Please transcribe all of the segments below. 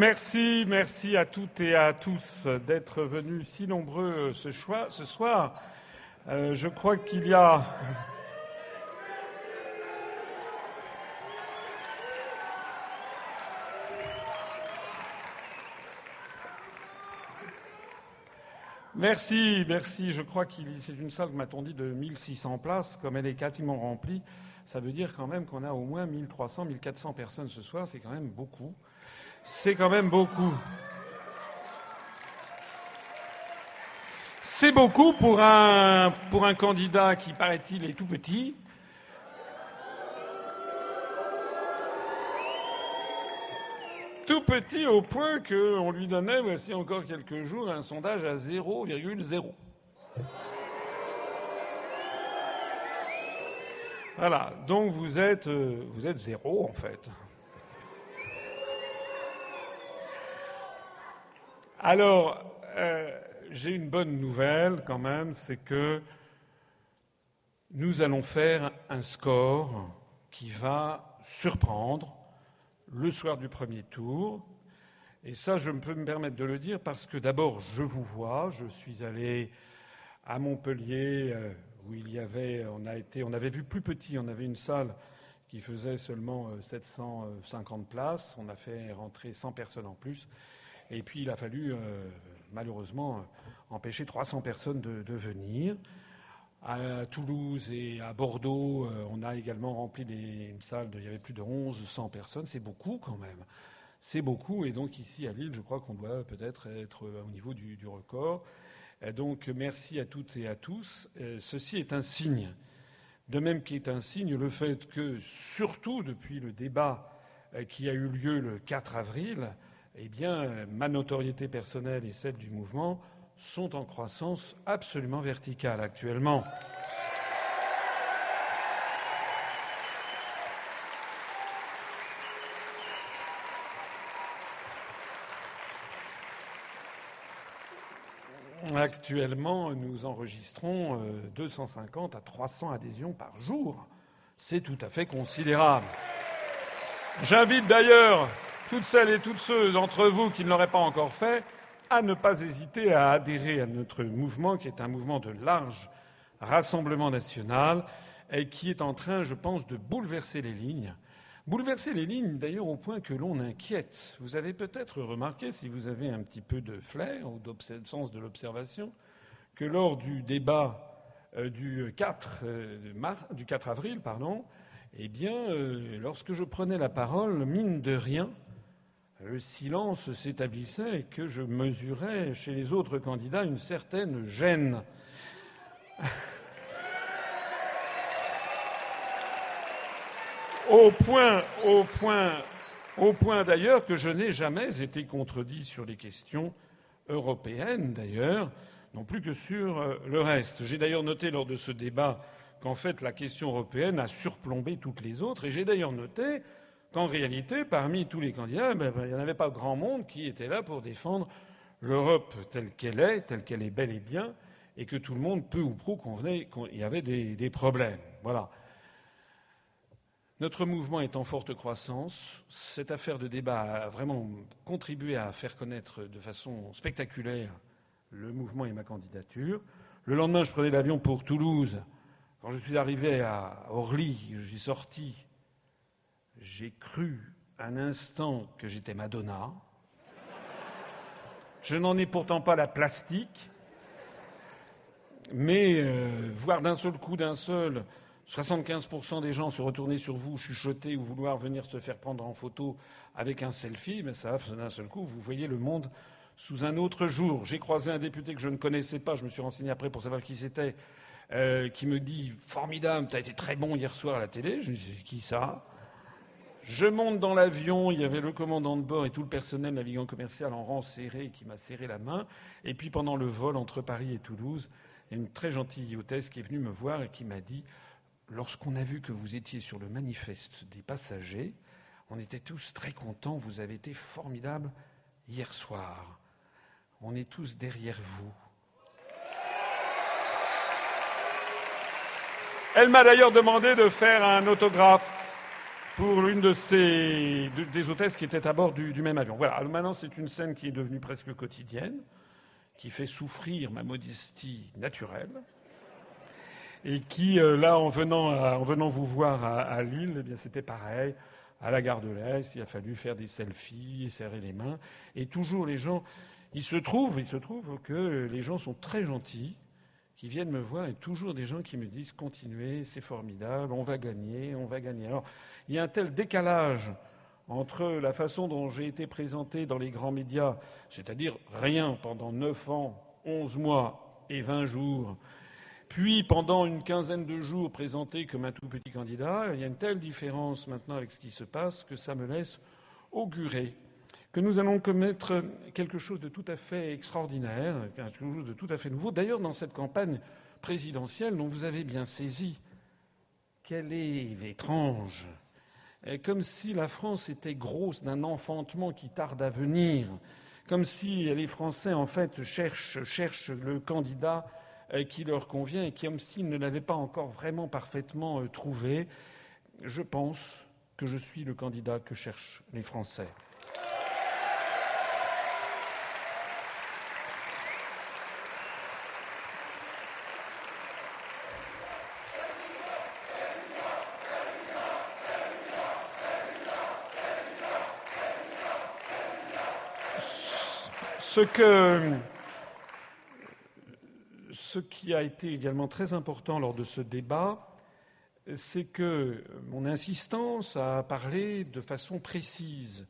Merci, merci à toutes et à tous d'être venus si nombreux ce, soir. Euh, je crois qu'il y a. Merci, merci. Je crois que c'est une salle, m'a-t-on dit, de 1600 places. Comme elle est quasiment remplie, ça veut dire quand même qu'on a au moins 1300, 1400 personnes ce soir. C'est quand même beaucoup. C'est quand même beaucoup. C'est beaucoup pour un, candidat qui, paraît-il, est tout petit. Tout petit au point qu'on lui donnait, voici encore quelques jours, un sondage à 0,0. Voilà, donc vous êtes, euh, vous êtes zéro en fait. Alors, euh, j'ai une bonne nouvelle quand même, c'est que nous allons faire un score qui va surprendre le soir du premier tour. Et ça, je peux me permettre de le dire parce que d'abord, je vous vois. Je suis allé à Montpellier euh, où il y avait, on a été, on avait vu plus petit. On avait une salle qui faisait seulement 750 euh, places. On a fait rentrer 100 personnes en plus. Et puis il a fallu euh, malheureusement empêcher 300 personnes de, venir. À Toulouse et à Bordeaux, euh, on a également rempli des salles, de, il y avait plus de 1100 personnes, c'est beaucoup quand même. C'est beaucoup, et donc ici à Lille, je crois qu'on doit peut-être être au niveau du, record. donc merci à toutes et à tous. Euh, ceci est un signe. De même qu'il est un signe le fait que, surtout depuis le débat qui a eu lieu le 4 avril, eh bien, ma notoriété personnelle et celle du mouvement sont en croissance absolument verticale actuellement. Actuellement, nous enregistrons 250 euh, à 300 adhésions par jour. C'est tout à fait considérable. J'invite d'ailleurs toutes celles et tous ceux d'entre vous qui ne l'auraient pas encore fait à ne pas hésiter à adhérer à notre mouvement, qui est un mouvement de large rassemblement national et qui est en train, je pense, de bouleverser les lignes. Bouleverser les lignes, d'ailleurs, au point que l'on inquiète. Vous avez peut-être remarqué, si vous avez un petit peu de flair ou de sens de l'observation, que lors du débat euh, du, 4, euh, du 4 avril, pardon, eh bien, euh, lorsque je prenais la parole, mine de rien, le silence s'établissait et que je mesurais chez les autres candidats une certaine gêne. au point, au point, au point d'ailleurs que je n'ai jamais été contredit sur les questions européennes, d'ailleurs, non plus que sur euh, le reste. J'ai d'ailleurs noté lors de ce débat qu'en fait la question européenne a surplombé toutes les autres, et j'ai d'ailleurs noté qu'en réalité, parmi tous les candidats, ben, ben, il n'y en avait pas grand monde qui était là pour défendre l'Europe telle qu'elle est, telle qu'elle est bel et bien, et que tout le monde, peu ou prou, convenait qu'il y avait des, problèmes. Voilà. Notre mouvement est en forte croissance. Cette affaire de débat a vraiment contribué à faire connaître de façon spectaculaire le mouvement et ma candidature. Le lendemain, je prenais l'avion pour Toulouse. Quand je suis arrivé à Orly, j'ai sorti j'ai cru un instant que j'étais Madonna. Je n'en ai pourtant pas la plastique. Mais euh, voir d'un seul coup, d'un seul, 75% des gens se retourner sur vous, chuchoter ou vouloir venir se faire prendre en photo avec un selfie, mais ça, d'un seul coup, vous voyez le monde sous un autre jour. J'ai croisé un député que je ne connaissais pas, je me suis renseigné après pour savoir qui c'était, euh, qui me dit Formidable, tu as été très bon hier soir à la télé. Je me dis Qui ça? Je monte dans l'avion, il y avait le commandant de bord et tout le personnel navigant commercial en rang serré qui m'a serré la main. Et puis pendant le vol entre Paris et Toulouse, une très gentille hôtesse qui est venue me voir et qui m'a dit Lorsqu'on a vu que vous étiez sur le manifeste des passagers, on était tous très contents, vous avez été formidable hier soir. On est tous derrière vous. Elle m'a d'ailleurs demandé de faire un autographe pour l'une des hôtesses qui étaient à bord du, même avion. Voilà, maintenant c'est une scène qui est devenue presque quotidienne, qui fait souffrir ma modestie naturelle, et qui, euh, là, en venant, en venant vous voir à, Lille, eh bien c'était pareil. À la gare de l'Est, il a fallu faire des selfies, serrer les mains, et toujours les gens. Il se trouve, il se trouve que les gens sont très gentils, qui viennent me voir et toujours des gens qui me disent continuez, c'est formidable, on va gagner, on va gagner. Alors, il y a un tel décalage entre la façon dont j'ai été présenté dans les grands médias, c'est-à-dire rien pendant neuf ans, onze mois et vingt jours, puis pendant une quinzaine de jours présenté comme un tout petit candidat, il y a une telle différence maintenant avec ce qui se passe que ça me laisse augurer que nous allons commettre quelque chose de tout à fait extraordinaire, quelque chose de tout à fait nouveau. D'ailleurs, dans cette campagne présidentielle dont vous avez bien saisi qu'elle est étrange, comme si la France était grosse d'un enfantement qui tarde à venir, comme si les Français, en fait, cherchent, cherchent le candidat euh, qui leur convient et comme s'ils ne l'avaient pas encore vraiment parfaitement euh, trouvé. Je pense que je suis le candidat que cherchent les Français. Ce, qui a été également très important lors de ce débat, c'est que mon insistance à parler de façon précise,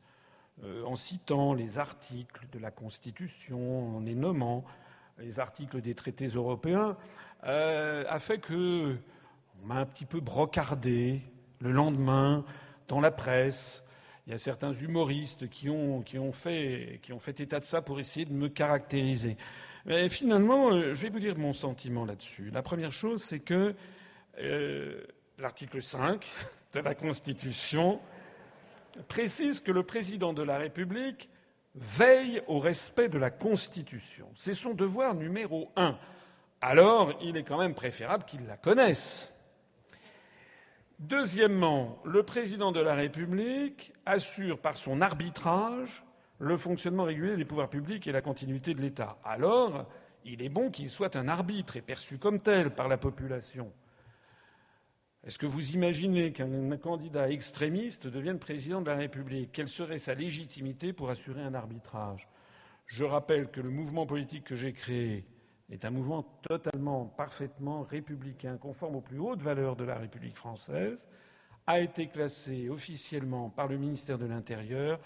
euh, en citant les articles de la Constitution, en les nommant, les articles des traités européens, euh, a fait que on m'a un petit peu brocardé le lendemain dans la presse il y a certains humoristes qui ont, fait, état de ça pour essayer de me caractériser. Mais finalement, euh, je vais vous dire mon sentiment là-dessus. La première chose, c'est que euh, l'article 5 de la Constitution précise que le président de la République veille au respect de la Constitution. C'est son devoir numéro un. Alors, il est quand même préférable qu'il la connaisse. Deuxièmement, le président de la République assure par son arbitrage le fonctionnement régulier des pouvoirs publics et la continuité de l'État. Alors, il est bon qu'il soit un arbitre et perçu comme tel par la population. Est-ce que vous imaginez qu'un candidat extrémiste devienne président de la République? Quelle serait sa légitimité pour assurer un arbitrage? Je rappelle que le mouvement politique que j'ai créé est un mouvement totalement, parfaitement républicain, conforme aux plus hautes valeurs de la République française, a été classé officiellement par le ministère de l'Intérieur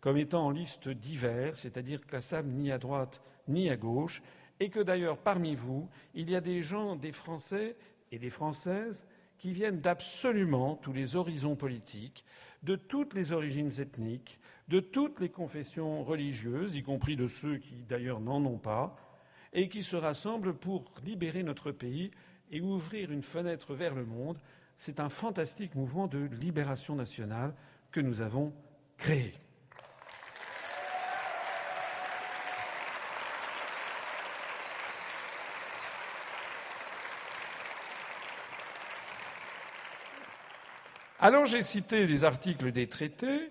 comme étant en liste divers, c'est-à-dire classable ni à droite ni à gauche, et que d'ailleurs parmi vous, il y a des gens, des Français et des Françaises qui viennent d'absolument tous les horizons politiques, de toutes les origines ethniques, de toutes les confessions religieuses, y compris de ceux qui d'ailleurs n'en ont pas, et qui se rassemblent pour libérer notre pays et ouvrir une fenêtre vers le monde. C'est un fantastique mouvement de libération nationale que nous avons créé. Alors j'ai cité des articles des traités,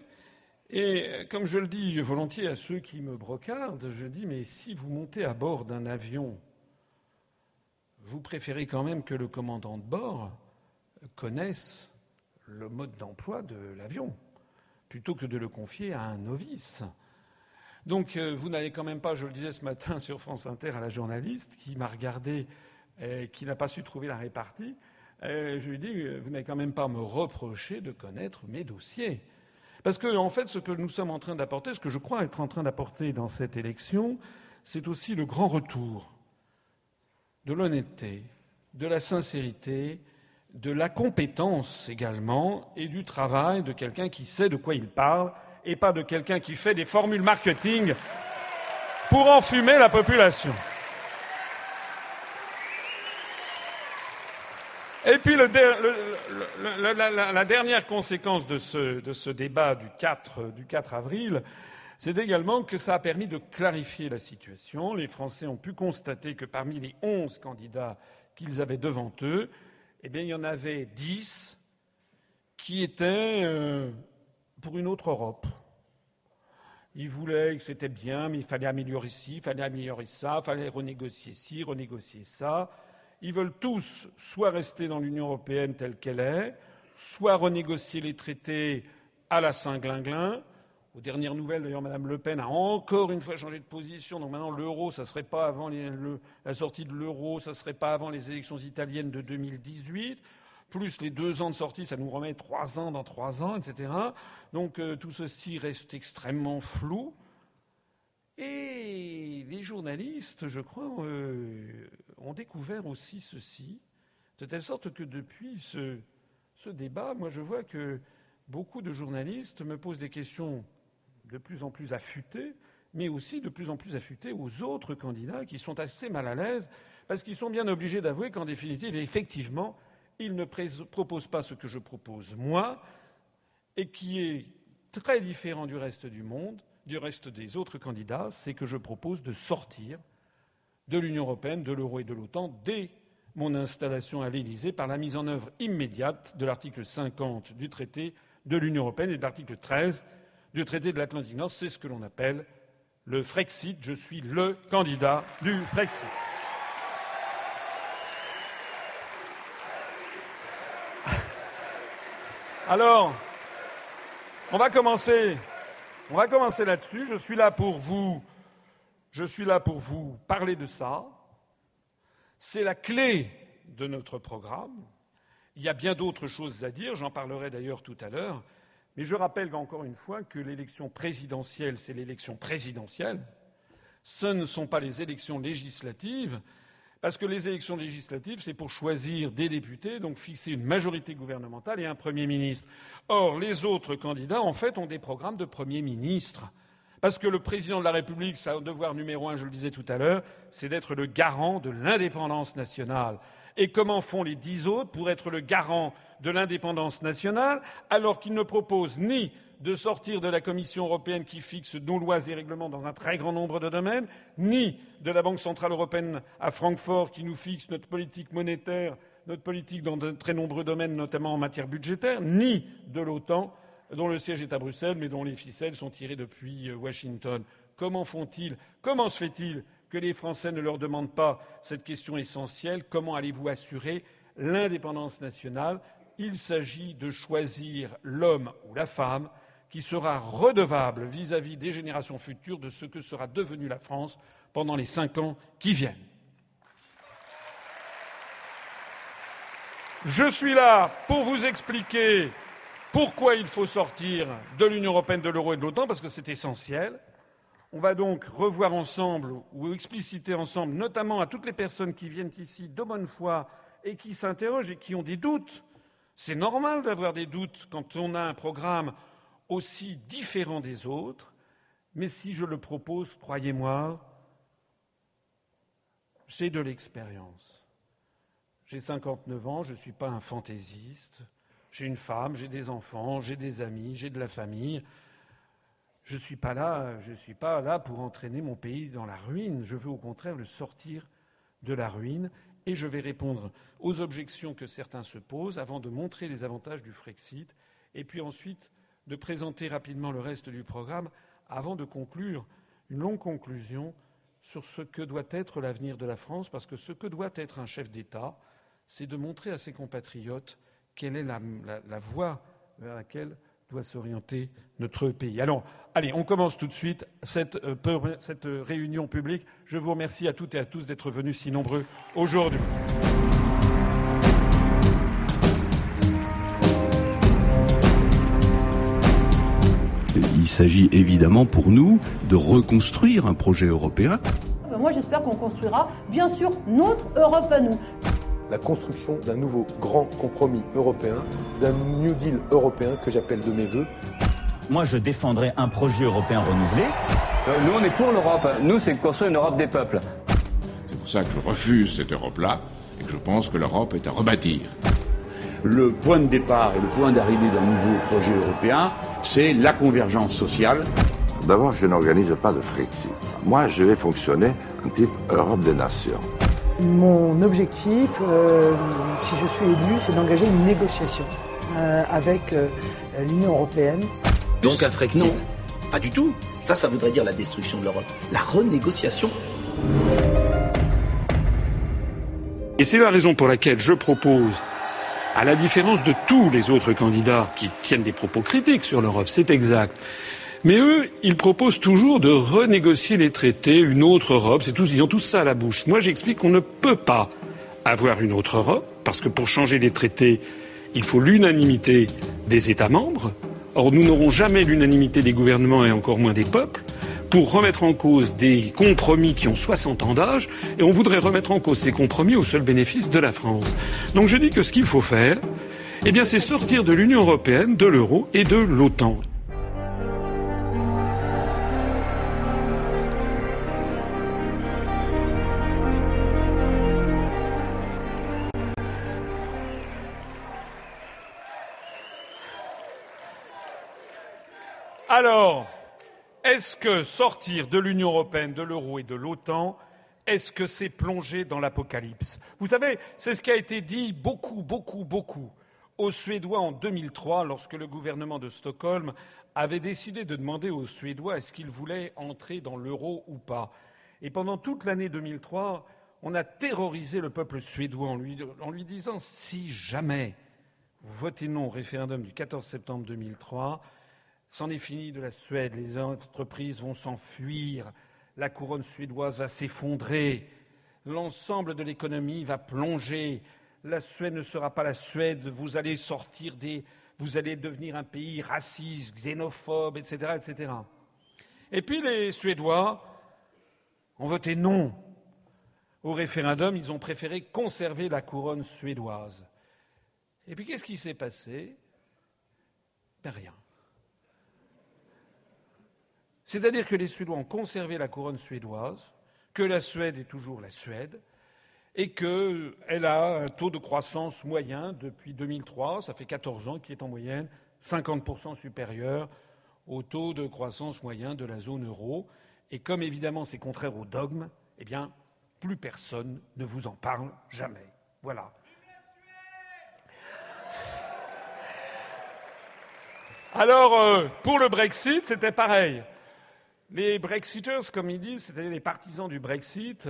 et euh, comme je le dis volontiers à ceux qui me brocardent, je dis mais si vous montez à bord d'un avion, vous préférez quand même que le commandant de bord connaisse le mode d'emploi de l'avion, plutôt que de le confier à un novice. Donc euh, vous n'allez quand même pas, je le disais ce matin sur France Inter à la journaliste qui m'a regardé et qui n'a pas su trouver la répartie, euh, je lui dis, vous n'allez quand même pas me reprocher de connaître mes dossiers. Parce que, en fait, ce que nous sommes en train d'apporter, ce que je crois être en train d'apporter dans cette élection, c'est aussi le grand retour de l'honnêteté, de la sincérité, de la compétence également, et du travail de quelqu'un qui sait de quoi il parle, et pas de quelqu'un qui fait des formules marketing pour enfumer la population. Et puis la, dernière conséquence de ce, débat du 4, du 4 avril, c'est également que ça a permis de clarifier la situation. Les Français ont pu constater que parmi les 11 candidats qu'ils avaient devant eux, eh bien, il y en avait 10 qui était euh, pour une autre Europe. Ils voulaient que c'était bien, mais il fallait améliorer ci, il fallait améliorer ça, il fallait renégocier ci, renégocier ça. Ils veulent tous soit rester dans l'Union européenne telle qu'elle est, soit renégocier les traités à la Saint-Glinglin. Aux dernières nouvelles, d'ailleurs, Mme Le Pen a encore une fois changé de position. Donc maintenant, l'euro, ça ne serait pas avant la sortie de l'euro, ça ne serait pas avant les élections italiennes de 2018 plus les deux ans de sortie, ça nous remet trois ans dans trois ans, etc. Donc euh, tout ceci reste extrêmement flou. Et les journalistes, je crois, euh, ont découvert aussi ceci, de telle sorte que depuis ce, débat, moi je vois que beaucoup de journalistes me posent des questions de plus en plus affûtées, mais aussi de plus en plus affûtées aux autres candidats qui sont assez mal à l'aise, parce qu'ils sont bien obligés d'avouer qu'en définitive, effectivement, il ne propose pas ce que je propose moi, et qui est très différent du reste du monde, du reste des autres candidats, c'est que je propose de sortir de l'Union européenne, de l'euro et de l'OTAN dès mon installation à l'Élysée par la mise en œuvre immédiate de l'article 50 du traité de l'Union européenne et de l'article 13 du traité de l'Atlantique Nord. C'est ce que l'on appelle le Frexit. Je suis le candidat du Frexit. Alors, on va commencer. On va commencer là-dessus. Je suis là pour vous. Je suis là pour vous parler de ça. C'est la clé de notre programme. Il y a bien d'autres choses à dire, j'en parlerai d'ailleurs tout à l'heure, mais je rappelle encore une fois que l'élection présidentielle, c'est l'élection présidentielle, ce ne sont pas les élections législatives, parce que les élections législatives, c'est pour choisir des députés, donc fixer une majorité gouvernementale et un Premier ministre. Or, les autres candidats, en fait, ont des programmes de Premier ministre. Parce que le président de la République, sa devoir numéro un, je le disais tout à l'heure, c'est d'être le garant de l'indépendance nationale. Et comment font les dix autres pour être le garant de l'indépendance nationale alors qu'ils ne proposent ni de sortir de la Commission européenne qui fixe nos lois et règlements dans un très grand nombre de domaines, ni de la Banque centrale européenne à Francfort qui nous fixe notre politique monétaire, notre politique dans de très nombreux domaines, notamment en matière budgétaire, ni de l'OTAN, dont le siège est à Bruxelles, mais dont les ficelles sont tirées depuis euh, Washington. Comment font-ils? Comment se fait-il que les Français ne leur demandent pas cette question essentielle? Comment allez-vous assurer l'indépendance nationale? Il s'agit de choisir l'homme ou la femme qui sera redevable vis-à-vis des générations futures de ce que sera devenue la France pendant les cinq ans qui viennent. Je suis là pour vous expliquer pourquoi il faut sortir de l'Union européenne, de l'euro et de l'OTAN, parce que c'est essentiel. On va donc revoir ensemble ou expliciter ensemble, notamment à toutes les personnes qui viennent ici de bonne foi et qui s'interrogent et qui ont des doutes. C'est normal d'avoir des doutes quand on a un programme aussi différent des autres, mais si je le propose, croyez-moi, j'ai de l'expérience. J'ai 59 ans, je ne suis pas un fantaisiste. J'ai une femme, j'ai des enfants, j'ai des amis, j'ai de la famille. Je ne suis pas là, je suis pas là pour entraîner mon pays dans la ruine. Je veux au contraire le sortir de la ruine et je vais répondre aux objections que certains se posent avant de montrer les avantages du Frexit et puis ensuite de présenter rapidement le reste du programme avant de conclure une longue conclusion sur ce que doit être l'avenir de la France, parce que ce que doit être un chef d'État, c'est de montrer à ses compatriotes quelle est la, voie vers laquelle doit s'orienter notre pays. Alors, allez, on commence tout de suite cette, euh, cette réunion publique. Je vous remercie à toutes et à tous d'être venus si nombreux aujourd'hui. Il s'agit évidemment pour nous de reconstruire un projet européen. Moi j'espère qu'on construira bien sûr notre Europe à nous. La construction d'un nouveau grand compromis européen, d'un New Deal européen que j'appelle de mes voeux. Moi je défendrai un projet européen renouvelé. Euh, nous on est pour l'Europe, nous c'est construire une Europe des peuples. C'est pour ça que je refuse cette Europe-là et que je pense que l'Europe est à rebâtir. Le point de départ et le point d'arrivée d'un nouveau projet européen, c'est la convergence sociale. D'abord, je n'organise pas de Frexit. Moi, je vais fonctionner en type Europe des nations. Mon objectif, euh, si je suis élu, c'est d'engager une négociation. euh, avec euh, l'Union européenne. Donc un Frexit Pas du tout. Ça, ça voudrait dire la destruction de l'Europe. La renégociation. Et c'est la raison pour laquelle je propose, à la différence de tous les autres candidats qui tiennent des propos critiques sur l'Europe, c'est exact. Mais eux, ils proposent toujours de renégocier les traités, une autre Europe, c'est tous, ils ont tous ça à la bouche. Moi, j'explique qu'on ne peut pas avoir une autre Europe, parce que pour changer les traités, il faut l'unanimité des États membres. Or, nous n'aurons jamais l'unanimité des gouvernements et encore moins des peuples pour remettre en cause des compromis qui ont 60 ans d'âge, et on voudrait remettre en cause ces compromis au seul bénéfice de la France. Donc je dis que ce qu'il faut faire, eh bien, c'est sortir de l'Union européenne, de l'euro et de l'OTAN. Alors, est-ce que sortir de l'Union européenne, de l'euro et de l'OTAN, est-ce que c'est plonger dans l'apocalypse? Vous savez, c'est ce qui a été dit beaucoup, beaucoup, beaucoup aux Suédois en 2003, lorsque le gouvernement de Stockholm avait décidé de demander aux Suédois est-ce qu'ils voulaient entrer dans l'euro ou pas. Et pendant toute l'année 2003, on a terrorisé le peuple suédois en lui, en lui disant si jamais vous votez non au référendum du 14 septembre 2003, C'en est fini de la Suède. Les entreprises vont s'enfuir. La couronne suédoise va s'effondrer. L'ensemble de l'économie va plonger. La Suède ne sera pas la Suède. Vous allez sortir des. Vous allez devenir un pays raciste, xénophobe, etc., etc. Et puis les Suédois ont voté non au référendum. Ils ont préféré conserver la couronne suédoise. Et puis qu'est-ce qui s'est passé? Ben, Rien. C'est-à-dire que les Suédois ont conservé la couronne suédoise, que la Suède est toujours la Suède, et qu'elle a un taux de croissance moyen depuis 2003, ça fait 14 ans, qui est en moyenne 50% supérieur au taux de croissance moyen de la zone euro. Et comme évidemment c'est contraire au dogme, eh bien, plus personne ne vous en parle jamais. Voilà. Alors, euh, pour le Brexit, c'était pareil. Les Brexiters, comme ils disent, c'est-à-dire les partisans du Brexit,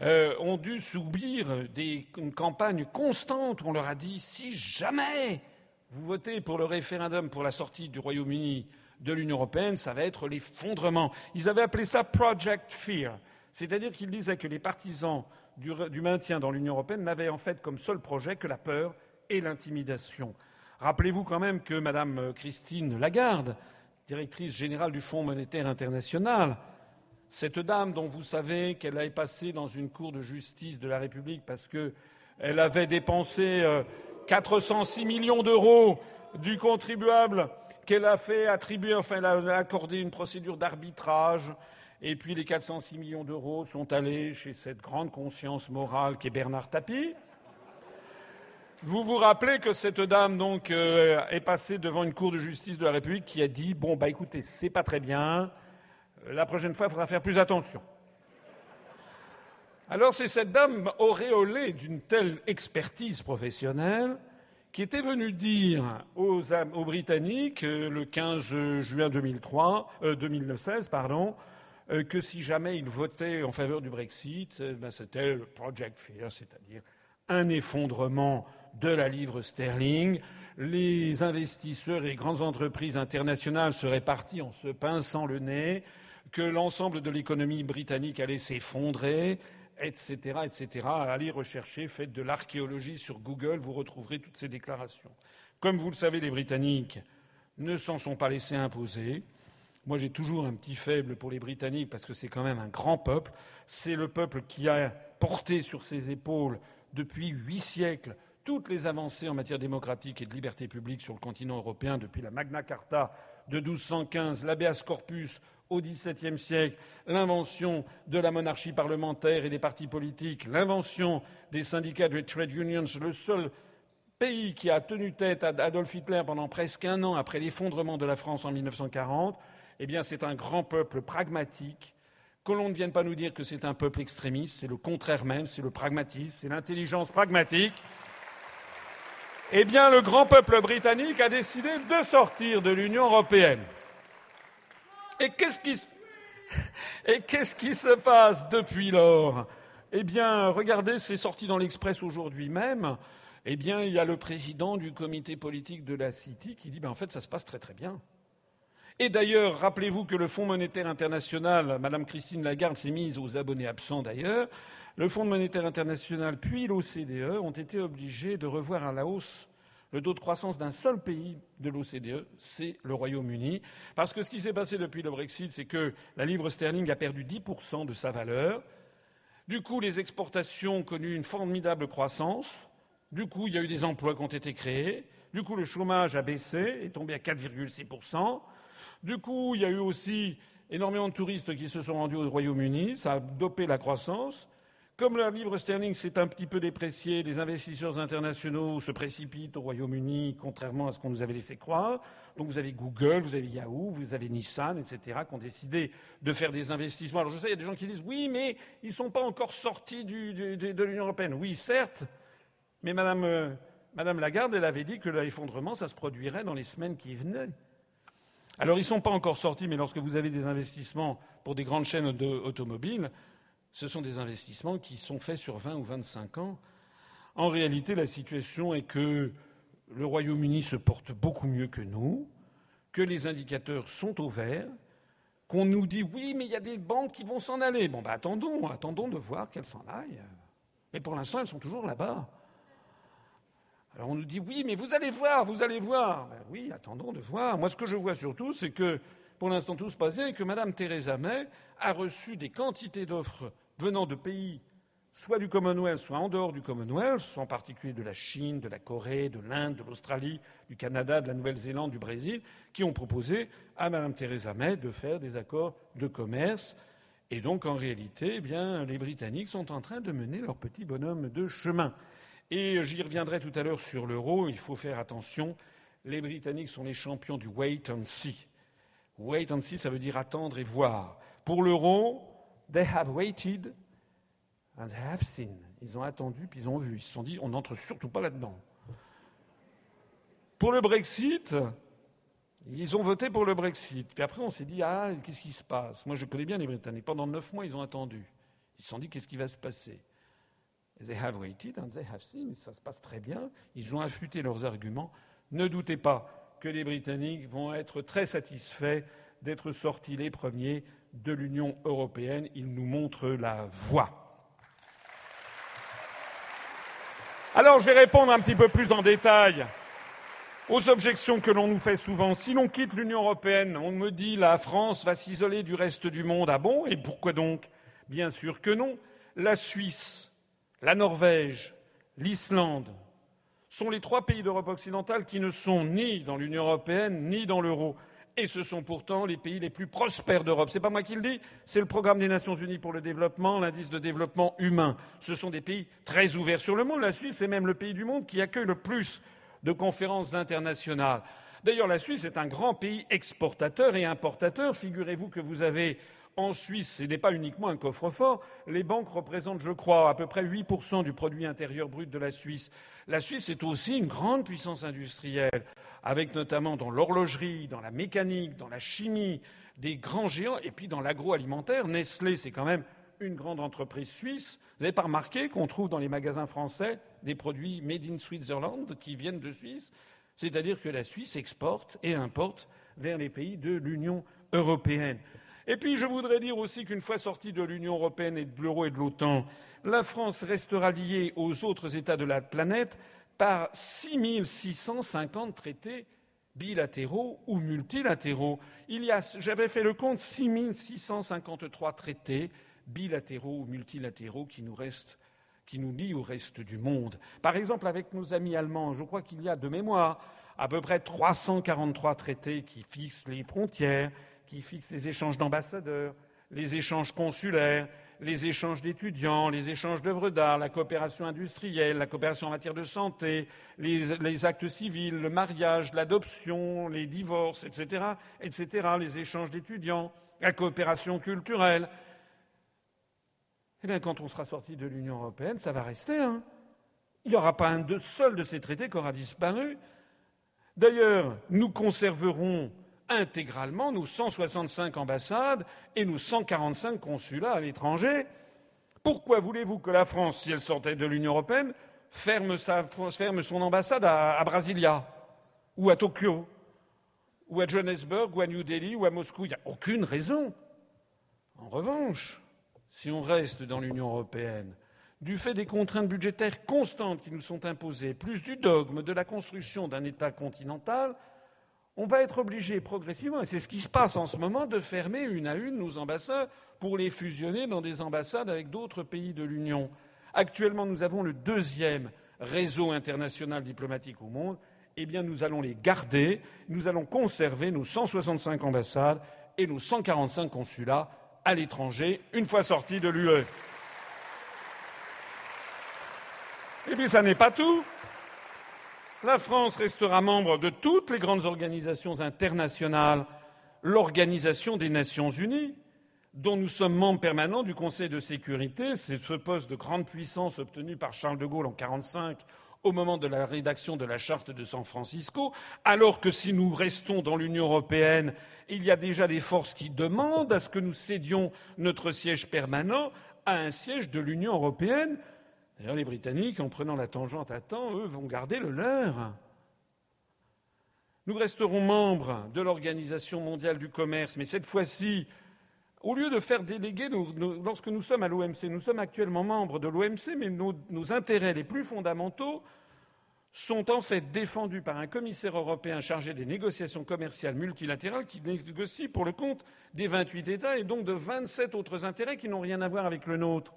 euh, ont dû subir des, une campagne constante où on leur a dit si jamais vous votez pour le référendum pour la sortie du Royaume-Uni de l'Union européenne, ça va être l'effondrement. Ils avaient appelé ça Project Fear, c'est-à-dire qu'ils disaient que les partisans du, du maintien dans l'Union européenne n'avaient en fait comme seul projet que la peur et l'intimidation. Rappelez-vous quand même que Mme Christine Lagarde directrice générale du Fonds monétaire international, cette dame dont vous savez qu'elle est passée dans une cour de justice de la République parce qu'elle avait dépensé 406 euh, millions d'euros du contribuable, qu'elle a fait attribuer, enfin, elle a accordé une procédure d'arbitrage, et puis les 406 millions d'euros sont allés chez cette grande conscience morale qu'est Bernard Tapie. Vous vous rappelez que cette dame donc euh, est passée devant une cour de justice de la République qui a dit bon bah écoutez c'est pas très bien, la prochaine fois il faudra faire plus attention. Alors c'est cette dame auréolée d'une telle expertise professionnelle qui était venue dire aux, Britanniques euh, le 15 juin 2003, 2016 euh, pardon, que si jamais ils votaient en faveur du Brexit, ben, c'était le Project Fear, c'est-à-dire un effondrement de la livre sterling. Les investisseurs et les grandes entreprises internationales seraient partis en se pinçant le nez, que l'ensemble de l'économie britannique allait s'effondrer, etc., etc. Allez rechercher, faites de l'archéologie sur Google, vous retrouverez toutes ces déclarations. Comme vous le savez, les Britanniques ne s'en sont pas laissés imposer. Moi, j'ai toujours un petit faible pour les Britanniques parce que c'est quand même un grand peuple. C'est le peuple qui a porté sur ses épaules depuis huit siècles toutes les avancées en matière démocratique et de liberté publique sur le continent européen depuis la Magna Carta de 1215, l'habeas corpus au XVIIe siècle, l'invention de la monarchie parlementaire et des partis politiques, l'invention des syndicats de trade unions, le seul pays qui a tenu tête à Adolf Hitler pendant presque un an après l'effondrement de la France en 1940, eh bien, c'est un grand peuple pragmatique. Que l'on ne vienne pas nous dire que c'est un peuple extrémiste, c'est le contraire même, c'est le pragmatisme, c'est l'intelligence pragmatique. Eh bien, le grand peuple britannique a décidé de sortir de l'Union européenne. Et qu'est-ce qui, se passe depuis lors? Eh bien, regardez, c'est sorti dans l'Express aujourd'hui même. Eh bien, il y a le président du comité politique de la City qui dit ben, en fait, ça se passe très très bien. Et d'ailleurs, rappelez-vous que le Fonds monétaire international, Madame Christine Lagarde s'est mise aux abonnés absents d'ailleurs, le Fonds monétaire international puis l'OCDE ont été obligés de revoir à la hausse le taux de croissance d'un seul pays de l'OCDE, c'est le Royaume-Uni. Parce que ce qui s'est passé depuis le Brexit, c'est que la livre sterling a perdu 10% de sa valeur. Du coup, les exportations ont connu une formidable croissance. Du coup, il y a eu des emplois qui ont été créés. Du coup, le chômage a baissé, est tombé à 4,6%. Du coup, il y a eu aussi énormément de touristes qui se sont rendus au Royaume-Uni. Ça a dopé la croissance. Comme la livre sterling s'est un petit peu dépréciée, les investisseurs internationaux se précipitent au Royaume-Uni, contrairement à ce qu'on nous avait laissé croire. Donc vous avez Google, vous avez Yahoo, vous avez Nissan, etc., qui ont décidé de faire des investissements. Alors je sais, il y a des gens qui disent oui, mais ils ne sont pas encore sortis de l'Union européenne. Oui, certes, mais Madame, euh, Madame Lagarde, elle avait dit que l'effondrement, ça se produirait dans les semaines qui venaient. Alors ils ne sont pas encore sortis, mais lorsque vous avez des investissements pour des grandes chaînes automobiles, ce sont des investissements qui sont faits sur 20 ou 25 ans. En réalité, la situation est que le Royaume-Uni se porte beaucoup mieux que nous, que les indicateurs sont au vert, qu'on nous dit oui, mais il y a des banques qui vont s'en aller. Bon, ben attendons, attendons de voir qu'elles s'en aillent. Mais pour l'instant, elles sont toujours là-bas. Alors on nous dit oui, mais vous allez voir, vous allez voir. Ben oui, attendons de voir. Moi, ce que je vois surtout, c'est que pour l'instant, tout se passe bien et que Mme Theresa May a reçu des quantités d'offres venant de pays soit du Commonwealth, soit en dehors du Commonwealth, en particulier de la Chine, de la Corée, de l'Inde, de l'Australie, du Canada, de la Nouvelle-Zélande, du Brésil, qui ont proposé à Mme Theresa May de faire des accords de commerce. Et donc, en réalité, eh bien, les Britanniques sont en train de mener leur petit bonhomme de chemin. Et j'y reviendrai tout à l'heure sur l'euro. Il faut faire attention. Les Britanniques sont les champions du wait and see. Wait and see, ça veut dire attendre et voir. Pour l'euro, They have waited and they have seen. Ils ont attendu puis ils ont vu. Ils se sont dit on n'entre surtout pas là-dedans. Pour le Brexit, ils ont voté pour le Brexit. Puis après, on s'est dit ah, qu'est-ce qui se passe? Moi, je connais bien les Britanniques. Pendant neuf mois, ils ont attendu. Ils se sont dit qu'est-ce qui va se passer? They have waited and they have seen. Ça se passe très bien. Ils ont affûté leurs arguments. Ne doutez pas que les Britanniques vont être très satisfaits d'être sortis les premiers de l'Union européenne. Il nous montre la voie. Alors je vais répondre un petit peu plus en détail aux objections que l'on nous fait souvent. Si l'on quitte l'Union européenne, on me dit la France va s'isoler du reste du monde. Ah bon? Et pourquoi donc? Bien sûr que non. La Suisse, la Norvège, l'Islande sont les trois pays d'Europe occidentale qui ne sont ni dans l'Union européenne ni dans l'euro et ce sont pourtant les pays les plus prospères d'Europe. Ce n'est pas moi qui le dis, c'est le programme des Nations Unies pour le développement, l'indice de développement humain. Ce sont des pays très ouverts sur le monde. La Suisse est même le pays du monde qui accueille le plus de conférences internationales. D'ailleurs, la Suisse est un grand pays exportateur et importateur. Figurez-vous que vous avez en Suisse, ce n'est pas uniquement un coffre-fort, les banques représentent, je crois, à peu près 8% du produit intérieur brut de la Suisse. La Suisse est aussi une grande puissance industrielle avec notamment dans l'horlogerie, dans la mécanique, dans la chimie, des grands géants, et puis dans l'agroalimentaire. Nestlé, c'est quand même une grande entreprise suisse. Vous n'avez pas remarqué qu'on trouve dans les magasins français des produits made in Switzerland qui viennent de Suisse? C'est-à-dire que la Suisse exporte et importe vers les pays de l'Union européenne. Et puis je voudrais dire aussi qu'une fois sortie de l'Union européenne et de l'euro et de l'OTAN, la France restera liée aux autres États de la planète par 6650 traités bilatéraux ou multilatéraux. j'avais fait le compte, 6653 traités bilatéraux ou multilatéraux qui nous restent, qui nous lient au reste du monde. Par exemple, avec nos amis allemands, je crois qu'il y a de mémoire à peu près 343 traités qui fixent les frontières, qui fixent les échanges d'ambassadeurs, les échanges consulaires, les échanges d'étudiants, les échanges d'œuvres d'art, la coopération industrielle, la coopération en matière de santé, les, actes civils, le mariage, l'adoption, les divorces, etc., etc., les échanges d'étudiants, la coopération culturelle. Eh bien, quand on sera sorti de l'Union européenne, ça va rester. Hein Il n'y aura pas un seul de ces traités qui aura disparu. D'ailleurs, nous conserverons intégralement nos 165 ambassades et nos 145 consulats à l'étranger. Pourquoi voulez-vous que la France, si elle sortait de l'Union européenne, ferme, son ambassade à Brasilia ou à Tokyo ou à Johannesburg ou à New Delhi ou à Moscou? Il n'y a aucune raison. En revanche, si on reste dans l'Union européenne, du fait des contraintes budgétaires constantes qui nous sont imposées, plus du dogme de la construction d'un État continental, on va être obligé progressivement, et c'est ce qui se passe en ce moment, de fermer une à une nos ambassades pour les fusionner dans des ambassades avec d'autres pays de l'Union. Actuellement, nous avons le deuxième réseau international diplomatique au monde. Eh bien, nous allons les garder, nous allons conserver nos 165 ambassades et nos 145 consulats à l'étranger une fois sortis de l'UE. Et puis, ça n'est pas tout. La France restera membre de toutes les grandes organisations internationales, l'Organisation des Nations Unies, dont nous sommes membres permanents du Conseil de sécurité. C'est ce poste de grande puissance obtenu par Charles de Gaulle en 1945 au moment de la rédaction de la charte de San Francisco, alors que si nous restons dans l'Union européenne, il y a déjà des forces qui demandent à ce que nous cédions notre siège permanent à un siège de l'Union européenne. D'ailleurs, les Britanniques, en prenant la tangente à temps, eux, vont garder le leur. Nous resterons membres de l'Organisation mondiale du commerce, mais cette fois-ci, au lieu de faire déléguer, lorsque nous sommes à l'OMC, nous sommes actuellement membres de l'OMC, mais nos, nos, intérêts les plus fondamentaux sont en fait défendus par un commissaire européen chargé des négociations commerciales multilatérales qui négocie pour le compte des 28 États et donc de 27 autres intérêts qui n'ont rien à voir avec le nôtre.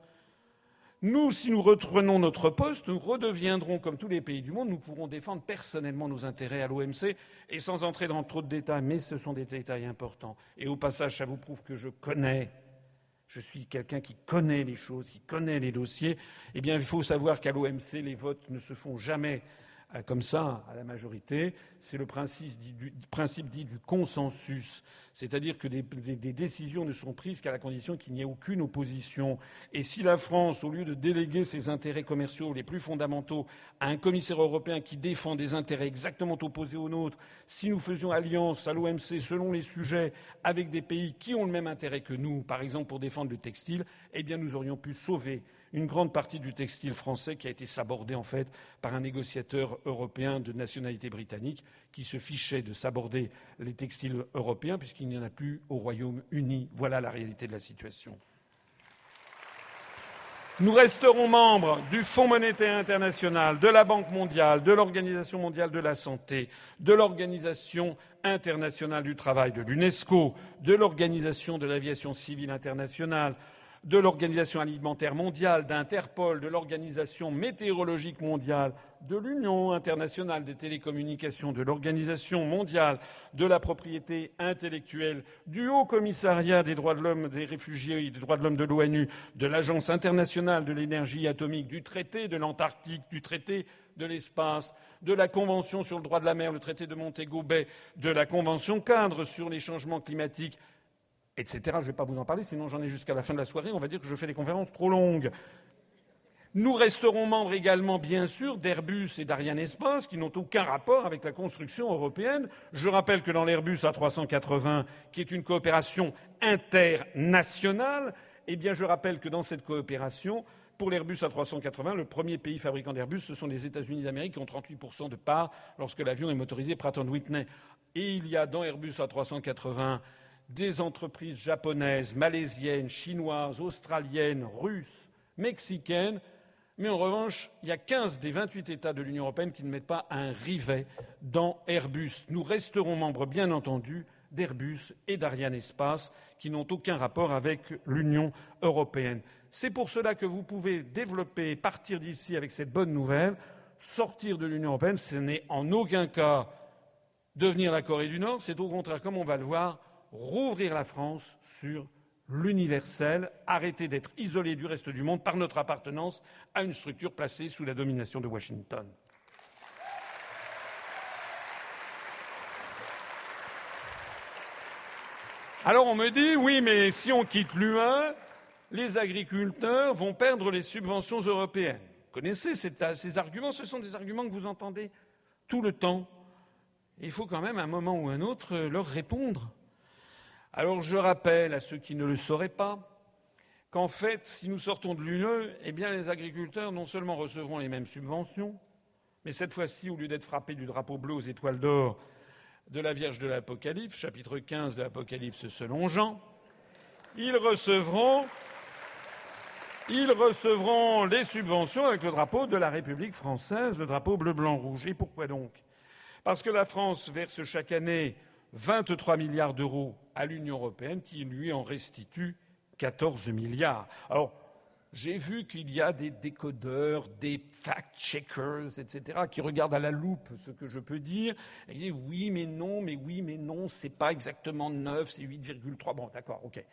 Nous, si nous reprenons notre poste, nous redeviendrons comme tous les pays du monde, nous pourrons défendre personnellement nos intérêts à l'OMC et sans entrer dans trop de détails, mais ce sont des détails importants. Et au passage, ça vous prouve que je connais, je suis quelqu'un qui connaît les choses, qui connaît les dossiers. Eh bien, il faut savoir qu'à l'OMC, les votes ne se font jamais comme ça à la majorité, c'est le principe dit, du, consensus. C'est-à-dire que des, décisions ne sont prises qu'à la condition qu'il n'y ait aucune opposition. Et si la France, au lieu de déléguer ses intérêts commerciaux les plus fondamentaux à un commissaire européen qui défend des intérêts exactement opposés aux nôtres, si nous faisions alliance à l'OMC selon les sujets avec des pays qui ont le même intérêt que nous, par exemple pour défendre le textile, eh bien nous aurions pu sauver une grande partie du textile français qui a été sabordé en fait par un négociateur européen de nationalité britannique qui se fichait de saborder les textiles européens puisqu'il n'y en a plus au Royaume-Uni. Voilà la réalité de la situation. Nous resterons membres du Fonds monétaire international, de la Banque mondiale, de l'Organisation mondiale de la santé, de l'Organisation internationale du travail, de l'UNESCO, de l'Organisation de l'aviation civile internationale, de l'Organisation alimentaire mondiale, d'Interpol, de l'Organisation météorologique mondiale, de l'Union internationale des télécommunications, de l'Organisation mondiale de la propriété intellectuelle, du Haut Commissariat des droits de l'homme, des réfugiés et des droits de l'homme de l'ONU, de l'Agence internationale de l'énergie atomique, du traité de l'Antarctique, du traité de l'espace, de la Convention sur le droit de la mer, le traité de Montego Bay, de la Convention cadre sur les changements climatiques, etc. Je ne vais pas vous en parler, sinon j'en ai jusqu'à la fin de la soirée. On va dire que je fais des conférences trop longues. Nous resterons membres également, bien sûr, d'Airbus et d'Ariane Espace, qui n'ont aucun rapport avec la construction européenne. Je rappelle que dans l'Airbus A380, qui est une coopération internationale, eh bien, je rappelle que dans cette coopération, pour l'Airbus A380, le premier pays fabricant d'Airbus, ce sont les États-Unis d'Amérique qui ont 38% de part lorsque l'avion est motorisé Pratt Whitney. Et il y a dans Airbus A380 des entreprises japonaises, malaisiennes, chinoises, australiennes, russes, mexicaines, mais en revanche, il y a 15 des 28 États de l'Union européenne qui ne mettent pas un rivet dans Airbus. Nous resterons membres, bien entendu, d'Airbus et d'Ariane Espace, qui n'ont aucun rapport avec l'Union européenne. C'est pour cela que vous pouvez développer, partir d'ici avec cette bonne nouvelle, sortir de l'Union européenne, ce n'est en aucun cas devenir la Corée du Nord, c'est au contraire, comme on va le voir, rouvrir la France sur l'universel, arrêter d'être isolé du reste du monde par notre appartenance à une structure placée sous la domination de Washington. Alors on me dit oui, mais si on quitte l'UE, les agriculteurs vont perdre les subventions européennes. connaissez ces arguments, ce sont des arguments que vous entendez tout le temps. il faut quand même, à un moment ou à un autre, leur répondre. Alors je rappelle à ceux qui ne le sauraient pas qu'en fait, si nous sortons de l'UE, eh les agriculteurs non seulement recevront les mêmes subventions, mais cette fois-ci, au lieu d'être frappés du drapeau bleu aux étoiles d'or de la Vierge de l'Apocalypse, chapitre 15 de l'Apocalypse selon Jean, ils recevront, ils recevront les subventions avec le drapeau de la République française, le drapeau bleu, blanc, rouge. Et pourquoi donc? Parce que la France verse chaque année 23 milliards d'euros à l'Union européenne qui lui en restitue 14 milliards. Alors, j'ai vu qu'il y a des décodeurs, des fact-checkers, etc., qui regardent à la loupe ce que je peux dire et disent oui, mais non, mais oui, mais non, c'est pas exactement 9, c'est 8,3. Bon, d'accord, ok.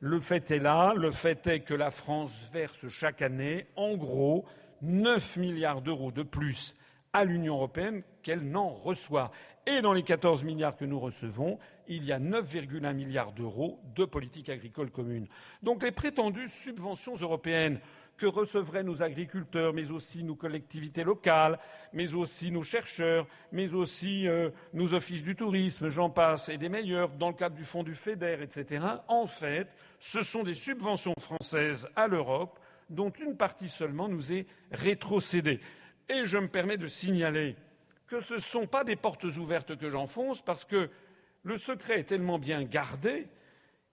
Le fait est là, le fait est que la France verse chaque année, en gros, 9 milliards d'euros de plus à l'Union européenne qu'elle n'en reçoit. Et dans les 14 milliards que nous recevons, il y a 9,1 milliards d'euros de politique agricole commune. Donc les prétendues subventions européennes que recevraient nos agriculteurs, mais aussi nos collectivités locales, mais aussi nos chercheurs, mais aussi euh, nos offices du tourisme, j'en passe, et des meilleurs, dans le cadre du fonds du FEDER, etc., en fait, ce sont des subventions françaises à l'Europe dont une partie seulement nous est rétrocédée. Et je me permets de signaler que ce ne sont pas des portes ouvertes que j'enfonce, parce que le secret est tellement bien gardé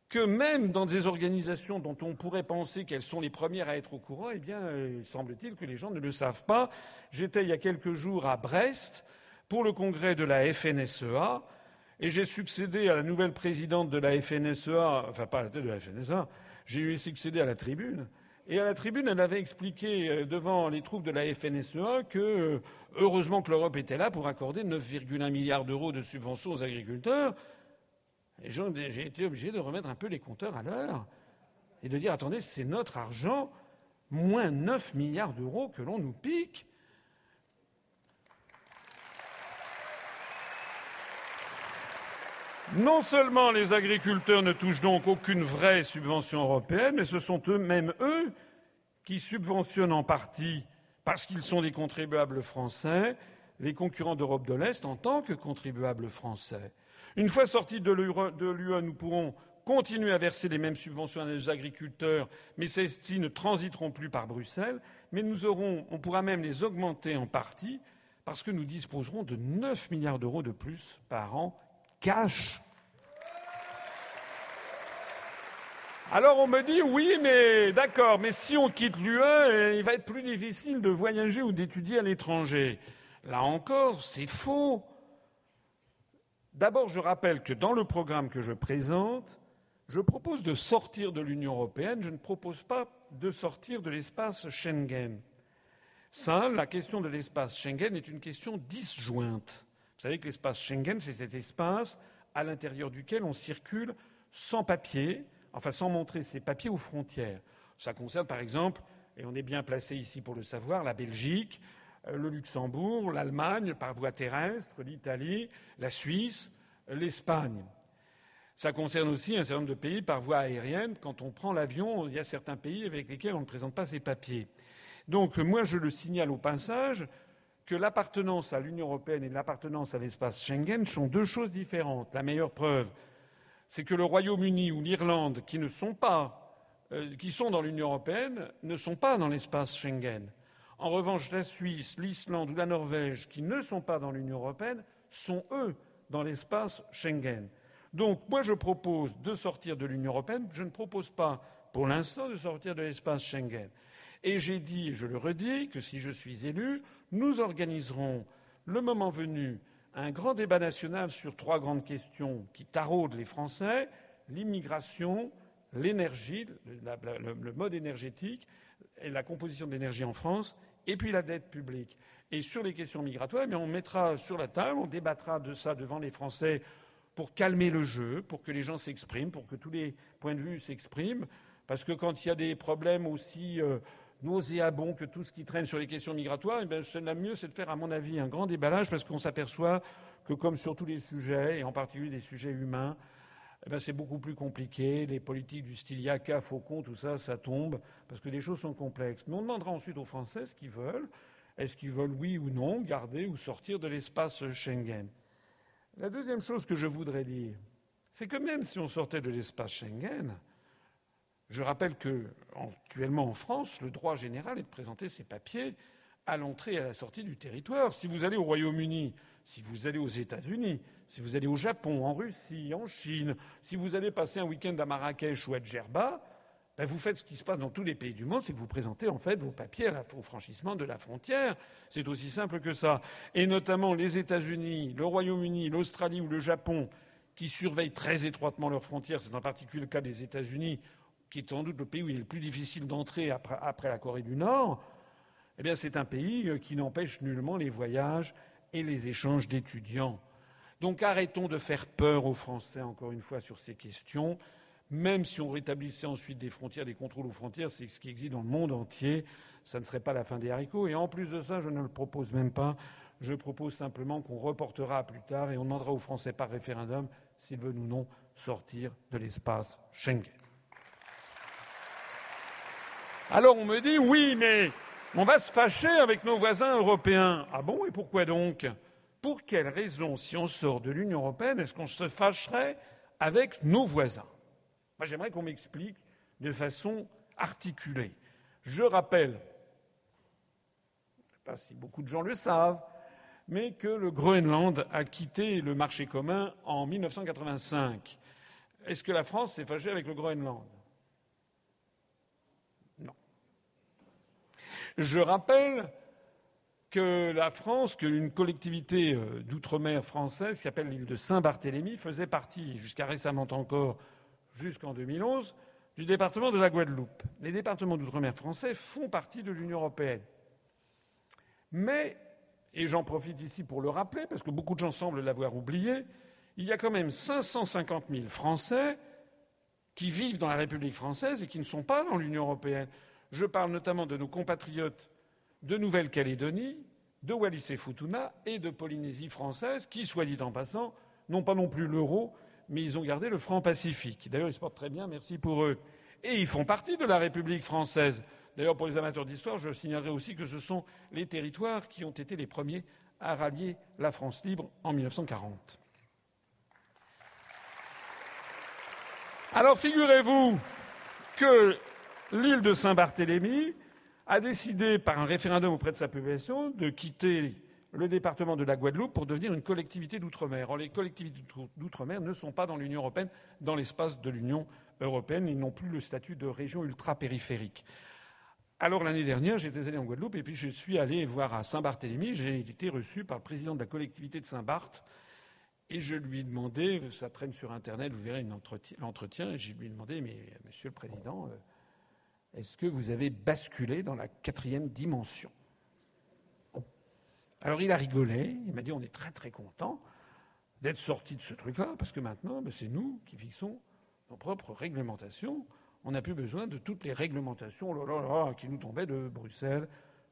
que même dans des organisations dont on pourrait penser qu'elles sont les premières à être au courant, eh bien, euh, semble-t-il que les gens ne le savent pas. J'étais il y a quelques jours à Brest pour le congrès de la FNSEA et j'ai succédé à la nouvelle présidente de la FNSEA, enfin pas la tête de la FNSEA, j'ai succédé à la tribune. Et à la tribune, elle avait expliqué euh, devant les troupes de la FNSEA que, euh, heureusement que l'Europe était là pour accorder 9,1 milliards d'euros de subventions aux agriculteurs. Et j'ai été obligé de remettre un peu les compteurs à l'heure et de dire attendez, c'est notre argent, moins 9 milliards d'euros que l'on nous pique. Non seulement les agriculteurs ne touchent donc aucune vraie subvention européenne, mais ce sont eux-mêmes eux qui subventionnent en partie, parce qu'ils sont des contribuables français, les concurrents d'Europe de l'Est en tant que contribuables français. Une fois sortis de l'UE, nous pourrons continuer à verser les mêmes subventions à nos agriculteurs, mais celles-ci ne transiteront plus par Bruxelles, mais nous aurons, on pourra même les augmenter en partie, parce que nous disposerons de 9 milliards d'euros de plus par an Alors on me dit oui, mais d'accord, mais si on quitte l'UE, il va être plus difficile de voyager ou d'étudier à l'étranger. Là encore, c'est faux. D'abord, je rappelle que dans le programme que je présente, je propose de sortir de l'Union européenne, je ne propose pas de sortir de l'espace Schengen. Ça, la question de l'espace Schengen est une question disjointe. Vous savez que l'espace Schengen, c'est cet espace à l'intérieur duquel on circule sans papier, enfin sans montrer ses papiers aux frontières. Ça concerne par exemple, et on est bien placé ici pour le savoir, la Belgique, euh, le Luxembourg, l'Allemagne par voie terrestre, l'Italie, la Suisse, l'Espagne. Ça concerne aussi un certain nombre de pays par voie aérienne. Quand on prend l'avion, il y a certains pays avec lesquels on ne présente pas ses papiers. Donc moi, je le signale au passage que l'appartenance à l'Union européenne et l'appartenance à l'espace Schengen sont deux choses différentes. La meilleure preuve, c'est que le Royaume-Uni ou l'Irlande, qui ne sont pas, euh, qui sont dans l'Union européenne, ne sont pas dans l'espace Schengen. En revanche, la Suisse, l'Islande ou la Norvège, qui ne sont pas dans l'Union européenne, sont eux dans l'espace Schengen. Donc, moi, je propose de sortir de l'Union européenne. Je ne propose pas, pour l'instant, de sortir de l'espace Schengen. Et j'ai dit, et je le redis, que si je suis élu, nous organiserons, le moment venu, un grand débat national sur trois grandes questions qui taraudent les Français l'immigration, l'énergie, le, mode énergétique et la composition de l'énergie en France et puis la dette publique. Et sur les questions migratoires, eh on mettra sur la table, on débattra de ça devant les Français pour calmer le jeu, pour que les gens s'expriment, pour que tous les points de vue s'expriment. Parce que quand il y a des problèmes aussi euh, nauséabonds que tout ce qui traîne sur les questions migratoires, eh bien, le mieux, c'est de faire, à mon avis, un grand déballage parce qu'on s'aperçoit que, comme sur tous les sujets, et en particulier des sujets humains, eh ben, c'est beaucoup plus compliqué. Les politiques du style Yaka, Faucon, tout ça, ça tombe, parce que les choses sont complexes. Mais on demandera ensuite aux Français ce qu'ils veulent. Est-ce qu'ils veulent, oui ou non, garder ou sortir de l'espace Schengen? La deuxième chose que je voudrais dire, c'est que même si on sortait de l'espace Schengen, je rappelle que, actuellement en France, le droit général est de présenter ses papiers à l'entrée et à la sortie du territoire. Si vous allez au Royaume-Uni, si vous allez aux États-Unis, si vous allez au Japon, en Russie, en Chine, si vous allez passer un week-end à Marrakech ou à Djerba, ben vous faites ce qui se passe dans tous les pays du monde, c'est que vous présentez en fait vos papiers au franchissement de la frontière. C'est aussi simple que ça. Et notamment les États-Unis, le Royaume-Uni, l'Australie ou le Japon, qui surveillent très étroitement leurs frontières. C'est en particulier le cas des États-Unis, qui est sans doute le pays où il est le plus difficile d'entrer après, la Corée du Nord. Eh bien, c'est un pays euh, qui n'empêche nullement les voyages et les échanges d'étudiants. Donc arrêtons de faire peur aux Français, encore une fois, sur ces questions. Même si on rétablissait ensuite des frontières, des contrôles aux frontières, c'est ce qui existe dans le monde entier, ça ne serait pas la fin des haricots. Et en plus de ça, je ne le propose même pas. Je propose simplement qu'on reportera plus tard et on demandera aux Français par référendum s'ils veulent ou non sortir de l'espace Schengen. Alors on me dit oui, mais on va se fâcher avec nos voisins européens. Ah bon, et pourquoi donc? Pour quelle raison, si on sort de l'Union européenne, est-ce qu'on se fâcherait avec nos voisins? Moi, j'aimerais qu'on m'explique de façon articulée. Je rappelle, je ne sais pas si beaucoup de gens le savent, mais que le Groenland a quitté le marché commun en 1985. Est-ce que la France s'est fâchée avec le Groenland? Je rappelle que la France, qu'une collectivité euh, d'outre-mer française qui s'appelle l'île de Saint-Barthélemy faisait partie, jusqu'à récemment encore, jusqu'en 2011, du département de la Guadeloupe. Les départements d'outre-mer français font partie de l'Union européenne. Mais, et j'en profite ici pour le rappeler, parce que beaucoup de gens semblent l'avoir oublié, il y a quand même 550 000 Français qui vivent dans la République française et qui ne sont pas dans l'Union européenne. Je parle notamment de nos compatriotes de Nouvelle-Calédonie, de Wallis et Futuna et de Polynésie française, qui, soit dit en passant, n'ont pas non plus l'euro, mais ils ont gardé le franc pacifique. D'ailleurs, ils se portent très bien, merci pour eux. Et ils font partie de la République française. D'ailleurs, pour les amateurs d'histoire, je signalerai aussi que ce sont les territoires qui ont été les premiers à rallier la France libre en 1940. Alors, figurez-vous que l'île de Saint-Barthélemy a décidé, par un référendum auprès de sa population, de quitter le département de la Guadeloupe pour devenir une collectivité d'outre-mer. Les collectivités d'outre-mer ne sont pas dans l'Union européenne, dans l'espace de l'Union européenne. Ils n'ont plus le statut de région ultra-périphérique. Alors, l'année dernière, j'étais allé en Guadeloupe et puis je suis allé voir à Saint-Barthélemy. J'ai été reçu par le président de la collectivité de Saint-Barth et je lui ai demandé, ça traîne sur Internet, vous verrez l'entretien, et je lui ai demandé, mais monsieur le président, euh, est-ce que vous avez basculé dans la quatrième dimension? Alors il a rigolé, il m'a dit on est très très content d'être sorti de ce truc-là, parce que maintenant, ben, c'est nous qui fixons nos propres réglementations. On n'a plus besoin de toutes les réglementations oh qui nous tombaient de Bruxelles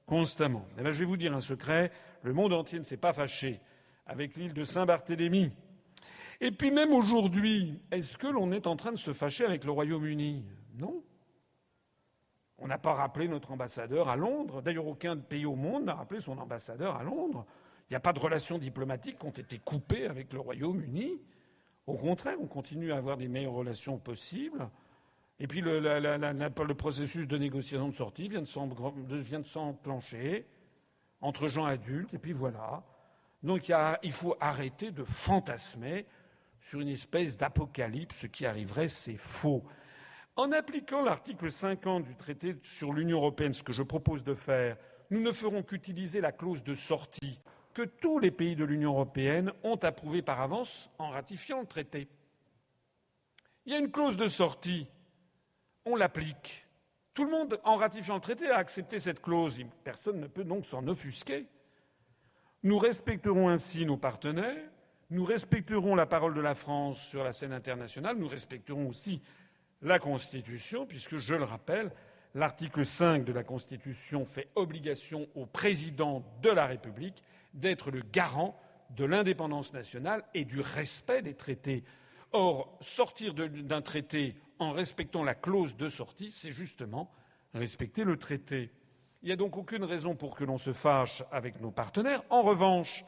constamment. Et là, je vais vous dire un secret, le monde entier ne s'est pas fâché avec l'île de Saint-Barthélemy. Et puis même aujourd'hui, est-ce que l'on est en train de se fâcher avec le Royaume-Uni? Non. On n'a pas rappelé notre ambassadeur à Londres. D'ailleurs, aucun pays au monde n'a rappelé son ambassadeur à Londres. Il n'y a pas de relations diplomatiques qui ont été coupées avec le Royaume-Uni. Au contraire, on continue à avoir des meilleures relations possibles. Et puis le, processus de négociation de sortie vient de s'enclencher entre gens adultes, et puis voilà. Donc il, il faut arrêter de fantasmer sur une espèce d'apocalypse qui arriverait, c'est faux. En appliquant l'article 50 du traité sur l'Union européenne, ce que je propose de faire, nous ne ferons qu'utiliser la clause de sortie que tous les pays de l'Union européenne ont approuvée par avance en ratifiant le traité. Il y a une clause de sortie, on l'applique. Tout le monde, en ratifiant le traité, a accepté cette clause. Personne ne peut donc s'en offusquer. Nous respecterons ainsi nos partenaires, nous respecterons la parole de la France sur la scène internationale, nous respecterons aussi la Constitution, puisque, je le rappelle, l'article 5 de la Constitution fait obligation au président de la République d'être le garant de l'indépendance nationale et du respect des traités Or, sortir d'un traité en respectant la clause de sortie, c'est justement respecter le traité. Il n'y a donc aucune raison pour que l'on se fâche avec nos partenaires. En revanche,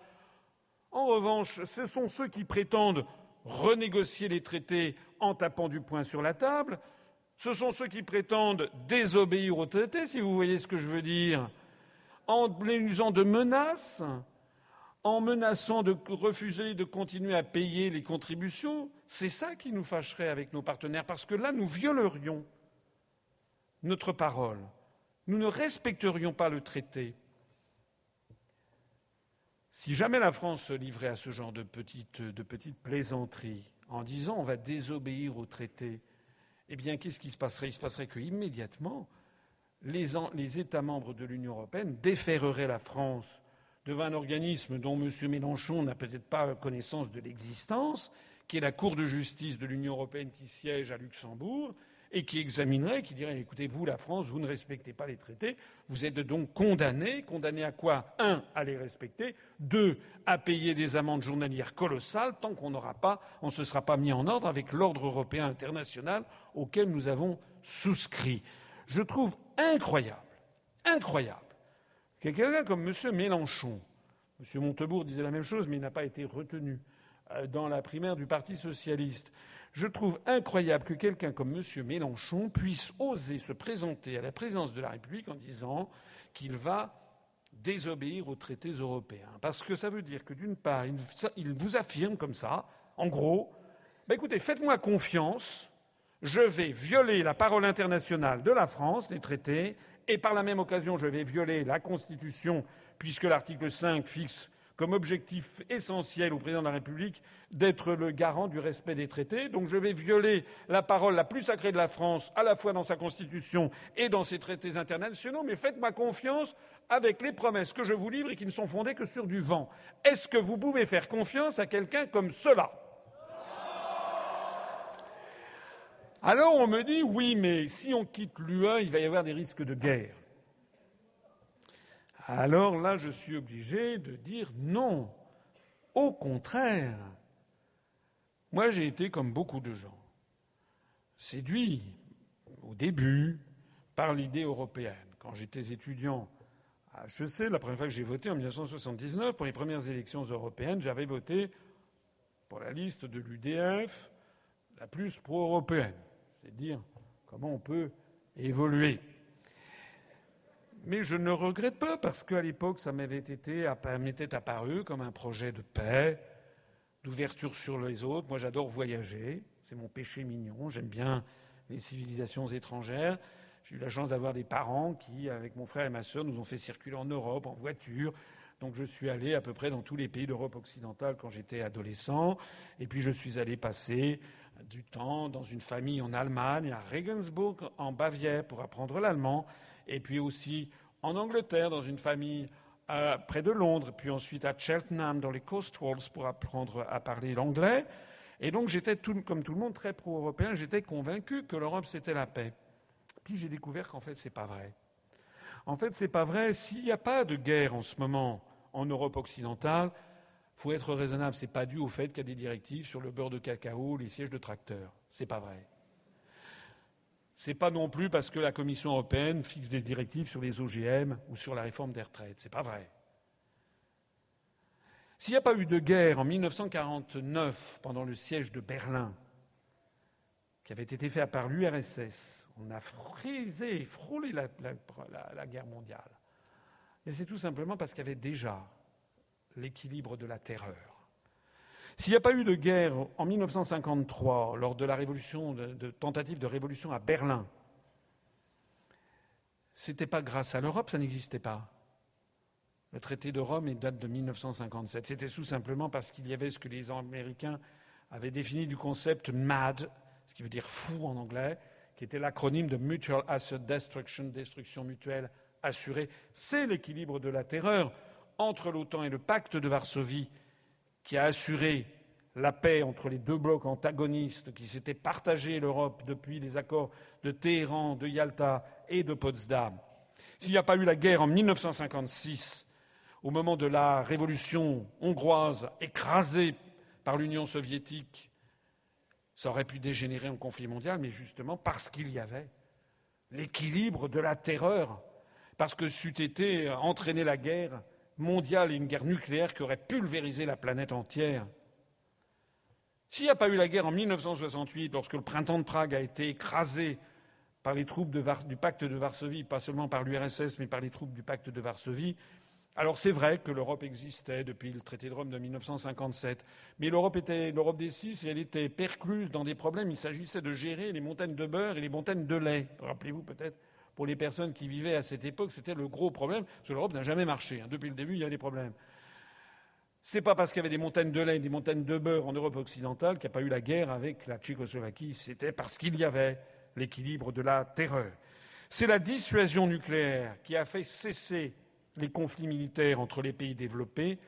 en revanche, ce sont ceux qui prétendent renégocier les traités en tapant du poing sur la table, ce sont ceux qui prétendent désobéir aux traités, si vous voyez ce que je veux dire, en usant de menaces, en menaçant de refuser de continuer à payer les contributions. C'est ça qui nous fâcherait avec nos partenaires, parce que là, nous violerions notre parole. Nous ne respecterions pas le traité. Si jamais la France se livrait à ce genre de petites plaisanteries en disant on va désobéir au traité, eh bien, qu'est-ce qui se passerait? Il se passerait que immédiatement, les, les États membres de l'Union européenne déféreraient la France devant un organisme dont M. Mélenchon n'a peut-être pas connaissance de l'existence, qui est la Cour de justice de l'Union européenne qui siège à Luxembourg, et qui examinerait, qui dirait écoutez, vous, la France, vous ne respectez pas les traités, vous êtes donc condamnés. Condamnés à quoi? Un, à les respecter. Deux, à payer des amendes journalières colossales tant qu'on n'aura pas, on ne se sera pas mis en ordre avec l'ordre européen international auquel nous avons souscrit. Je trouve incroyable, incroyable, que quelqu'un comme M. Mélenchon, M. Montebourg disait la même chose, mais il n'a pas été retenu euh, dans la primaire du Parti socialiste. Je trouve incroyable que quelqu'un comme M. Mélenchon puisse oser se présenter à la présidence de la République en disant qu'il va désobéir aux traités européens. Parce que ça veut dire que, d'une part, il vous affirme comme ça, en gros, bah écoutez, faites-moi confiance, je vais violer la parole internationale de la France, les traités, et par la même occasion, je vais violer la Constitution, puisque l'article 5 fixe comme objectif essentiel au président de la République d'être le garant du respect des traités. Donc je vais violer la parole la plus sacrée de la France, à la fois dans sa Constitution et dans ses traités internationaux, mais faites-moi confiance avec les promesses que je vous livre et qui ne sont fondées que sur du vent. Est-ce que vous pouvez faire confiance à quelqu'un comme cela? Alors on me dit oui, mais si on quitte l'UE, il va y avoir des risques de guerre alors là, je suis obligé de dire non. Au contraire, moi j'ai été comme beaucoup de gens, séduit au début par l'idée européenne. Quand j'étais étudiant à HEC, la première fois que j'ai voté en 1979, pour les premières élections européennes, j'avais voté pour la liste de l'UDF la plus pro-européenne. C'est dire comment on peut évoluer. Mais je ne regrette pas, parce qu'à l'époque, ça m'avait été, m'était apparu comme un projet de paix, d'ouverture sur les autres. Moi, j'adore voyager. C'est mon péché mignon. J'aime bien les civilisations étrangères. J'ai eu la chance d'avoir des parents qui, avec mon frère et ma sœur, nous ont fait circuler en Europe en voiture. Donc je suis allé à peu près dans tous les pays d'Europe occidentale quand j'étais adolescent. Et puis je suis allé passer du temps dans une famille en Allemagne, à Regensburg, en Bavière, pour apprendre l'allemand et puis aussi en Angleterre, dans une famille euh, près de Londres, puis ensuite à Cheltenham, dans les Cotswolds, pour apprendre à parler l'anglais. Et donc j'étais, comme tout le monde, très pro-européen. J'étais convaincu que l'Europe, c'était la paix. Puis j'ai découvert qu'en fait, c'est pas vrai. En fait, c'est pas vrai. S'il n'y a pas de guerre en ce moment en Europe occidentale, faut être raisonnable. C'est pas dû au fait qu'il y a des directives sur le beurre de cacao, les sièges de tracteurs. C'est pas vrai. Ce n'est pas non plus parce que la Commission européenne fixe des directives sur les OGM ou sur la réforme des retraites. Ce n'est pas vrai. S'il n'y a pas eu de guerre en 1949, pendant le siège de Berlin, qui avait été fait par l'URSS, on a frisé et frôlé la, la guerre mondiale. Et c'est tout simplement parce qu'il y avait déjà l'équilibre de la terreur. S'il n'y a pas eu de guerre en 1953, lors de la révolution, de, tentative de révolution à Berlin, ce n'était pas grâce à l'Europe, ça n'existait pas. Le traité de Rome date de 1957. C'était tout simplement parce qu'il y avait ce que les Américains avaient défini du concept MAD, ce qui veut dire fou en anglais, qui était l'acronyme de Mutual Asset Destruction, destruction mutuelle assurée. C'est l'équilibre de la terreur entre l'OTAN et le pacte de Varsovie qui a assuré la paix entre les deux blocs antagonistes qui s'étaient partagés l'Europe depuis les accords de Téhéran, de Yalta et de Potsdam. S'il n'y a pas eu la guerre en 1956, au moment de la révolution hongroise écrasée par l'Union soviétique, Ça aurait pu dégénérer en conflit mondial, mais justement parce qu'il y avait l'équilibre de la terreur, parce que c'eût été entraîner la guerre mondiale et une guerre nucléaire qui aurait pulvérisé la planète entière. S'il n'y a pas eu la guerre en 1968, lorsque le printemps de Prague a été écrasé par les troupes du pacte de Varsovie, pas seulement par l'URSS, mais par les troupes du pacte de Varsovie, alors c'est vrai que l'Europe existait depuis le traité de Rome de 1957, mais l'Europe était l'Europe des six et elle était percluse dans des problèmes. Il s'agissait de gérer les montagnes de beurre et les montagnes de lait. Rappelez-vous peut-être, pour les personnes qui vivaient à cette époque, c'était le gros problème, parce que l'Europe n'a jamais marché. Hein. Depuis le début, il y a des problèmes. C'est pas parce qu'il y avait des montagnes de lait et des montagnes de beurre en Europe occidentale qu'il n'y a pas eu la guerre avec la Tchécoslovaquie. C'était parce qu'il y avait l'équilibre de la terreur. C'est la dissuasion nucléaire qui a fait cesser les conflits militaires entre les pays développés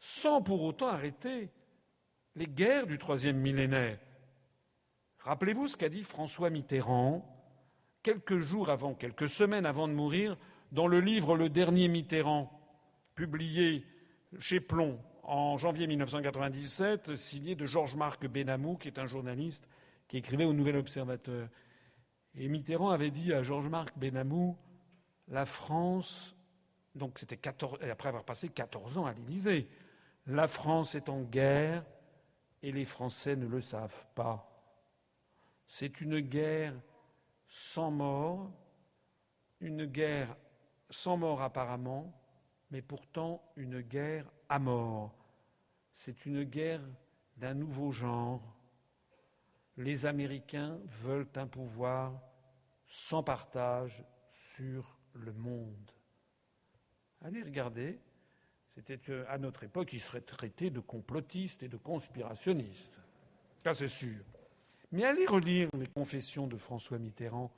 sans pour autant arrêter les guerres du troisième millénaire. Rappelez-vous ce qu'a dit François Mitterrand quelques jours avant, quelques semaines avant de mourir, dans le livre Le dernier Mitterrand, publié chez Plomb en janvier 1997, signé de Georges-Marc Benamou, qui est un journaliste qui écrivait au Nouvel Observateur. Et Mitterrand avait dit à Georges-Marc Benamou La France donc c'était après avoir passé 14 ans à l'Élysée. La France est en guerre et les Français ne le savent pas. C'est une guerre sans mort, une guerre sans mort apparemment, mais pourtant une guerre à mort. C'est une guerre d'un nouveau genre. Les Américains veulent un pouvoir sans partage sur le monde. Allez regarder. C'était euh, à notre époque, il serait traité de complotiste et de conspirationniste. Ça, c'est sûr. Mais allez relire les confessions de François Mitterrand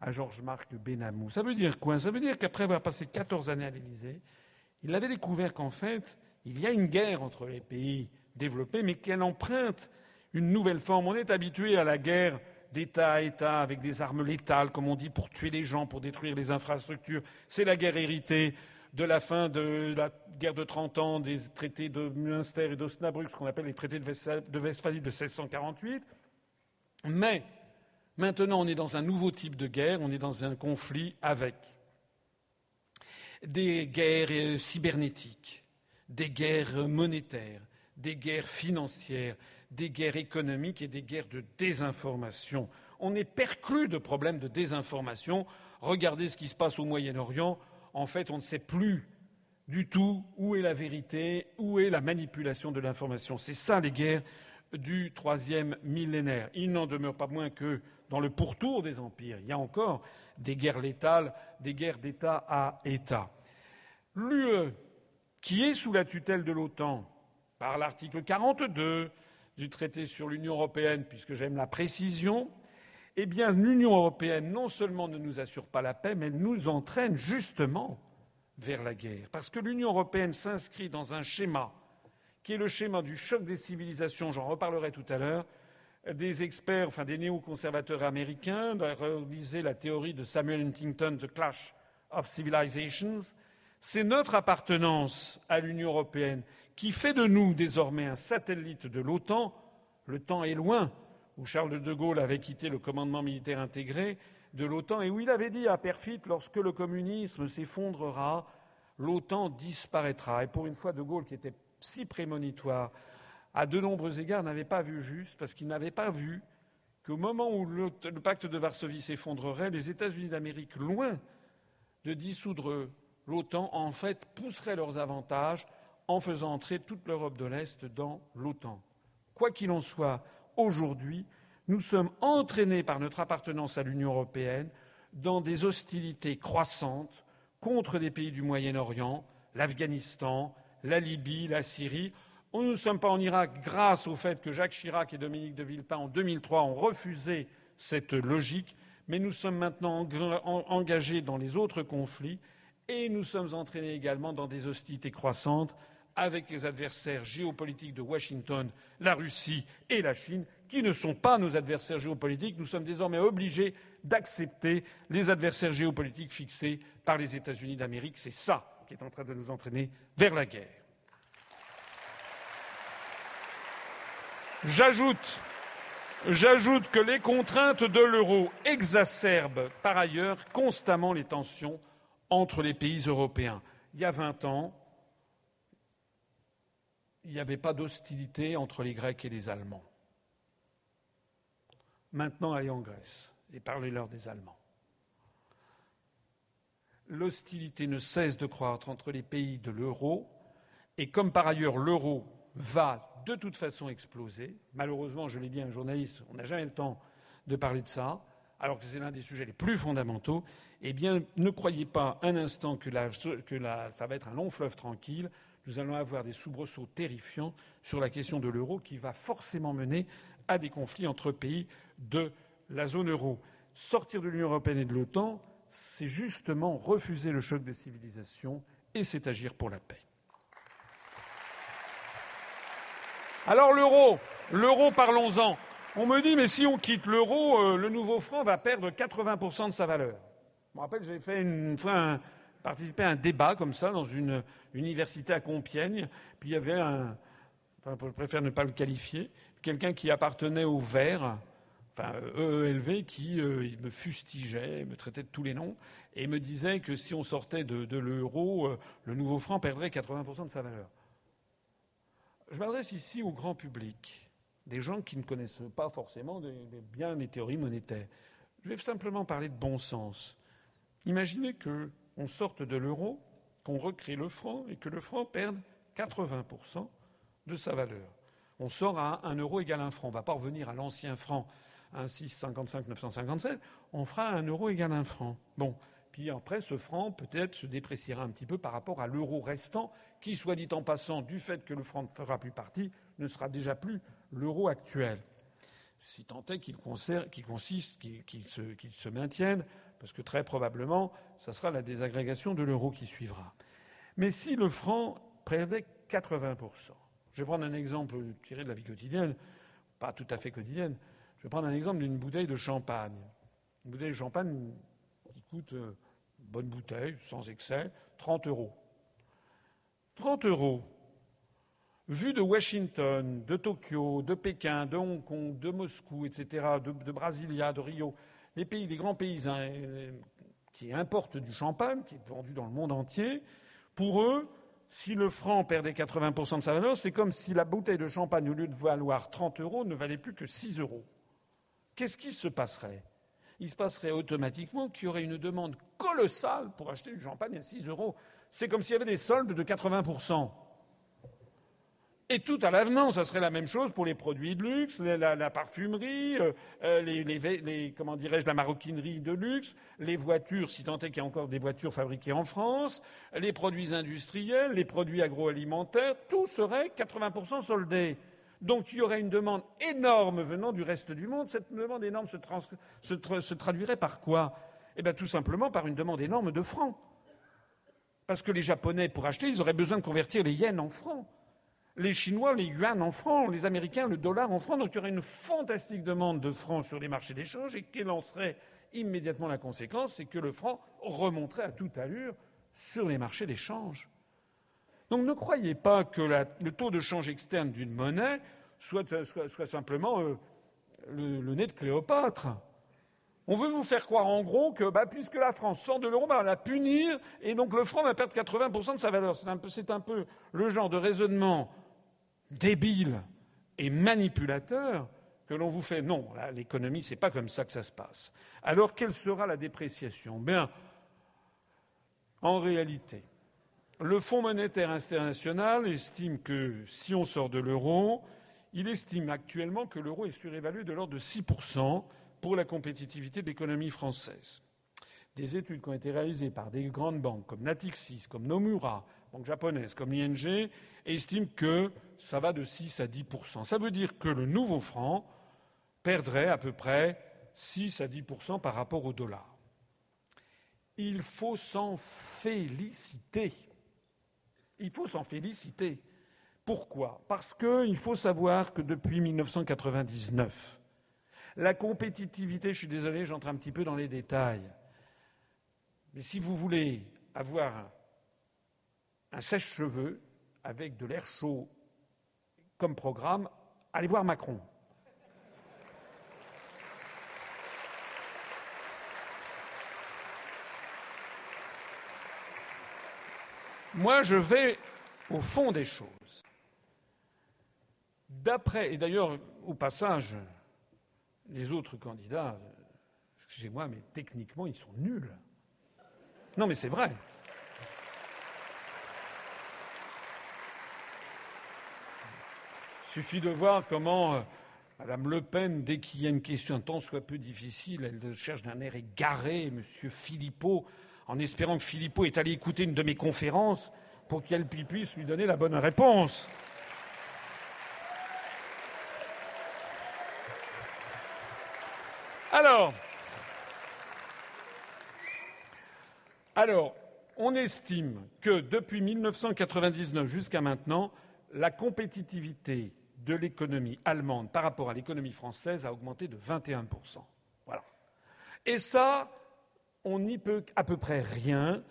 à Georges-Marc Benamou. Ça veut dire quoi? Ça veut dire qu'après avoir passé 14 années à l'Élysée, il avait découvert qu'en fait, il y a une guerre entre les pays développés, mais qu'elle emprunte une nouvelle forme. On est habitué à la guerre d'État à État avec des armes létales, comme on dit, pour tuer les gens, pour détruire les infrastructures. C'est la guerre héritée de la fin de la guerre de 30 ans, des traités de Münster et d'Osnabrück, ce qu'on appelle les traités de Westphalie de 1648. Mais maintenant, on est dans un nouveau type de guerre, on est dans un conflit avec des guerres euh, cybernétiques, des guerres monétaires, des guerres financières, des guerres économiques et des guerres de désinformation. On est perclus de problèmes de désinformation. Regardez ce qui se passe au Moyen-Orient en fait, on ne sait plus du tout où est la vérité, où est la manipulation de l'information. C'est ça les guerres du troisième millénaire. Il n'en demeure pas moins que dans le pourtour des empires, il y a encore des guerres létales, des guerres d'État à État. L'UE, qui est sous la tutelle de l'OTAN par l'article 42 du traité sur l'Union européenne, puisque j'aime la précision, eh bien, l'Union européenne non seulement ne nous assure pas la paix, mais elle nous entraîne justement vers la guerre. Parce que l'Union européenne s'inscrit dans un schéma qui est le schéma du choc des civilisations, j'en reparlerai tout à l'heure, des experts, enfin des néoconservateurs américains, réaliser la théorie de Samuel Huntington, The Clash of Civilizations. C'est notre appartenance à l'Union européenne qui fait de nous désormais un satellite de l'OTAN. Le temps est loin où Charles de Gaulle avait quitté le commandement militaire intégré de l'OTAN et où il avait dit à Perfit lorsque le communisme s'effondrera, l'OTAN disparaîtra. Et pour une fois, de Gaulle, qui était si prémonitoire, à de nombreux égards, n'avait pas vu juste, parce qu'il n'avait pas vu qu'au moment où le, pacte de Varsovie s'effondrerait, les États-Unis d'Amérique, loin de dissoudre l'OTAN, en fait, pousseraient leurs avantages en faisant entrer toute l'Europe de l'Est dans l'OTAN. Quoi qu'il en soit, aujourd'hui, nous sommes entraînés par notre appartenance à l'Union européenne dans des hostilités croissantes contre des pays du Moyen-Orient, l'Afghanistan, la Libye, la Syrie. Nous ne sommes pas en Irak grâce au fait que Jacques Chirac et Dominique de Villepin, en 2003, ont refusé cette logique, mais nous sommes maintenant engagés dans les autres conflits et nous sommes entraînés également dans des hostilités croissantes avec les adversaires géopolitiques de Washington, la Russie et la Chine, qui ne sont pas nos adversaires géopolitiques. Nous sommes désormais obligés d'accepter les adversaires géopolitiques fixés par les États-Unis d'Amérique. C'est ça est en train de nous entraîner vers la guerre. J'ajoute J'ajoute que les contraintes de l'euro exacerbent par ailleurs constamment les tensions entre les pays européens. Il y a 20 ans, il n'y avait pas d'hostilité entre les Grecs et les Allemands. Maintenant, allez en Grèce et parlez-leur des Allemands. L'hostilité ne cesse de croître entre les pays de l'euro, et comme par ailleurs l'euro va de toute façon exploser, malheureusement, je l'ai dit à un journaliste, on n'a jamais le temps de parler de ça, alors que c'est l'un des sujets les plus fondamentaux, eh bien, ne croyez pas un instant que, ça va être un long fleuve tranquille. Nous allons avoir des soubresauts terrifiants sur la question de l'euro qui va forcément mener à des conflits entre pays de la zone euro. Sortir de l'Union européenne et de l'OTAN, c'est justement refuser le choc des civilisations et c'est agir pour la paix. Alors l'euro, l'euro, parlons-en. On me dit, mais si on quitte l'euro, euh, le nouveau franc va perdre 80% de sa valeur. Je me rappelle, j'ai fait une participé à un débat comme ça dans une université à Compiègne. Puis il y avait un, je préfère ne pas le qualifier, quelqu'un qui appartenait au vert, enfin EELV, qui euh, me fustigeait, me traitait de tous les noms, et me disait que si on sortait de, l'euro, euh, le nouveau franc perdrait 80% de sa valeur. Je m'adresse ici au grand public, des gens qui ne connaissent pas forcément bien les théories monétaires. Je vais simplement parler de bon sens. Imaginez qu'on sorte de l'euro, qu'on recrée le franc et que le franc perde 80% de sa valeur. On sort à un euro égal à un franc. On ne va pas revenir à l'ancien franc, un 6,55, 957. On fera un euro égal à un franc. Bon. Puis après, ce franc peut-être se dépréciera un petit peu par rapport à l'euro restant, qui, soit dit en passant, du fait que le franc ne fera plus partie, ne sera déjà plus l'euro actuel. Si tant est qu'il consiste, qu'il se, se maintienne parce que très probablement, ce sera la désagrégation de l'euro qui suivra. Mais si le franc perdait 80%, je vais prendre un exemple tiré de la vie quotidienne, pas tout à fait quotidienne, je vais prendre un exemple d'une bouteille de champagne. Une bouteille de champagne qui coûte, euh, bonne bouteille, sans excès, 30 euros. 30 euros. Vu de Washington, de Tokyo, de Pékin, de Hong Kong, de Moscou, etc., de, Brasilia, de Rio, les pays, les grands pays euh, qui importent du champagne, qui est vendu dans le monde entier, pour eux, si le franc perdait 80% de sa valeur, c'est comme si la bouteille de champagne, au lieu de valoir 30 euros, ne valait plus que 6 euros. Qu'est-ce qui se passerait? Il se passerait automatiquement qu'il y aurait une demande colossale pour acheter du champagne à 6 euros. C'est comme s'il y avait des soldes de 80%. Et tout à l'avenant, ça serait la même chose pour les produits de luxe, la, parfumerie, euh, euh, les, comment dirais-je, la maroquinerie de luxe, les voitures, si tant est qu'il y a encore des voitures fabriquées en France, les produits industriels, les produits agroalimentaires, tout serait 80% soldé. Donc il y aurait une demande énorme venant du reste du monde. Cette demande énorme se, traduirait par quoi? Eh bien tout simplement par une demande énorme de francs. Parce que les Japonais, pour acheter, ils auraient besoin de convertir les yens en francs les Chinois les yuan en francs, les Américains le dollar en francs. Donc il y aurait une fantastique demande de francs sur les marchés d'échange et quelle en serait immédiatement la conséquence C'est que le franc remonterait à toute allure sur les marchés d'échange. Donc ne croyez pas que le taux de change externe d'une monnaie soit, simplement euh, le, nez de Cléopâtre. On veut vous faire croire en gros que bah, puisque la France sort de l'euro, bah, on va la punir et donc le franc va perdre 80% de sa valeur. C'est un, un peu le genre de raisonnement débile et manipulateur que l'on vous fait. Non, l'économie, c'est pas comme ça que ça se passe. Alors, quelle sera la dépréciation? Bien, en réalité, le Fonds monétaire international estime que si on sort de l'euro, il estime actuellement que l'euro est surévalué de l'ordre de 6% pour la compétitivité de l'économie française. Des études qui ont été réalisées par des grandes banques comme Natixis, comme Nomura, banque japonaise, comme l'ING, estime que ça va de 6 à 10 Ça veut dire que le nouveau franc perdrait à peu près 6 à 10% par rapport au dollar. Il faut s'en féliciter. Il faut s'en féliciter. Pourquoi? Parce qu'il faut savoir que depuis 1999, la compétitivité, je suis désolé, j'entre un petit peu dans les détails, mais si vous voulez avoir un sèche-cheveux, avec de l'air chaud comme programme, allez voir Macron. Moi, je vais au fond des choses. D'après, et d'ailleurs, au passage, les autres candidats, excusez-moi, mais techniquement, ils sont nuls. Non, mais c'est vrai. Suffit de voir comment euh, Madame Le Pen, dès qu'il y a une question tant soit peu difficile, elle cherche d'un air égaré M. Philippot, en espérant que Philippot est allé écouter une de mes conférences pour qu'elle puisse lui donner la bonne réponse. Alors, alors, on estime que depuis 1999 jusqu'à maintenant, la compétitivité de l'économie allemande par rapport à l'économie française a augmenté de 21%. Voilà. Et ça, on n'y peut à peu près rien,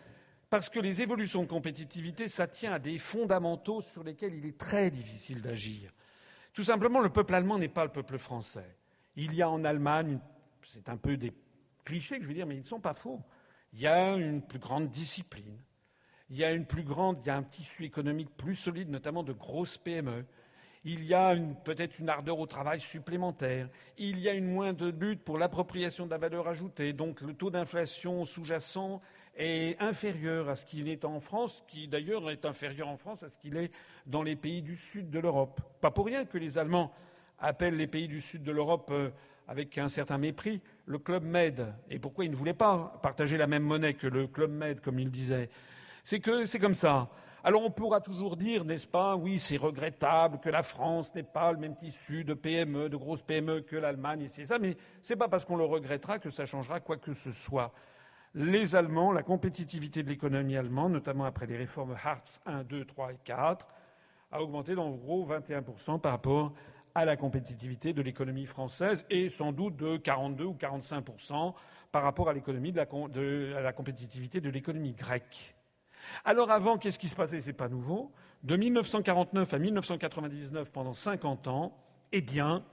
parce que les évolutions de compétitivité, ça tient à des fondamentaux sur lesquels il est très difficile d'agir. Tout simplement, le peuple allemand n'est pas le peuple français. Il y a en Allemagne, c'est un peu des clichés que je veux dire, mais ils ne sont pas faux. Il y a une plus grande discipline. Il y a une plus grande, il y a un tissu économique plus solide, notamment de grosses PME il y a peut-être une ardeur au travail supplémentaire, il y a une moindre lutte pour l'appropriation de la valeur ajoutée, donc le taux d'inflation sous-jacent est inférieur à ce qu'il est en France, qui d'ailleurs est inférieur en France à ce qu'il est dans les pays du sud de l'Europe. Pas pour rien que les Allemands appellent les pays du sud de l'Europe euh, avec un certain mépris le Club Med. Et pourquoi ils ne voulaient pas partager la même monnaie que le Club Med, comme ils disaient? C'est que c'est comme ça. Alors on pourra toujours dire, n'est-ce pas, oui, c'est regrettable que la France n'ait pas le même tissu de PME, de grosses PME que l'Allemagne, et c'est ça, mais ce n'est pas parce qu'on le regrettera que ça changera quoi que ce soit. Les Allemands, la compétitivité de l'économie allemande, notamment après les réformes Hartz 1, 2, 3 et 4, a augmenté d'en gros 21% par rapport à la compétitivité de l'économie française et sans doute de 42 ou 45% par rapport à à la compétitivité de l'économie grecque. Alors avant, qu'est-ce qui se passait? C'est pas nouveau. De 1949 à 1999, pendant 50 ans, eh bien,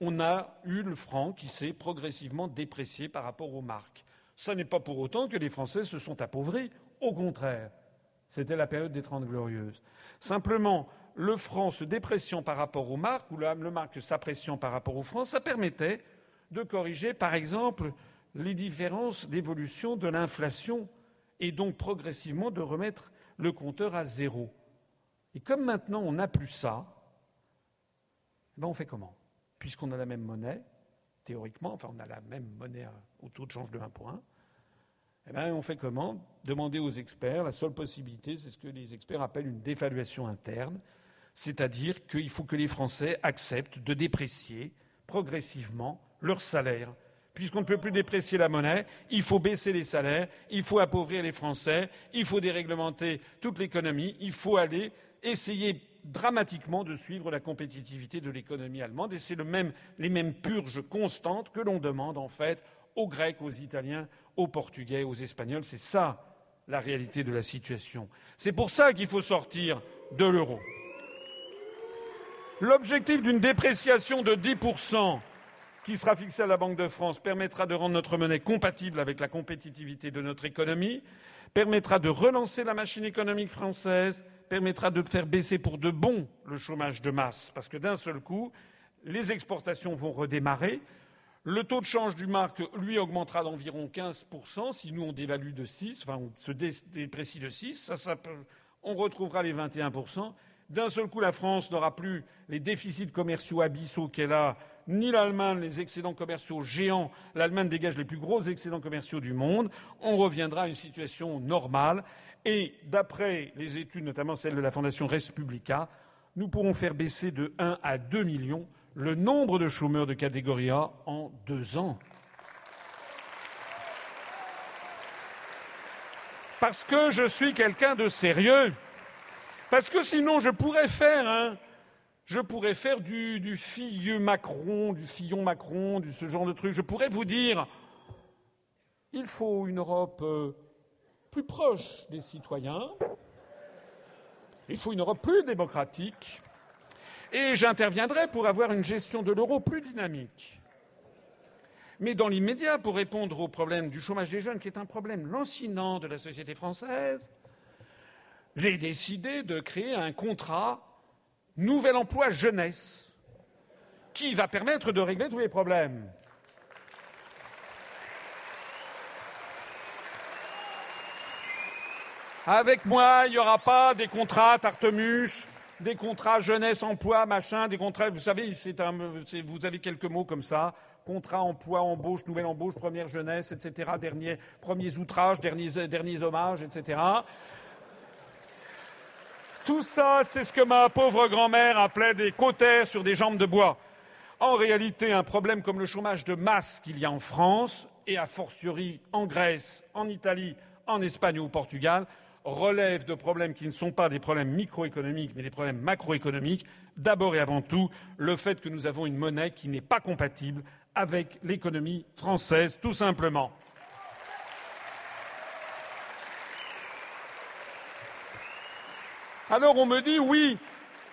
on a eu le franc qui s'est progressivement déprécié par rapport aux marques. Ça n'est pas pour autant que les Français se sont appauvris. Au contraire, c'était la période des Trente Glorieuses. Simplement, le franc se dépréciant par rapport aux marques, ou le marque s'appréciant par rapport aux francs, ça permettait de corriger, par exemple, les différences d'évolution de l'inflation et donc progressivement de remettre le compteur à zéro. Et comme maintenant on n'a plus ça, eh ben on fait comment? Puisqu'on a la même monnaie, théoriquement, enfin on a la même monnaie au taux de change de 1 pour 1, eh ben on fait comment? Demander aux experts. La seule possibilité, c'est ce que les experts appellent une dévaluation interne, c'est-à-dire qu'il faut que les Français acceptent de déprécier progressivement leur salaire puisqu'on ne peut plus déprécier la monnaie, il faut baisser les salaires, il faut appauvrir les Français, il faut déréglementer toute l'économie, il faut aller essayer dramatiquement de suivre la compétitivité de l'économie allemande, et c'est les mêmes purges constantes que l'on demande en fait aux Grecs, aux Italiens, aux Portugais, aux Espagnols. C'est ça la réalité de la situation. C'est pour ça qu'il faut sortir de l'euro. L'objectif d'une dépréciation de 10% qui sera fixé à la Banque de France permettra de rendre notre monnaie compatible avec la compétitivité de notre économie, permettra de relancer la machine économique française, permettra de faire baisser pour de bon le chômage de masse, parce que d'un seul coup, les exportations vont redémarrer. Le taux de change du marque, lui, augmentera d'environ 15%. Si nous, on dévalue de 6, enfin, on se déprécie de 6, ça, ça on retrouvera les 21%. D'un seul coup, la France n'aura plus les déficits commerciaux abyssaux qu'elle a ni l'Allemagne les excédents commerciaux géants. L'Allemagne dégage les plus gros excédents commerciaux du monde. On reviendra à une situation normale. Et d'après les études, notamment celles de la Fondation Respublica, nous pourrons faire baisser de 1 à 2 millions le nombre de chômeurs de catégorie A en deux ans. Parce que je suis quelqu'un de sérieux. Parce que sinon, je pourrais faire un, je pourrais faire du, filleux Macron, du fillon Macron, du, ce genre de truc. Je pourrais vous dire, il faut une Europe euh, plus proche des citoyens, il faut une Europe plus démocratique, et j'interviendrai pour avoir une gestion de l'euro plus dynamique. Mais dans l'immédiat, pour répondre au problème du chômage des jeunes, qui est un problème lancinant de la société française, j'ai décidé de créer un contrat nouvel emploi jeunesse qui va permettre de régler tous les problèmes. Avec moi, il n'y aura pas des contrats tartemuche, des contrats jeunesse, emploi, machin, des contrats, vous savez, un, vous avez quelques mots comme ça, contrat, emploi, embauche, nouvelle embauche, première jeunesse, etc., premiers outrages, derniers, derniers hommages, etc. Tout ça, c'est ce que ma pauvre grand-mère appelait des cautères sur des jambes de bois. En réalité, un problème comme le chômage de masse qu'il y a en France, et a fortiori en Grèce, en Italie, en Espagne ou au Portugal, relève de problèmes qui ne sont pas des problèmes microéconomiques, mais des problèmes macroéconomiques. D'abord et avant tout, le fait que nous avons une monnaie qui n'est pas compatible avec l'économie française, tout simplement. Alors on me dit oui,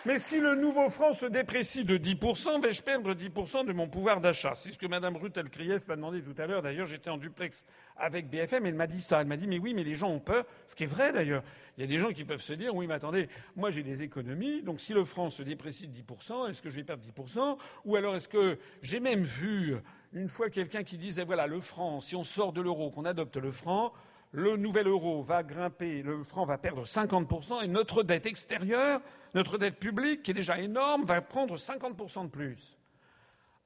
mais si le nouveau franc se déprécie de 10%, vais-je perdre 10% de mon pouvoir d'achat? C'est ce que Mme Ruth Elkrief m'a demandé tout à l'heure. D'ailleurs, j'étais en duplex avec BFM, elle m'a dit ça. Elle m'a dit, mais oui, mais les gens ont peur. Ce qui est vrai d'ailleurs. Il y a des gens qui peuvent se dire, oui, mais attendez, moi j'ai des économies, donc si le franc se déprécie de 10%, est-ce que je vais perdre 10% Ou alors est-ce que j'ai même vu une fois quelqu'un qui disait, voilà, le franc, si on sort de l'euro, qu'on adopte le franc, le nouvel euro va grimper, le franc va perdre 50% et notre dette extérieure notre dette publique, qui est déjà énorme, va prendre 50% de plus.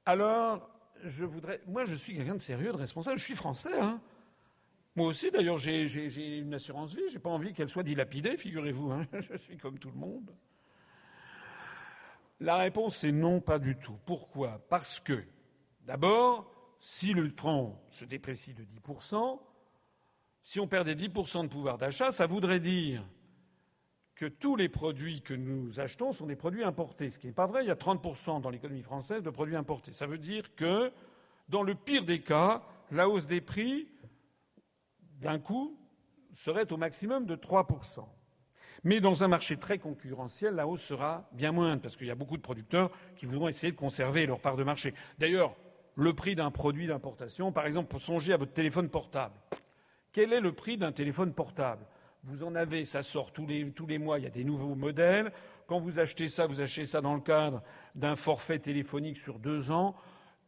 Alors, je voudrais. Moi, je suis quelqu'un de sérieux, de responsable. Je suis français, hein. Moi aussi, d'ailleurs, j'ai une assurance vie. J'ai pas envie qu'elle soit dilapidée, figurez-vous. Hein. Je suis comme tout le monde. La réponse est non, pas du tout. Pourquoi? Parce que, d'abord, si le franc se déprécie de 10%, si on perdait 10% de pouvoir d'achat, ça voudrait dire que tous les produits que nous achetons sont des produits importés. Ce qui n'est pas vrai. Il y a 30% dans l'économie française de produits importés. Ça veut dire que, dans le pire des cas, la hausse des prix, d'un coup, serait au maximum de 3%. Mais dans un marché très concurrentiel, la hausse sera bien moindre, parce qu'il y a beaucoup de producteurs qui voudront essayer de conserver leur part de marché. D'ailleurs, le prix d'un produit d'importation, par exemple, songez à votre téléphone portable. Quel est le prix d'un téléphone portable? Vous en avez, ça sort tous les, mois, il y a des nouveaux modèles. Quand vous achetez ça, vous achetez ça dans le cadre d'un forfait téléphonique sur deux ans.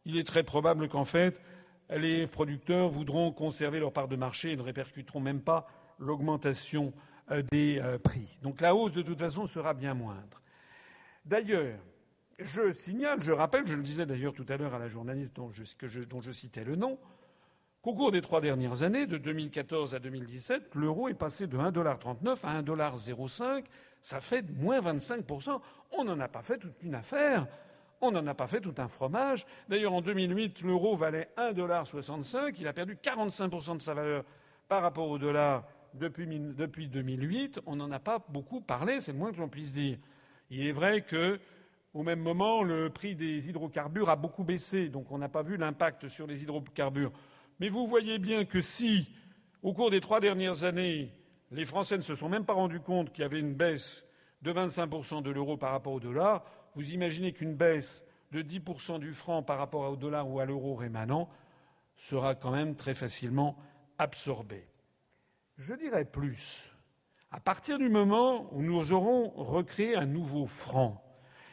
Il est très probable qu'en fait, les producteurs voudront conserver leur part de marché et ne répercuteront même pas l'augmentation euh, des euh, prix. Donc la hausse, de toute façon, sera bien moindre. D'ailleurs, je signale, je rappelle, je le disais d'ailleurs tout à l'heure à la journaliste dont je citais le nom, qu'au cours des trois dernières années, de 2014 à 2017, l'euro est passé de 1,39$ à 1,05$. Ça fait moins 25%. On n'en a pas fait toute une affaire. On n'en a pas fait tout un fromage. D'ailleurs, en 2008, l'euro valait 1,65$. Il a perdu 45% de sa valeur par rapport au dollar depuis, depuis 2008. On n'en a pas beaucoup parlé, c'est le moins que l'on puisse dire. Il est vrai que, au même moment, le prix des hydrocarbures a beaucoup baissé, donc on n'a pas vu l'impact sur les hydrocarbures. Mais vous voyez bien que si, au cours des trois dernières années, les Français ne se sont même pas rendus compte qu'il y avait une baisse de 25% de l'euro par rapport au dollar, vous imaginez qu'une baisse de 10% du franc par rapport au dollar ou à l'euro rémanent sera quand même très facilement absorbée. Je dirais plus. À partir du moment où nous aurons recréé un nouveau franc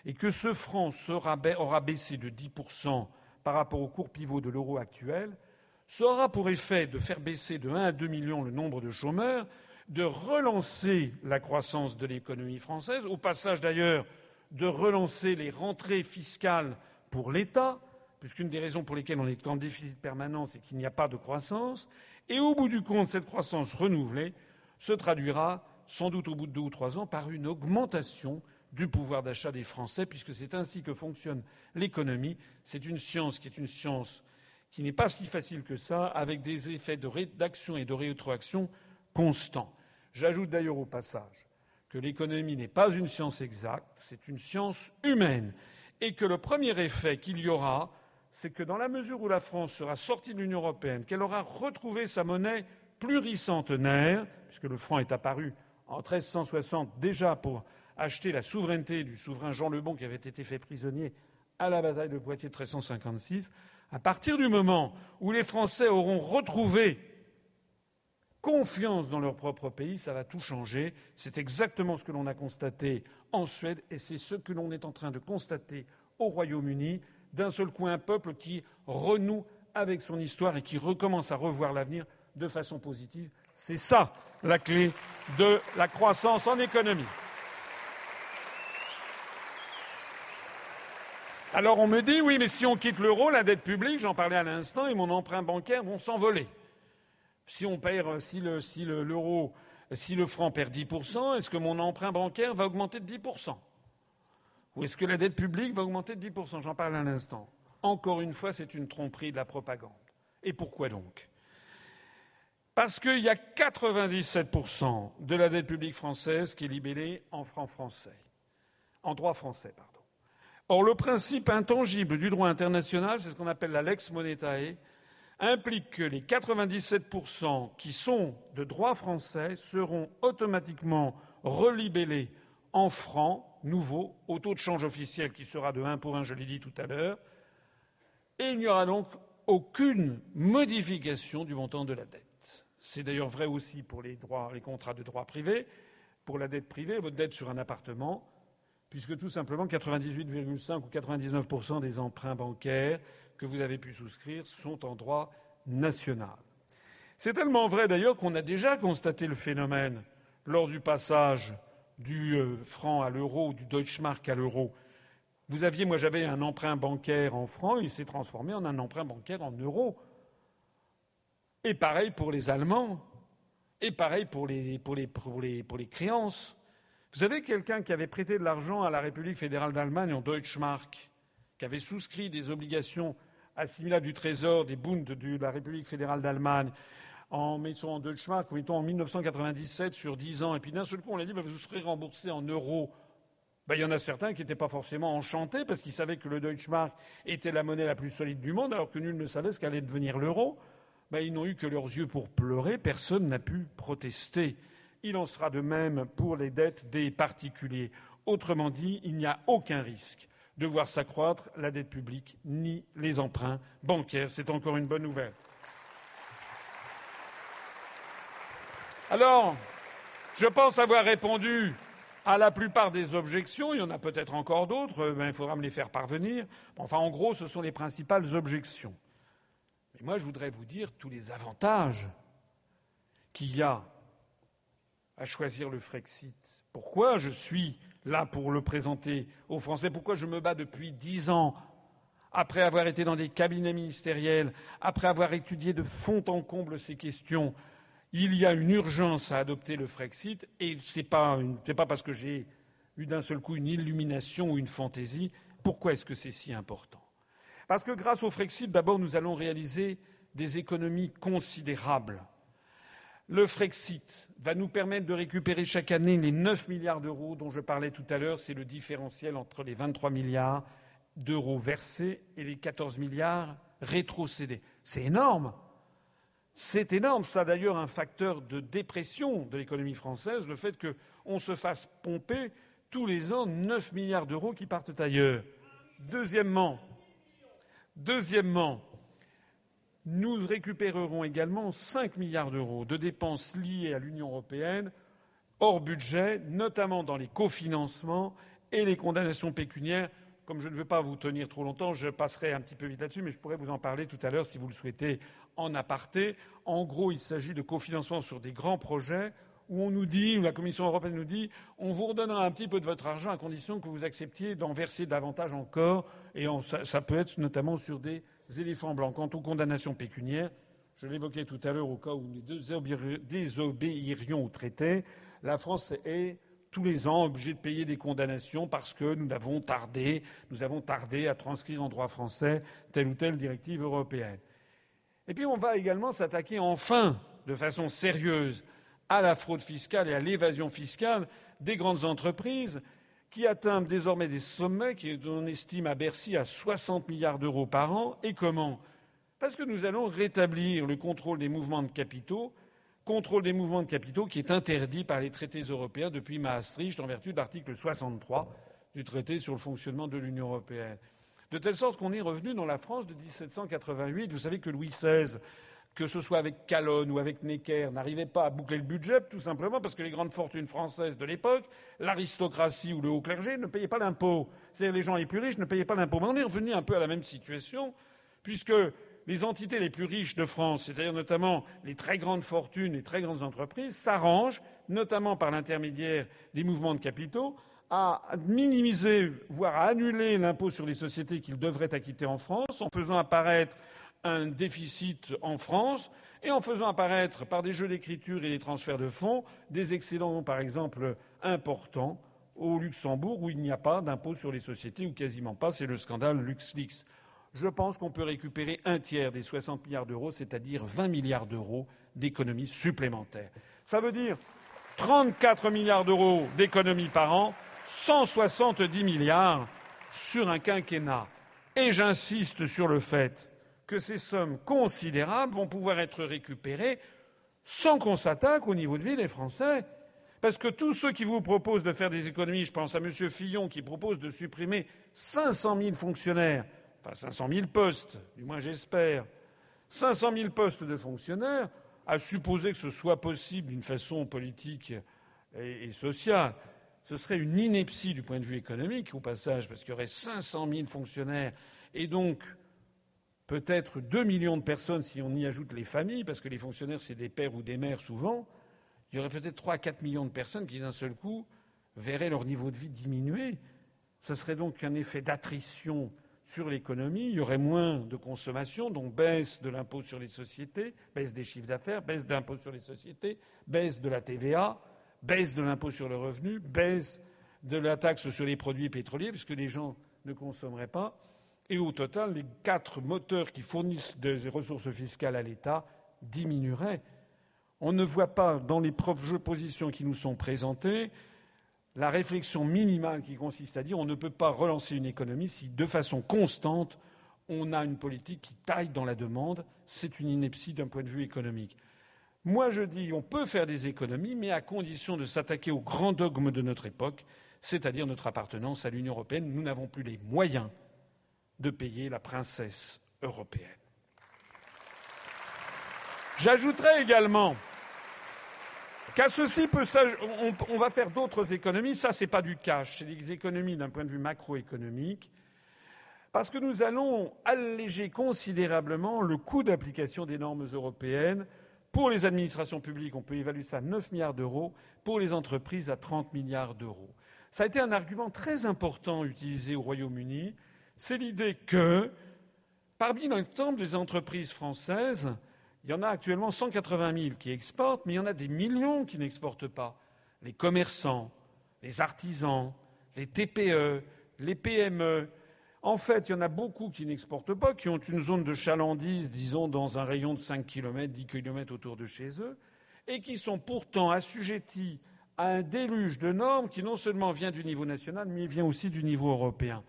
et que ce franc aura baissé de 10% par rapport au cours pivot de l'euro actuel, ça aura pour effet de faire baisser de 1 à 2 millions le nombre de chômeurs, de relancer la croissance de l'économie française, au passage d'ailleurs de relancer les rentrées fiscales pour l'État, puisqu'une des raisons pour lesquelles on est en déficit permanent, c'est qu'il n'y a pas de croissance, et au bout du compte, cette croissance renouvelée se traduira sans doute au bout de deux ou trois ans par une augmentation du pouvoir d'achat des Français, puisque c'est ainsi que fonctionne l'économie. C'est une science qui est une science qui n'est pas si facile que ça, avec des effets d'action et de rétroaction constants. J'ajoute d'ailleurs au passage que l'économie n'est pas une science exacte, c'est une science humaine, et que le premier effet qu'il y aura, c'est que dans la mesure où la France sera sortie de l'Union européenne, qu'elle aura retrouvé sa monnaie pluricentenaire, puisque le franc est apparu en 1360 déjà pour acheter la souveraineté du souverain Jean le Bon qui avait été fait prisonnier à la bataille de Poitiers de 1356, à partir du moment où les Français auront retrouvé confiance dans leur propre pays, ça va tout changer. C'est exactement ce que l'on a constaté en Suède et c'est ce que l'on est en train de constater au Royaume-Uni. D'un seul coup, un peuple qui renoue avec son histoire et qui recommence à revoir l'avenir de façon positive. C'est ça la clé de la croissance en économie. Alors on me dit oui, mais si on quitte l'euro, la dette publique, j'en parlais à l'instant, et mon emprunt bancaire vont s'envoler. Si on perd, si le, si si le franc perd 10%, est-ce que mon emprunt bancaire va augmenter de 10% Ou est-ce que la dette publique va augmenter de 10% J'en parle à l'instant. Encore une fois, c'est une tromperie de la propagande. Et pourquoi donc? Parce qu'il y a 97% de la dette publique française qui est libellée en francs français, en droit français, pardon. Or, le principe intangible du droit international, c'est ce qu'on appelle la lex monetae, implique que les 97% qui sont de droit français seront automatiquement relibellés en francs nouveaux au taux de change officiel qui sera de 1 pour 1, je l'ai dit tout à l'heure, et il n'y aura donc aucune modification du montant de la dette. C'est d'ailleurs vrai aussi pour les, droits, les contrats de droit privé. Pour la dette privée, votre dette sur un appartement, puisque tout simplement 98,5 ou 99% des emprunts bancaires que vous avez pu souscrire sont en droit national. C'est tellement vrai d'ailleurs qu'on a déjà constaté le phénomène lors du passage du euh, franc à l'euro, du Deutschmark à l'euro. Vous aviez, moi j'avais un emprunt bancaire en francs, il s'est transformé en un emprunt bancaire en euros. Et pareil pour les Allemands, et pareil pour les créances. Vous avez quelqu'un qui avait prêté de l'argent à la République fédérale d'Allemagne en Deutschmark, qui avait souscrit des obligations assimilables du Trésor, des Bundes de la République fédérale d'Allemagne, en mettant en Deutschmark, mettons en 1997 sur 10 ans, et puis d'un seul coup on a dit bah, vous serez remboursé en euros. Ben, il y en a certains qui n'étaient pas forcément enchantés parce qu'ils savaient que le Deutschmark était la monnaie la plus solide du monde, alors que nul ne savait ce qu'allait devenir l'euro. Ben, ils n'ont eu que leurs yeux pour pleurer, personne n'a pu protester. Il en sera de même pour les dettes des particuliers. Autrement dit, il n'y a aucun risque de voir s'accroître la dette publique ni les emprunts bancaires. C'est encore une bonne nouvelle. Alors, je pense avoir répondu à la plupart des objections. Il y en a peut-être encore d'autres, mais il faudra me les faire parvenir. Enfin, en gros, ce sont les principales objections. Mais moi, je voudrais vous dire tous les avantages qu'il y a à choisir le Frexit. Pourquoi je suis là pour le présenter aux Français? Pourquoi je me bats depuis dix ans après avoir été dans des cabinets ministériels, après avoir étudié de fond en comble ces questions, il y a une urgence à adopter le Frexit et ce n'est pas, pas, parce que j'ai eu d'un seul coup une illumination ou une fantaisie. Pourquoi est-ce que c'est si important? Parce que grâce au Frexit, d'abord, nous allons réaliser des économies considérables le Frexit va nous permettre de récupérer chaque année les 9 milliards d'euros dont je parlais tout à l'heure. C'est le différentiel entre les 23 milliards d'euros versés et les 14 milliards rétrocédés. C'est énorme. C'est énorme. Ça, d'ailleurs, un facteur de dépression de l'économie française, le fait qu'on se fasse pomper tous les ans 9 milliards d'euros qui partent ailleurs. Deuxièmement, deuxièmement, nous récupérerons également 5 milliards d'euros de dépenses liées à l'Union européenne hors budget, notamment dans les cofinancements et les condamnations pécuniaires. Comme je ne veux pas vous tenir trop longtemps, je passerai un petit peu vite là-dessus, mais je pourrais vous en parler tout à l'heure si vous le souhaitez en aparté. En gros, il s'agit de cofinancement sur des grands projets où on nous dit, où la Commission européenne nous dit, on vous redonnera un petit peu de votre argent à condition que vous acceptiez d'en verser davantage encore, et ça, peut être notamment sur des éléphants blancs. Quant aux condamnations pécuniaires, je l'évoquais tout à l'heure au cas où nous désobéirions au traité, la France est tous les ans obligée de payer des condamnations parce que nous avons tardé, nous avons tardé à transcrire en droit français telle ou telle directive européenne. Et puis on va également s'attaquer enfin, de façon sérieuse, à la fraude fiscale et à l'évasion fiscale des grandes entreprises qui atteignent désormais des sommets qu'on estime à Bercy à 60 milliards d'euros par an. Et comment? Parce que nous allons rétablir le contrôle des mouvements de capitaux, contrôle des mouvements de capitaux qui est interdit par les traités européens depuis Maastricht en vertu de l'article 63 du traité sur le fonctionnement de l'Union européenne. De telle sorte qu'on est revenu dans la France de 1788. Vous savez que Louis XVI que ce soit avec Calonne ou avec Necker, n'arrivaient pas à boucler le budget, tout simplement parce que les grandes fortunes françaises de l'époque, l'aristocratie ou le haut clergé ne payaient pas d'impôts. C'est-à-dire les gens les plus riches ne payaient pas d'impôts. Mais on est revenu un peu à la même situation, puisque les entités les plus riches de France, c'est-à-dire notamment les très grandes fortunes, les très grandes entreprises, s'arrangent, notamment par l'intermédiaire des mouvements de capitaux, à minimiser, voire à annuler l'impôt sur les sociétés qu'ils devraient acquitter en France, en faisant apparaître un déficit en France et en faisant apparaître, par des jeux d'écriture et des transferts de fonds, des excédents, par exemple, importants au Luxembourg, où il n'y a pas d'impôt sur les sociétés, ou quasiment pas. C'est le scandale LuxLeaks. Je pense qu'on peut récupérer un tiers des 60 milliards d'euros, c'est-à-dire 20 milliards d'euros d'économies supplémentaires. Ça veut dire 34 milliards d'euros d'économies par an, 170 milliards sur un quinquennat. Et j'insiste sur le fait que ces sommes considérables vont pouvoir être récupérées sans qu'on s'attaque au niveau de vie des Français. Parce que tous ceux qui vous proposent de faire des économies, je pense à M. Fillon qui propose de supprimer 500 000 fonctionnaires, enfin 500 000 postes, du moins j'espère, 500 000 postes de fonctionnaires, à supposer que ce soit possible d'une façon politique et, sociale, ce serait une ineptie du point de vue économique, au passage, parce qu'il y aurait 500 000 fonctionnaires, et donc peut-être 2 millions de personnes si on y ajoute les familles, parce que les fonctionnaires, c'est des pères ou des mères souvent, il y aurait peut-être 3 à 4 millions de personnes qui, d'un seul coup, verraient leur niveau de vie diminuer. Ce serait donc un effet d'attrition sur l'économie, il y aurait moins de consommation, donc baisse de l'impôt sur les sociétés, baisse des chiffres d'affaires, baisse de l'impôt sur les sociétés, baisse de la TVA, baisse de l'impôt sur le revenu, baisse de la taxe sur les produits pétroliers, puisque les gens ne consommeraient pas. Et au total, les quatre moteurs qui fournissent des ressources fiscales à l'État diminueraient. On ne voit pas dans les propositions qui nous sont présentées la réflexion minimale qui consiste à dire on ne peut pas relancer une économie si, de façon constante, on a une politique qui taille dans la demande. C'est une ineptie d'un point de vue économique. Moi, je dis on peut faire des économies, mais à condition de s'attaquer au grand dogme de notre époque, c'est-à-dire notre appartenance à l'Union européenne. Nous n'avons plus les moyens de payer la princesse européenne. J'ajouterai également Qu'à ceci peut on, va faire d'autres économies. Ça, c'est pas du cash, c'est des économies d'un point de vue macroéconomique. Parce que nous allons alléger considérablement le coût d'application des normes européennes. Pour les administrations publiques, on peut évaluer ça à 9 milliards d'euros. Pour les entreprises, à 30 milliards d'euros. Ça a été un argument très important utilisé au Royaume-Uni. C'est l'idée que, parmi l'ensemble des entreprises françaises, il y en a actuellement 180 000 qui exportent, mais il y en a des millions qui n'exportent pas. Les commerçants, les artisans, les TPE, les PME. En fait, il y en a beaucoup qui n'exportent pas, qui ont une zone de chalandise, disons, dans un rayon de 5 km, 10 km autour de chez eux, et qui sont pourtant assujettis à un déluge de normes qui non seulement vient du niveau national, mais vient aussi du niveau européen.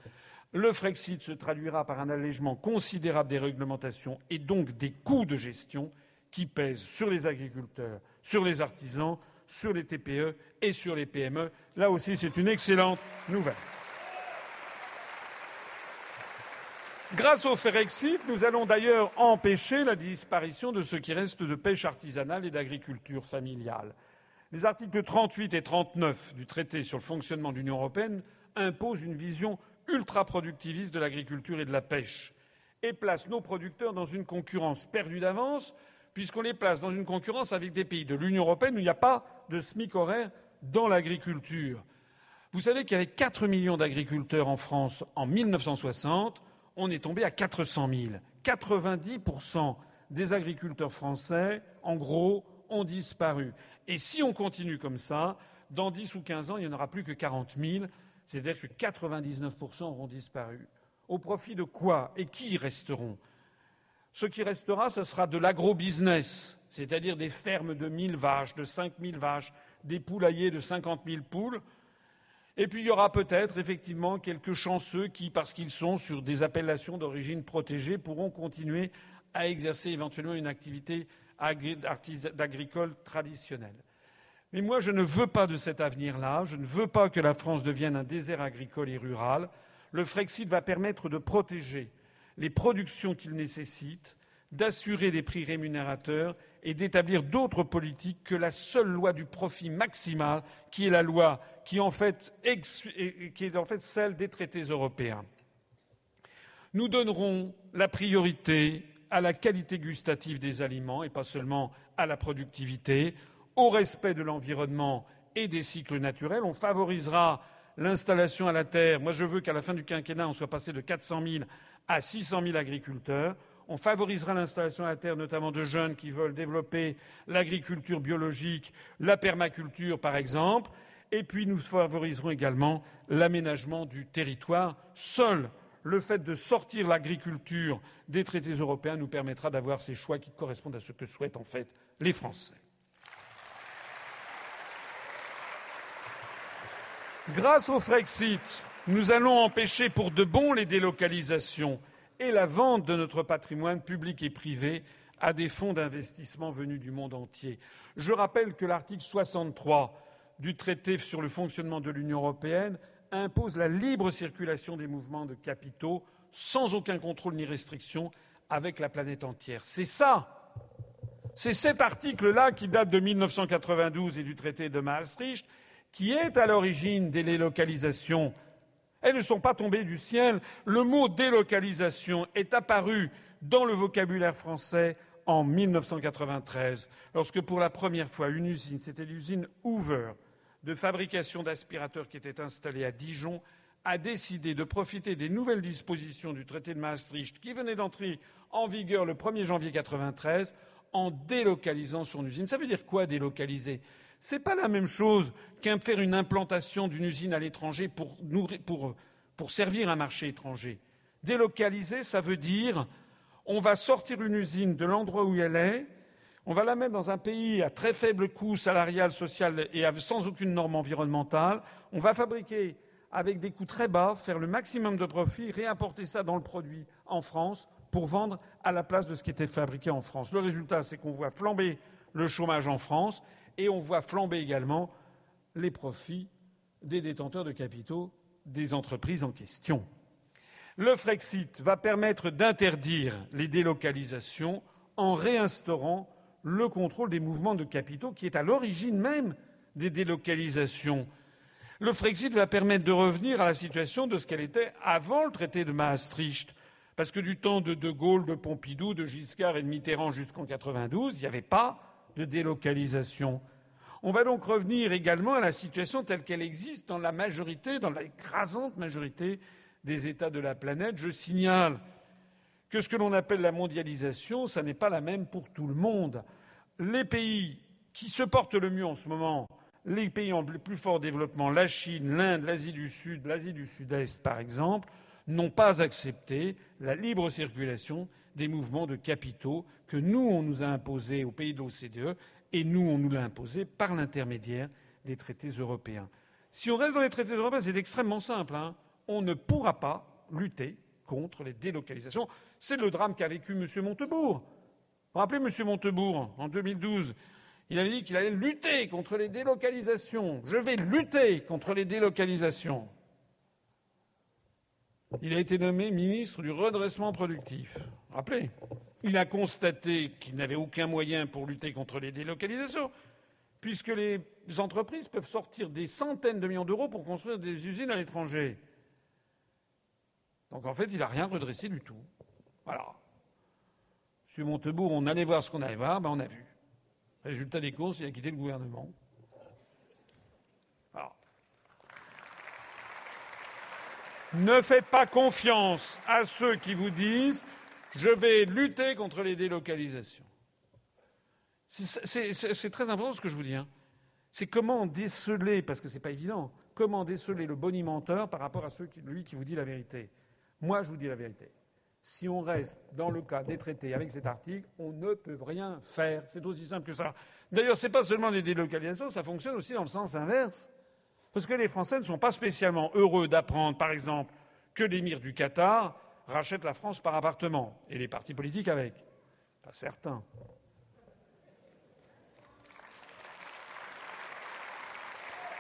Le Frexit se traduira par un allègement considérable des réglementations et donc des coûts de gestion qui pèsent sur les agriculteurs, sur les artisans, sur les TPE et sur les PME. Là aussi, c'est une excellente nouvelle. Grâce au Frexit, nous allons d'ailleurs empêcher la disparition de ce qui reste de pêche artisanale et d'agriculture familiale. Les articles 38 et 39 du traité sur le fonctionnement de l'Union européenne imposent une vision ultra-productiviste de l'agriculture et de la pêche et place nos producteurs dans une concurrence perdue d'avance, puisqu'on les place dans une concurrence avec des pays de l'Union européenne où il n'y a pas de SMIC horaire dans l'agriculture. Vous savez qu'il y avait 4 millions d'agriculteurs en France en 1960, on est tombé à 400 000. 90% des agriculteurs français, en gros, ont disparu. Et si on continue comme ça, dans 10 ou 15 ans, il n'y en aura plus que 40 000. C'est-à-dire que 99% auront disparu. Au profit de quoi et qui resteront? Ce qui restera, ce sera de l'agro-business, c'est-à-dire des fermes de 1000 vaches, de 5000 vaches, des poulaillers de 50 000 poules. Et puis il y aura peut-être effectivement quelques chanceux qui, parce qu'ils sont sur des appellations d'origine protégée, pourront continuer à exercer éventuellement une activité agricole traditionnelle. Mais moi, je ne veux pas de cet avenir-là. Je ne veux pas que la France devienne un désert agricole et rural. Le Frexit va permettre de protéger les productions qu'il nécessite, d'assurer des prix rémunérateurs et d'établir d'autres politiques que la seule loi du profit maximal, qui est la loi qui, est en fait celle des traités européens. Nous donnerons la priorité à la qualité gustative des aliments et pas seulement à la productivité, au respect de l'environnement et des cycles naturels. On favorisera l'installation à la terre. Moi, je veux qu'à la fin du quinquennat, on soit passé de 400 000 à 600 000 agriculteurs. On favorisera l'installation à la terre, notamment de jeunes qui veulent développer l'agriculture biologique, la permaculture, par exemple. Et puis, nous favoriserons également l'aménagement du territoire. Seul le fait de sortir l'agriculture des traités européens nous permettra d'avoir ces choix qui correspondent à ce que souhaitent en fait les Français. Grâce au Frexit, nous allons empêcher pour de bon les délocalisations et la vente de notre patrimoine public et privé à des fonds d'investissement venus du monde entier. Je rappelle que l'article 63 du traité sur le fonctionnement de l'Union européenne impose la libre circulation des mouvements de capitaux sans aucun contrôle ni restriction avec la planète entière. C'est ça. C'est cet article-là qui date de 1992 et du traité de Maastricht qui est à l'origine des délocalisations. Elles ne sont pas tombées du ciel. Le mot délocalisation est apparu dans le vocabulaire français en 1993, lorsque pour la première fois une usine, c'était l'usine Hoover, de fabrication d'aspirateurs qui était installée à Dijon, a décidé de profiter des nouvelles dispositions du traité de Maastricht qui venait d'entrer en vigueur le 1er janvier 1993 en délocalisant son usine. Ça veut dire quoi délocaliser? N'est pas la même chose qu'un faire une implantation d'une usine à l'étranger pour, servir un marché étranger. Délocaliser, ça veut dire on va sortir une usine de l'endroit où elle est, on va la mettre dans un pays à très faible coût salarial, social et sans aucune norme environnementale. On va fabriquer avec des coûts très bas, faire le maximum de profit, réimporter ça dans le produit en France pour vendre à la place de ce qui était fabriqué en France. Le résultat, c'est qu'on voit flamber le chômage en France et on voit flamber également les profits des détenteurs de capitaux des entreprises en question. Le Frexit va permettre d'interdire les délocalisations en réinstaurant le contrôle des mouvements de capitaux qui est à l'origine même des délocalisations. Le Frexit va permettre de revenir à la situation de ce qu'elle était avant le traité de Maastricht. Parce que du temps de De Gaulle, de Pompidou, de Giscard et de Mitterrand jusqu'en 92, il n'y avait pas de délocalisation. On va donc revenir également à la situation telle qu'elle existe dans la majorité, dans l'écrasante majorité des États de la planète. Je signale que ce que l'on appelle la mondialisation, ce n'est pas la même pour tout le monde. Les pays qui se portent le mieux en ce moment, les pays en plus fort développement, la Chine, l'Inde, l'Asie du Sud, l'Asie du Sud-Est par exemple, n'ont pas accepté la libre circulation des mouvements de capitaux que nous, on nous a imposés aux pays de l'OCDE et nous, on nous l'a imposé par l'intermédiaire des traités européens. Si on reste dans les traités européens, c'est extrêmement simple. Hein. on ne pourra pas lutter contre les délocalisations. C'est le drame qu'a vécu M. Montebourg. Vous vous rappelez M. Montebourg, en 2012 il avait dit qu'il allait lutter contre les délocalisations. Je vais lutter contre les délocalisations. Il a été nommé ministre du redressement productif. Rappelez il a constaté qu'il n'avait aucun moyen pour lutter contre les délocalisations, puisque les entreprises peuvent sortir des centaines de millions d'euros pour construire des usines à l'étranger. Donc en fait, il n'a rien redressé du tout. Voilà. M. Montebourg, on allait voir ce qu'on allait voir, ben on a vu. Résultat des courses, il a quitté le gouvernement. Ne faites pas confiance à ceux qui vous disent je vais lutter contre les délocalisations. C'est très important ce que je vous dis. Hein. C'est comment déceler, parce que ce n'est pas évident, comment déceler le bonimenteur par rapport à celui qui vous dit la vérité. Moi, je vous dis la vérité. Si on reste dans le cas des traités avec cet article, on ne peut rien faire. C'est aussi simple que ça. D'ailleurs, ce n'est pas seulement les délocalisations, ça fonctionne aussi dans le sens inverse. Parce que les Français ne sont pas spécialement heureux d'apprendre, par exemple, que l'émir du Qatar rachète la France par appartement, et les partis politiques avec. Pas certains.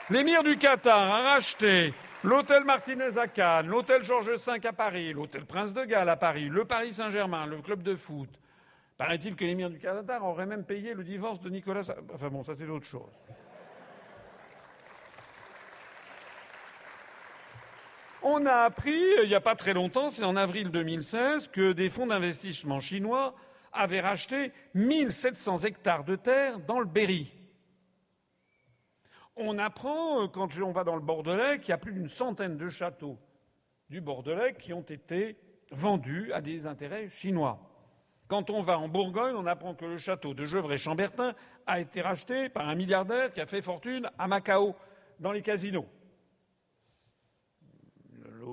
L'émir du Qatar a racheté l'hôtel Martinez à Cannes, l'hôtel Georges V à Paris, l'hôtel Prince de Galles à Paris, le Paris Saint-Germain, le club de foot, Paraît-il que l'émir du Qatar aurait même payé le divorce de Nicolas. Enfin bon, ça c'est autre chose. On a appris, il n'y a pas très longtemps, c'est en avril 2016, que des fonds d'investissement chinois avaient racheté 1700 hectares de terre dans le Berry. On apprend, quand on va dans le Bordelais, qu'il y a plus d'une centaine de châteaux du Bordelais qui ont été vendus à des intérêts chinois. Quand on va en Bourgogne, on apprend que le château de Gevrey-Chambertin a été racheté par un milliardaire qui a fait fortune à Macao, dans les casinos.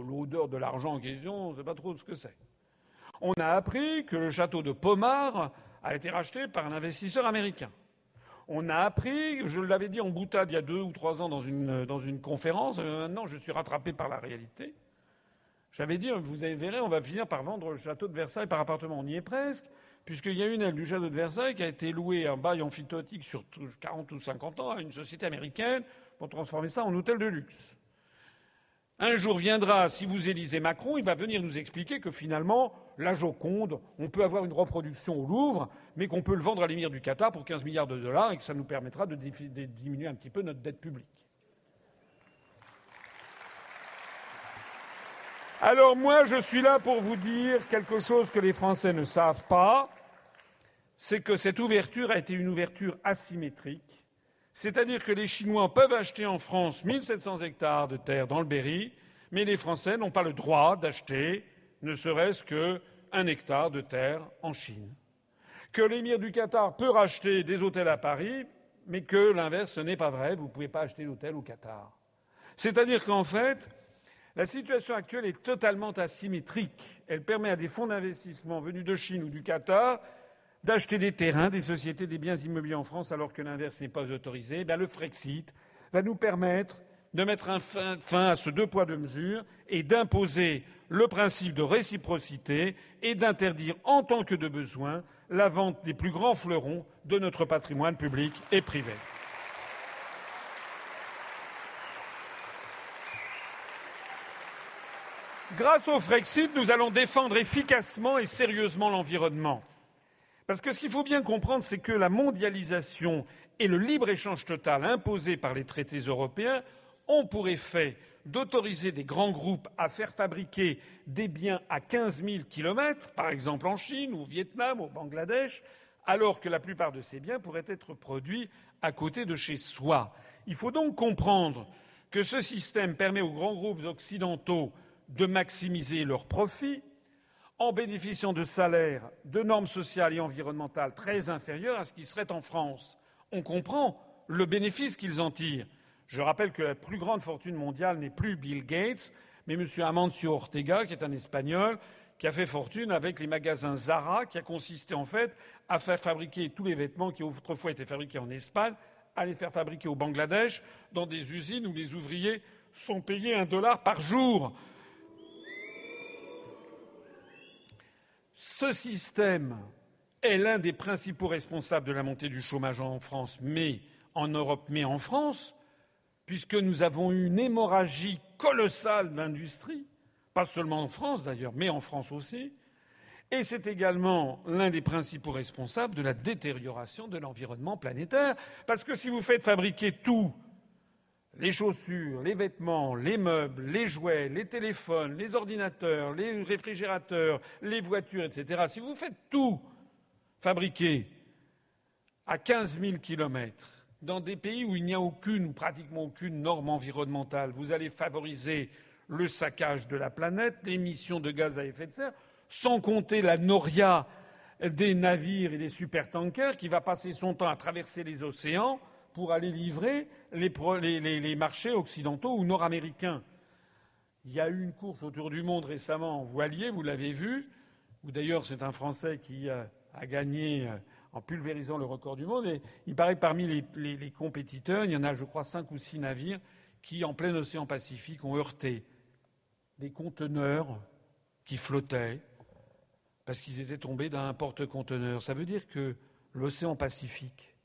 L'odeur de l'argent en question, on ne sait pas trop ce que c'est. On a appris que le château de Pomard a été racheté par un investisseur américain. On a appris, je l'avais dit en boutade il y a deux ou trois ans dans une, dans une conférence, euh, maintenant je suis rattrapé par la réalité. J'avais dit, vous verrez, on va finir par vendre le château de Versailles par appartement. On y est presque, puisqu'il y a une aile du château de Versailles qui a été louée en bail amphithéotique sur 40 ou 50 ans à une société américaine pour transformer ça en hôtel de luxe. Un jour viendra, si vous élisez Macron, il va venir nous expliquer que finalement, la Joconde, on peut avoir une reproduction au Louvre, mais qu'on peut le vendre à l'émir du Qatar pour 15 milliards de dollars et que ça nous permettra de diminuer un petit peu notre dette publique. Alors moi, je suis là pour vous dire quelque chose que les Français ne savent pas, c'est que cette ouverture a été une ouverture asymétrique c'est-à-dire que les Chinois peuvent acheter en France 1700 hectares de terre dans le Berry, mais les Français n'ont pas le droit d'acheter ne serait-ce qu'un hectare de terre en Chine. Que l'émir du Qatar peut racheter des hôtels à Paris, mais que l'inverse, n'est pas vrai. Vous ne pouvez pas acheter d'hôtel au Qatar. C'est-à-dire qu'en fait, la situation actuelle est totalement asymétrique. Elle permet à des fonds d'investissement venus de Chine ou du Qatar d'acheter des terrains, des sociétés, des biens immobiliers en France alors que l'inverse n'est pas autorisé, eh le Frexit va nous permettre de mettre fin à ce deux poids deux mesures et d'imposer le principe de réciprocité et d'interdire en tant que de besoin la vente des plus grands fleurons de notre patrimoine public et privé. Grâce au Frexit, nous allons défendre efficacement et sérieusement l'environnement. Parce que ce qu'il faut bien comprendre, c'est que la mondialisation et le libre-échange total imposé par les traités européens ont pour effet d'autoriser des grands groupes à faire fabriquer des biens à 15 000 kilomètres, par exemple en Chine, au Vietnam, au Bangladesh, alors que la plupart de ces biens pourraient être produits à côté de chez soi. Il faut donc comprendre que ce système permet aux grands groupes occidentaux de maximiser leurs profits en bénéficiant de salaires, de normes sociales et environnementales très inférieures à ce qui serait en France. On comprend le bénéfice qu'ils en tirent. Je rappelle que la plus grande fortune mondiale n'est plus Bill Gates, mais M. Amancio Ortega, qui est un Espagnol, qui a fait fortune avec les magasins Zara, qui a consisté en fait à faire fabriquer tous les vêtements qui autrefois étaient fabriqués en Espagne, à les faire fabriquer au Bangladesh, dans des usines où les ouvriers sont payés un dollar par jour. Ce système est l'un des principaux responsables de la montée du chômage en France, mais en Europe, mais en France, puisque nous avons eu une hémorragie colossale d'industrie, pas seulement en France d'ailleurs, mais en France aussi, et c'est également l'un des principaux responsables de la détérioration de l'environnement planétaire, parce que si vous faites fabriquer tout les chaussures, les vêtements, les meubles, les jouets, les téléphones, les ordinateurs, les réfrigérateurs, les voitures, etc., si vous faites tout fabriquer à 15 000 kilomètres dans des pays où il n'y a aucune ou pratiquement aucune norme environnementale, vous allez favoriser le saccage de la planète, l'émission de gaz à effet de serre, sans compter la noria des navires et des supertankers qui va passer son temps à traverser les océans pour aller livrer les, marchés occidentaux ou nord-américains. Il y a eu une course autour du monde récemment en voilier, vous l'avez vu, où d'ailleurs c'est un Français qui a, gagné euh, en pulvérisant le record du monde. Et il paraît que parmi les, compétiteurs, il y en a, je crois, cinq ou six navires qui, en plein océan Pacifique, ont heurté des conteneurs qui flottaient parce qu'ils étaient tombés d'un porte-conteneur. Ça veut dire que l'océan Pacifique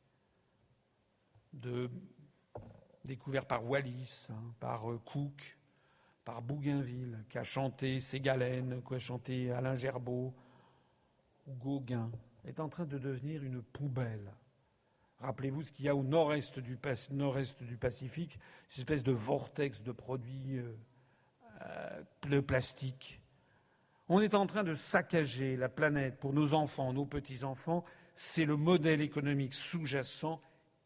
découvert par Wallis, hein, par euh, Cook, par Bougainville, qui a chanté Ségalène, qui a chanté Alain Gerbeau ou Gauguin. est en train de devenir une poubelle. Rappelez-vous ce qu'il y a au nord-est du, du Pacifique, cette espèce de vortex de produits euh, euh, de plastique. On est en train de saccager la planète pour nos enfants, nos petits-enfants. C'est le modèle économique sous-jacent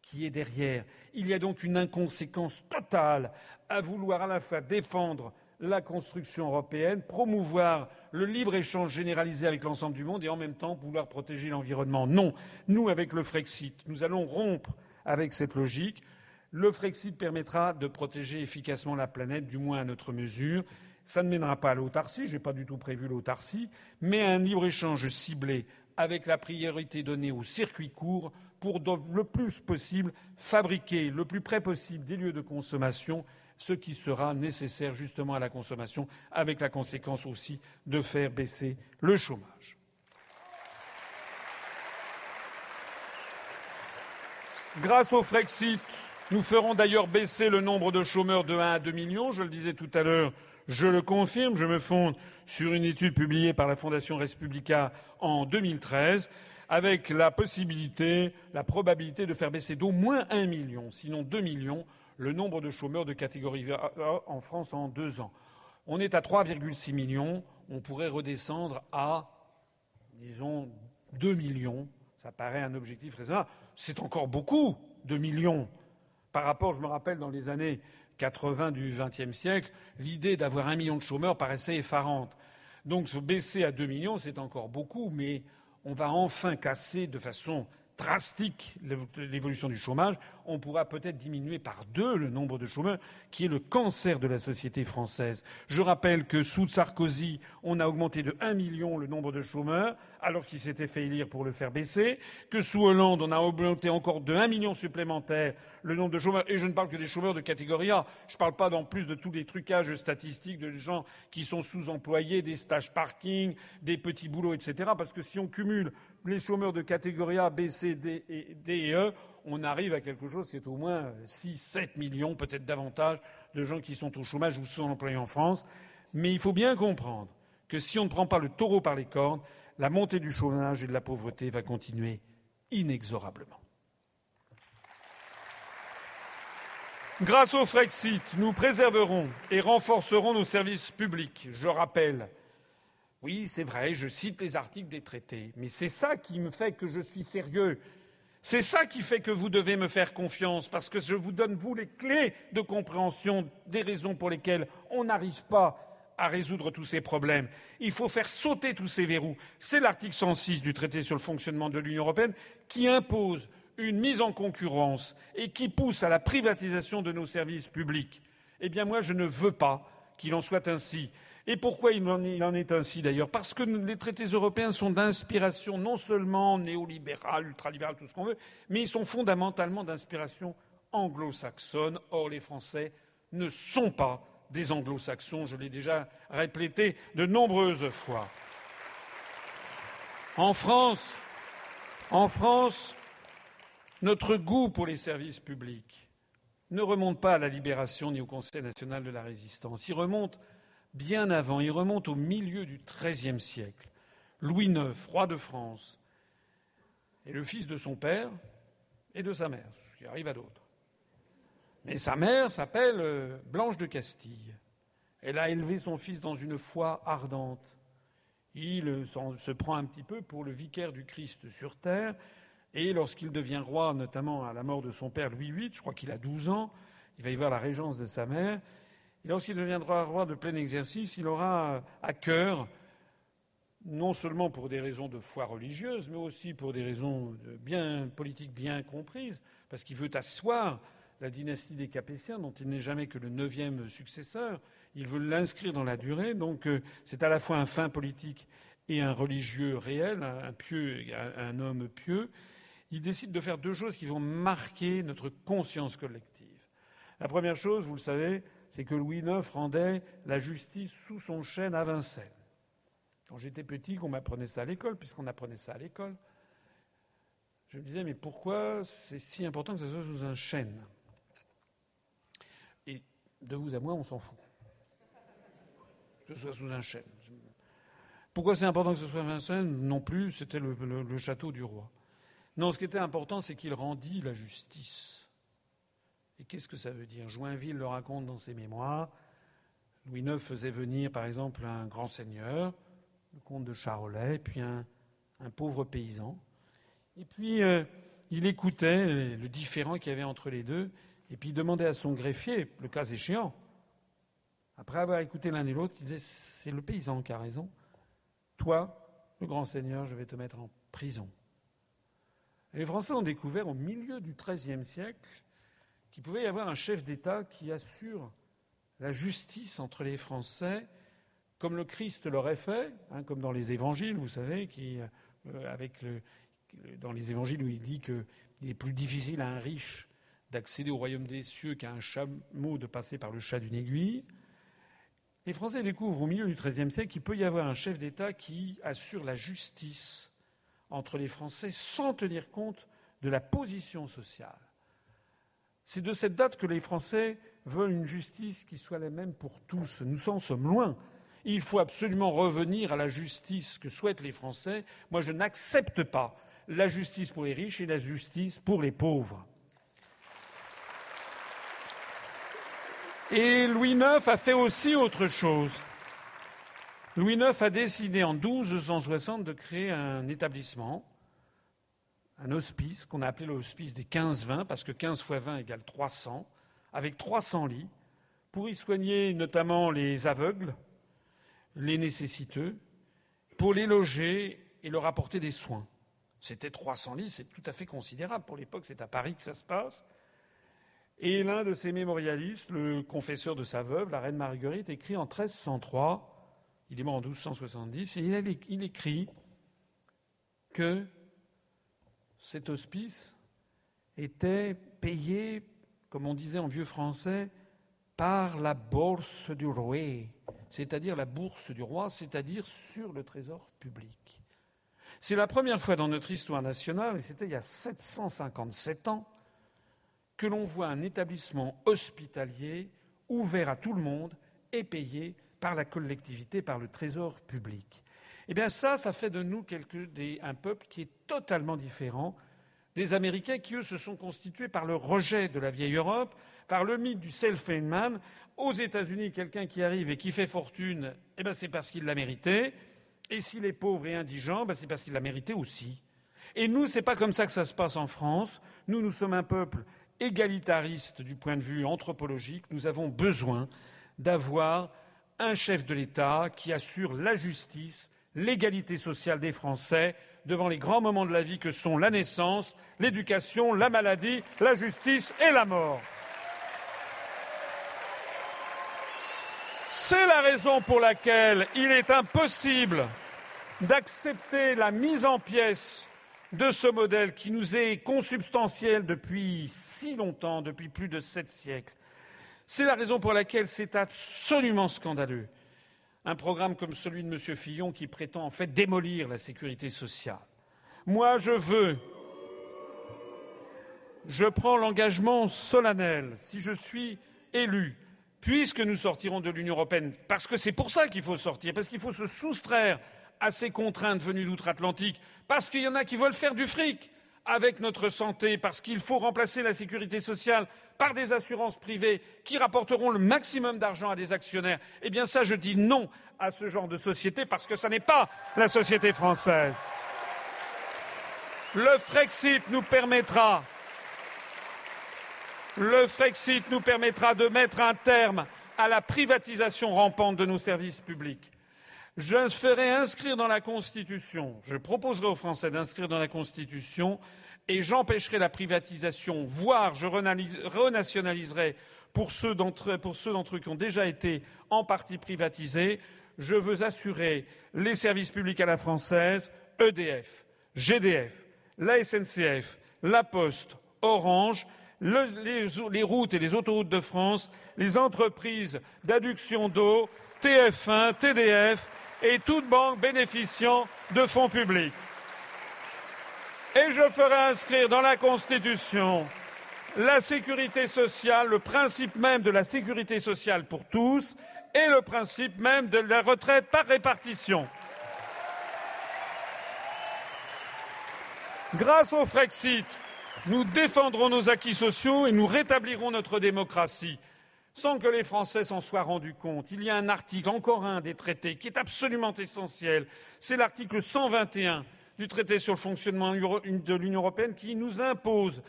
qui est derrière. Il y a donc une inconséquence totale à vouloir à la fois défendre la construction européenne, promouvoir le libre-échange généralisé avec l'ensemble du monde et en même temps vouloir protéger l'environnement. Non, nous, avec le Frexit, nous allons rompre avec cette logique. Le Frexit permettra de protéger efficacement la planète, du moins à notre mesure. Ça ne mènera pas à l'autarcie, je n'ai pas du tout prévu l'autarcie, mais à un libre-échange ciblé avec la priorité donnée aux circuits courts pour le plus possible fabriquer le plus près possible des lieux de consommation ce qui sera nécessaire justement à la consommation, avec la conséquence aussi de faire baisser le chômage. Grâce au Frexit, nous ferons d'ailleurs baisser le nombre de chômeurs de 1 à 2 millions. Je le disais tout à l'heure, je le confirme, je me fonde sur une étude publiée par la Fondation Respublica en 2013, avec la possibilité, la probabilité de faire baisser d'au moins 1 million, sinon 2 millions, le nombre de chômeurs de catégorie A en France en deux ans. On est à 3,6 millions, on pourrait redescendre à, disons, 2 millions. Ça paraît un objectif raisonnable. C'est encore beaucoup, 2 millions. Par rapport, je me rappelle, dans les années 80 du XXe siècle, l'idée d'avoir un million de chômeurs paraissait effarante. Donc se baisser à 2 millions, c'est encore beaucoup, mais on va enfin casser de façon drastique l'évolution du chômage, on pourra peut-être diminuer par deux le nombre de chômeurs, qui est le cancer de la société française. Je rappelle que sous Sarkozy, on a augmenté de 1 million le nombre de chômeurs, alors qu'il s'était fait élire pour le faire baisser, que sous Hollande, on a augmenté encore de 1 million supplémentaire le nombre de chômeurs, et je ne parle que des chômeurs de catégorie A. Je ne parle pas en plus de tous les trucages statistiques de gens qui sont sous-employés, des stages parking, des petits boulots, etc. Parce que si on cumule les chômeurs de catégorie A, B, C, D et, D E, on arrive à quelque chose qui est au moins 6, 7 millions, peut-être davantage, de gens qui sont au chômage ou sont employés en France. Mais il faut bien comprendre que si on ne prend pas le taureau par les cornes, la montée du chômage et de la pauvreté va continuer inexorablement. Grâce au Frexit, nous préserverons et renforcerons nos services publics. Je rappelle oui, c'est vrai, je cite les articles des traités, mais c'est ça qui me fait que je suis sérieux. C'est ça qui fait que vous devez me faire confiance, parce que je vous donne, vous, les clés de compréhension des raisons pour lesquelles on n'arrive pas à résoudre tous ces problèmes. Il faut faire sauter tous ces verrous. C'est l'article 106 du traité sur le fonctionnement de l'Union européenne qui impose une mise en concurrence et qui pousse à la privatisation de nos services publics. Eh bien, moi, je ne veux pas qu'il en soit ainsi. Et pourquoi il en est ainsi d'ailleurs? Parce que les traités européens sont d'inspiration non seulement néolibérale, ultralibérale, tout ce qu'on veut, mais ils sont fondamentalement d'inspiration anglo-saxonne. Or, les Français ne sont pas des anglo-saxons, je l'ai déjà répété de nombreuses fois. En France, en France, notre goût pour les services publics ne remonte pas à la libération ni au Conseil national de la résistance. Il remonte bien avant, il remonte au milieu du XIIIe siècle. Louis IX, roi de France, est le fils de son père et de sa mère, ce qui arrive à d'autres. Mais sa mère s'appelle euh, Blanche de Castille. Elle a élevé son fils dans une foi ardente. Il euh, se prend un petit peu pour le vicaire du Christ sur terre, et lorsqu'il devient roi, notamment à la mort de son père Louis VIII, je crois qu'il a 12 ans, il va y voir la régence de sa mère, et lorsqu'il deviendra roi de plein exercice, il aura à cœur, non seulement pour des raisons de foi religieuse, mais aussi pour des raisons bien politiques bien comprises, parce qu'il veut asseoir la dynastie des Capétiens, dont il n'est jamais que le neuvième successeur. Il veut l'inscrire dans la durée. Donc, euh, c'est à la fois un fin politique et un religieux réel, un pieux, un homme pieux. Il décide de faire deux choses qui vont marquer notre conscience collective. La première chose, vous le savez, c'est que Louis IX rendait la justice sous son chêne à Vincennes. Quand j'étais petit, qu'on m'apprenait ça à l'école, puisqu'on apprenait ça à l'école, je me disais, mais pourquoi c'est si important que ça soit sous un chêne? Et de vous à moi, on s'en fout. Que ce soit sous un chêne. Pourquoi c'est important que ce soit Vincennes? Non plus, c'était le, le château du roi. Non, ce qui était important, c'est qu'il rendit la justice. Et qu'est-ce que ça veut dire? Joinville le raconte dans ses mémoires. Louis IX faisait venir, par exemple, un grand seigneur, le comte de Charolais, puis un, pauvre paysan. Et puis, euh, il écoutait le différent qu'il y avait entre les deux, et puis il demandait à son greffier, le cas échéant, après avoir écouté l'un et l'autre, il disait C'est le paysan qui a raison. Toi, le grand seigneur, je vais te mettre en prison. les Français ont découvert au milieu du XIIIe siècle qu'il pouvait y avoir un chef d'État qui assure la justice entre les Français, comme le Christ l'aurait fait, hein, comme dans les évangiles, vous savez, qui, euh, dans les évangiles où il dit qu'il est plus difficile à un riche d'accéder au royaume des cieux qu'à un chameau de passer par le chat d'une aiguille. Les Français découvrent au milieu du XIIIe siècle qu'il peut y avoir un chef d'État qui assure la justice entre les Français sans tenir compte de la position sociale. C'est de cette date que les Français veulent une justice qui soit la même pour tous. Nous en sommes loin. Il faut absolument revenir à la justice que souhaitent les Français. Moi, je n'accepte pas la justice pour les riches et la justice pour les pauvres. Et Louis IX a fait aussi autre chose. Louis IX a décidé en 1260 de créer un établissement, un hospice qu'on a appelé l'hospice des 15-20, parce que 15 fois 20 égale 300, avec 300 lits, pour y soigner notamment les aveugles, les nécessiteux, pour les loger et leur apporter des soins. C'était 300 lits, c'est tout à fait considérable. Pour l'époque, c'est à Paris que ça se passe. Et l'un de ces mémorialistes, le confesseur de sa veuve, la reine Marguerite, écrit en 1303, il est mort en 1270, et il, il écrit que cet hospice était payé, comme on disait en vieux français, par la bourse du roi, c'est-à-dire la bourse du roi, c'est-à-dire sur le trésor public. C'est la première fois dans notre histoire nationale, et c'était il y a 757 ans, que l'on voit un établissement hospitalier ouvert à tout le monde et payé par la collectivité, par le trésor public. Eh bien ça, ça fait de nous un peuple qui est totalement différent des Américains qui, eux, se sont constitués par le rejet de la vieille Europe, par le mythe du self-made man. Aux États-Unis, quelqu'un qui arrive et qui fait fortune, eh ben, c'est parce qu'il l'a mérité. Et s'il est pauvre et indigent, ben, c'est parce qu'il l'a mérité aussi. Et nous, c'est pas comme ça que ça se passe en France. Nous, nous sommes un peuple égalitariste du point de vue anthropologique, nous avons besoin d'avoir un chef de l'État qui assure la justice, l'égalité sociale des Français devant les grands moments de la vie que sont la naissance, l'éducation, la maladie, la justice et la mort. C'est la raison pour laquelle il est impossible d'accepter la mise en pièces de ce modèle qui nous est consubstantiel depuis si longtemps, depuis plus de sept siècles. C'est la raison pour laquelle c'est absolument scandaleux un programme comme celui de M. Fillon qui prétend en fait démolir la sécurité sociale. Moi, je veux, je prends l'engagement solennel, si je suis élu, puisque nous sortirons de l'Union européenne, parce que c'est pour ça qu'il faut sortir, parce qu'il faut se soustraire à ces contraintes venues d'outre-Atlantique, parce qu'il y en a qui veulent faire du fric avec notre santé, parce qu'il faut remplacer la sécurité sociale par des assurances privées qui rapporteront le maximum d'argent à des actionnaires, eh bien ça, je dis non à ce genre de société parce que ce n'est pas la société française. Le Frexit nous permettra le Frexit nous permettra de mettre un terme à la privatisation rampante de nos services publics. Je ferai inscrire dans la Constitution, je proposerai aux Français d'inscrire dans la Constitution et j'empêcherai la privatisation, voire je renationaliserai pour ceux d'entre eux qui ont déjà été en partie privatisés. Je veux assurer les services publics à la française, EDF, GDF, la SNCF, la Poste, Orange, les, les routes et les autoroutes de France, les entreprises d'adduction d'eau, TF1, TDF et toute banque bénéficiant de fonds publics. Et je ferai inscrire dans la Constitution la sécurité sociale, le principe même de la sécurité sociale pour tous et le principe même de la retraite par répartition. Grâce au Frexit, nous défendrons nos acquis sociaux et nous rétablirons notre démocratie sans que les Français s'en soient rendus compte. Il y a un article, encore un des traités, qui est absolument essentiel. C'est l'article 121 du traité sur le fonctionnement de l'Union européenne qui nous impose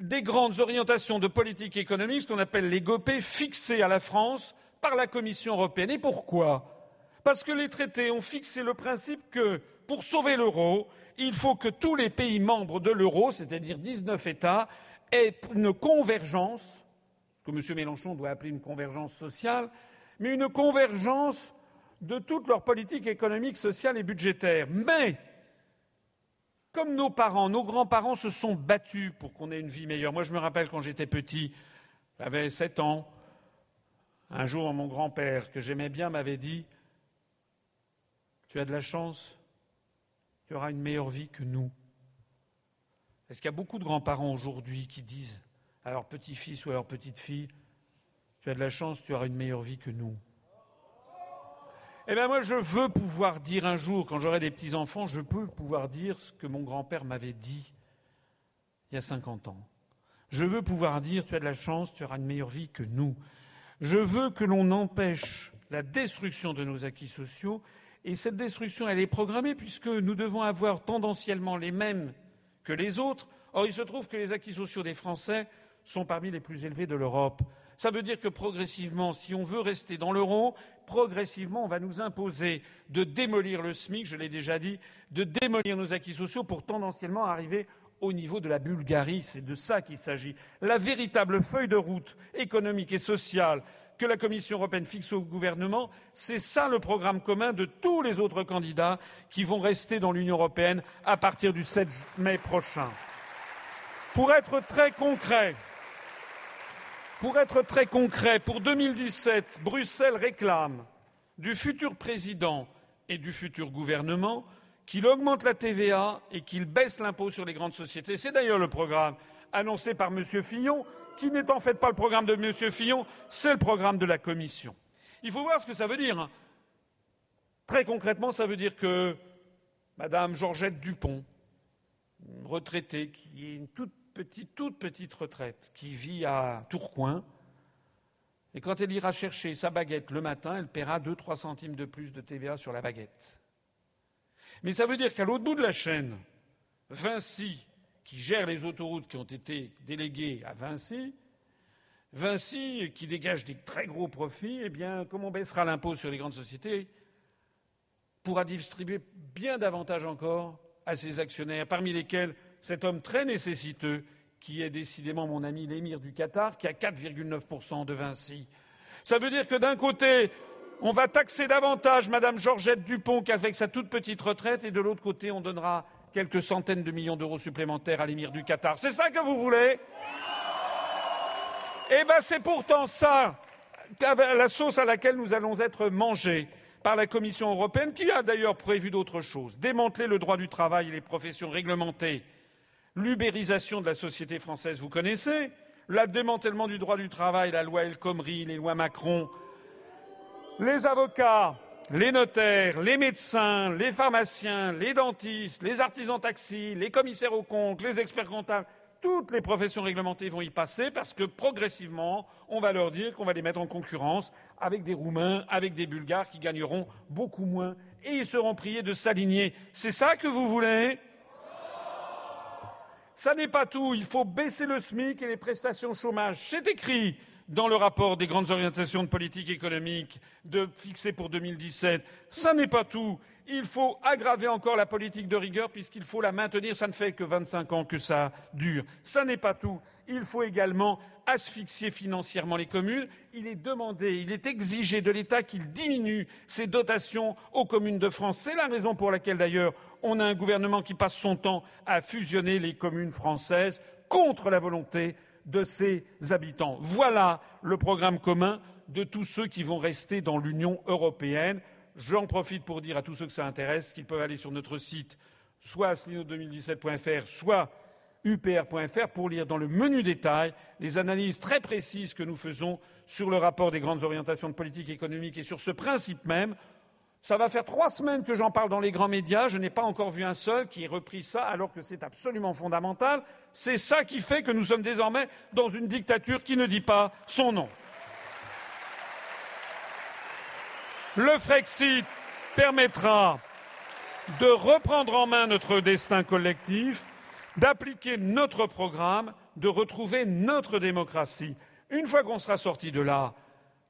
des grandes orientations de politique économique, ce qu'on appelle les GOPÉ, fixées à la France par la Commission européenne. Et pourquoi? Parce que les traités ont fixé le principe que, pour sauver l'euro, il faut que tous les pays membres de l'euro, c'est-à-dire 19 États, aient une convergence que M. Mélenchon doit appeler une convergence sociale, mais une convergence de toute leur politique économique, sociale et budgétaire. Mais, comme nos parents, nos grands-parents se sont battus pour qu'on ait une vie meilleure. Moi, je me rappelle quand j'étais petit, j'avais sept ans, un jour, mon grand-père, que j'aimais bien, m'avait dit Tu as de la chance, tu auras une meilleure vie que nous. Est-ce qu'il y a beaucoup de grands-parents aujourd'hui qui disent à leur petit-fils ou à leur petite-fille Tu as de la chance, tu auras une meilleure vie que nous. Eh bien, moi, je veux pouvoir dire un jour, quand j'aurai des petits-enfants, je peux pouvoir dire ce que mon grand-père m'avait dit il y a 50 ans. Je veux pouvoir dire Tu as de la chance, tu auras une meilleure vie que nous. Je veux que l'on empêche la destruction de nos acquis sociaux. Et cette destruction, elle est programmée puisque nous devons avoir tendanciellement les mêmes que les autres. Or, il se trouve que les acquis sociaux des Français sont parmi les plus élevés de l'Europe. Ça veut dire que progressivement, si on veut rester dans l'euro, progressivement, on va nous imposer de démolir le SMIC, je l'ai déjà dit, de démolir nos acquis sociaux pour tendanciellement arriver au niveau de la Bulgarie. C'est de ça qu'il s'agit. La véritable feuille de route économique et sociale que la Commission européenne fixe au gouvernement, c'est ça le programme commun de tous les autres candidats qui vont rester dans l'Union européenne à partir du 7 mai prochain. Pour être très concret, pour être très concret, pour 2017, Bruxelles réclame du futur président et du futur gouvernement qu'il augmente la TVA et qu'il baisse l'impôt sur les grandes sociétés. C'est d'ailleurs le programme annoncé par M. Fillon, qui n'est en fait pas le programme de M. Fillon, c'est le programme de la Commission. Il faut voir ce que ça veut dire. Hein. Très concrètement, ça veut dire que Mme Georgette Dupont, retraitée, qui est une toute petite, toute petite retraite qui vit à Tourcoing, et quand elle ira chercher sa baguette le matin, elle paiera 2-3 centimes de plus de TVA sur la baguette. Mais ça veut dire qu'à l'autre bout de la chaîne, Vinci, qui gère les autoroutes qui ont été déléguées à Vinci, Vinci, qui dégage des très gros profits, eh bien, comme on baissera l'impôt sur les grandes sociétés, pourra distribuer bien davantage encore à ses actionnaires, parmi lesquels cet homme très nécessiteux, qui est décidément mon ami l'émir du Qatar, qui a 4,9% de Vinci. Ça veut dire que d'un côté, on va taxer davantage Madame Georgette Dupont qu'avec sa toute petite retraite, et de l'autre côté, on donnera quelques centaines de millions d'euros supplémentaires à l'émir du Qatar. C'est ça que vous voulez? Eh bien, c'est pourtant ça, la sauce à laquelle nous allons être mangés par la Commission européenne, qui a d'ailleurs prévu d'autres choses. Démanteler le droit du travail et les professions réglementées, l'ubérisation de la société française, vous connaissez, le démantèlement du droit du travail, la loi El Khomri, les lois Macron, les avocats, les notaires, les médecins, les pharmaciens, les dentistes, les artisans taxis, les commissaires aux comptes, les experts comptables, toutes les professions réglementées vont y passer parce que progressivement, on va leur dire qu'on va les mettre en concurrence avec des Roumains, avec des Bulgares qui gagneront beaucoup moins et ils seront priés de s'aligner. C'est ça que vous voulez? Ça n'est pas tout. Il faut baisser le SMIC et les prestations chômage. C'est écrit dans le rapport des grandes orientations de politique économique de, fixé pour 2017. Ça n'est pas tout. Il faut aggraver encore la politique de rigueur puisqu'il faut la maintenir. Ça ne fait que 25 ans que ça dure. Ça n'est pas tout. Il faut également asphyxier financièrement les communes. Il est demandé, il est exigé de l'État qu'il diminue ses dotations aux communes de France. C'est la raison pour laquelle, d'ailleurs, on a un gouvernement qui passe son temps à fusionner les communes françaises contre la volonté de ses habitants. Voilà le programme commun de tous ceux qui vont rester dans l'Union européenne. J'en profite pour dire à tous ceux que ça intéresse qu'ils peuvent aller sur notre site, soit slino2017.fr, soit upr.fr, pour lire dans le menu détail les analyses très précises que nous faisons sur le rapport des grandes orientations de politique économique et sur ce principe même Ça va faire trois semaines que j'en parle dans les grands médias. Je n'ai pas encore vu un seul qui ait repris ça, alors que c'est absolument fondamental. C'est ça qui fait que nous sommes désormais dans une dictature qui ne dit pas son nom. Le Frexit permettra de reprendre en main notre destin collectif, d'appliquer notre programme, de retrouver notre démocratie. Une fois qu'on sera sorti de là,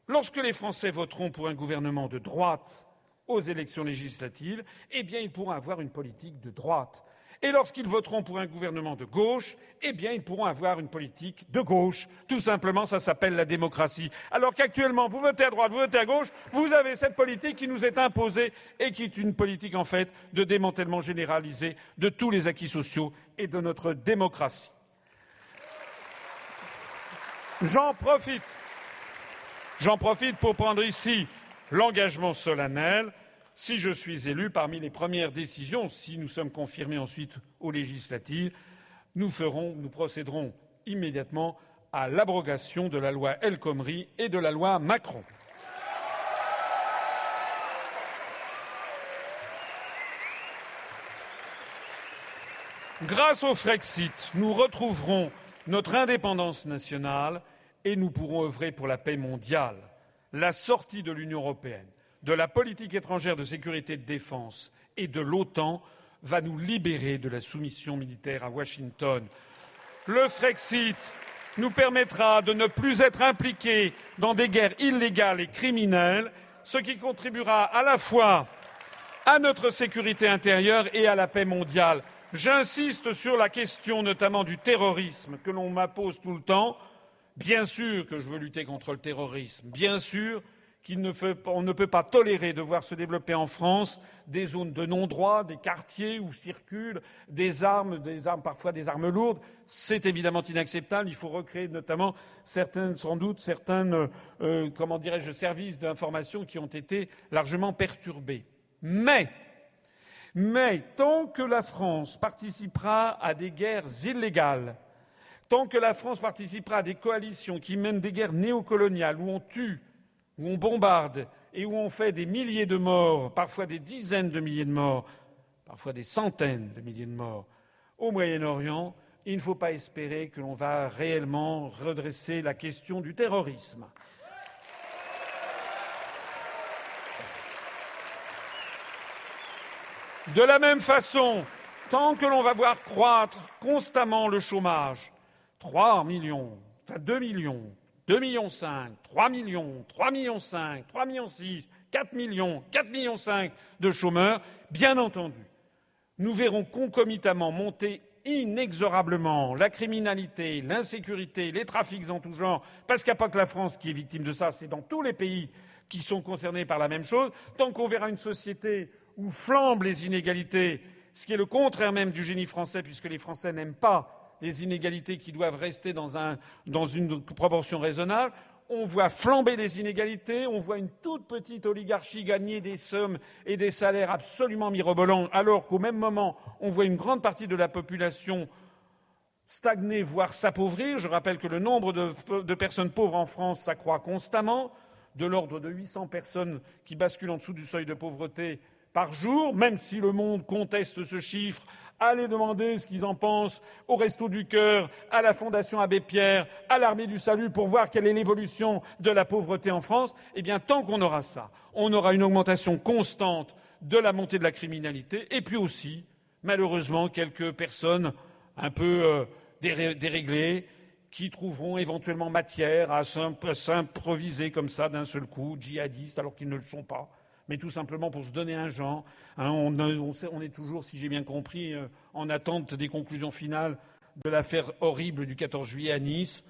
lorsque les Français voteront pour un gouvernement de droite, aux élections législatives, eh bien, ils pourront avoir une politique de droite. Et lorsqu'ils voteront pour un gouvernement de gauche, eh bien, ils pourront avoir une politique de gauche. Tout simplement, ça s'appelle la démocratie. Alors qu'actuellement, vous votez à droite, vous votez à gauche, vous avez cette politique qui nous est imposée et qui est une politique, en fait, de démantèlement généralisé de tous les acquis sociaux et de notre démocratie. J'en profite. J'en profite pour prendre ici l'engagement solennel si je suis élu, parmi les premières décisions, si nous sommes confirmés ensuite aux législatives, nous, ferons, nous procéderons immédiatement à l'abrogation de la loi El Khomri et de la loi Macron. Grâce au Frexit, nous retrouverons notre indépendance nationale et nous pourrons œuvrer pour la paix mondiale la sortie de l'Union européenne, de la politique étrangère de sécurité et de défense et de l'OTAN va nous libérer de la soumission militaire à Washington. Le Frexit nous permettra de ne plus être impliqués dans des guerres illégales et criminelles, ce qui contribuera à la fois à notre sécurité intérieure et à la paix mondiale. J'insiste sur la question notamment du terrorisme que l'on m'impose tout le temps. Bien sûr que je veux lutter contre le terrorisme, bien sûr qu'on ne, peut pas tolérer de voir se développer en France des zones de non-droit, des quartiers où circulent des armes, des armes parfois des armes lourdes. C'est évidemment inacceptable. Il faut recréer notamment certaines, sans doute, certains, euh, comment dirais-je, services d'information qui ont été largement perturbés. Mais, mais tant que la France participera à des guerres illégales, Tant que la France participera à des coalitions qui mènent des guerres néocoloniales où on tue, où on bombarde et où on fait des milliers de morts, parfois des dizaines de milliers de morts, parfois des centaines de milliers de morts au Moyen-Orient, il ne faut pas espérer que l'on va réellement redresser la question du terrorisme. De la même façon, tant que l'on va voir croître constamment le chômage, 3 millions, enfin 2 millions, 2 millions 5, 3 millions, 3 millions 5, 3 millions 6, 4 millions, 4 millions 5 de chômeurs, bien entendu, nous verrons concomitamment monter inexorablement la criminalité, l'insécurité, les trafics en tout genre, parce qu'il n'y a pas que la France qui est victime de ça, c'est dans tous les pays qui sont concernés par la même chose. Tant qu'on verra une société où flambent les inégalités, ce qui est le contraire même du génie français, puisque les Français n'aiment pas les inégalités qui doivent rester dans, une proportion raisonnable. On voit flamber les inégalités, on voit une toute petite oligarchie gagner des sommes et des salaires absolument mirobolants, alors qu'au même moment, on voit une grande partie de la population stagner, voire s'appauvrir. Je rappelle que le nombre de, de personnes pauvres en France s'accroît constamment, de l'ordre de 800 personnes qui basculent en dessous du seuil de pauvreté par jour, même si le monde conteste ce chiffre Allez demander ce qu'ils en pensent au Resto du Cœur, à la Fondation Abbé Pierre, à l'Armée du Salut pour voir quelle est l'évolution de la pauvreté en France. Eh bien, tant qu'on aura ça, on aura une augmentation constante de la montée de la criminalité et puis aussi, malheureusement, quelques personnes un peu euh, déréglées qui trouveront éventuellement matière à s'improviser comme ça d'un seul coup, djihadistes alors qu'ils ne le sont pas mais tout simplement pour se donner un genre. Hein, on, est toujours, si j'ai bien compris, euh, en attente des conclusions finales de l'affaire horrible du 14 juillet à Nice.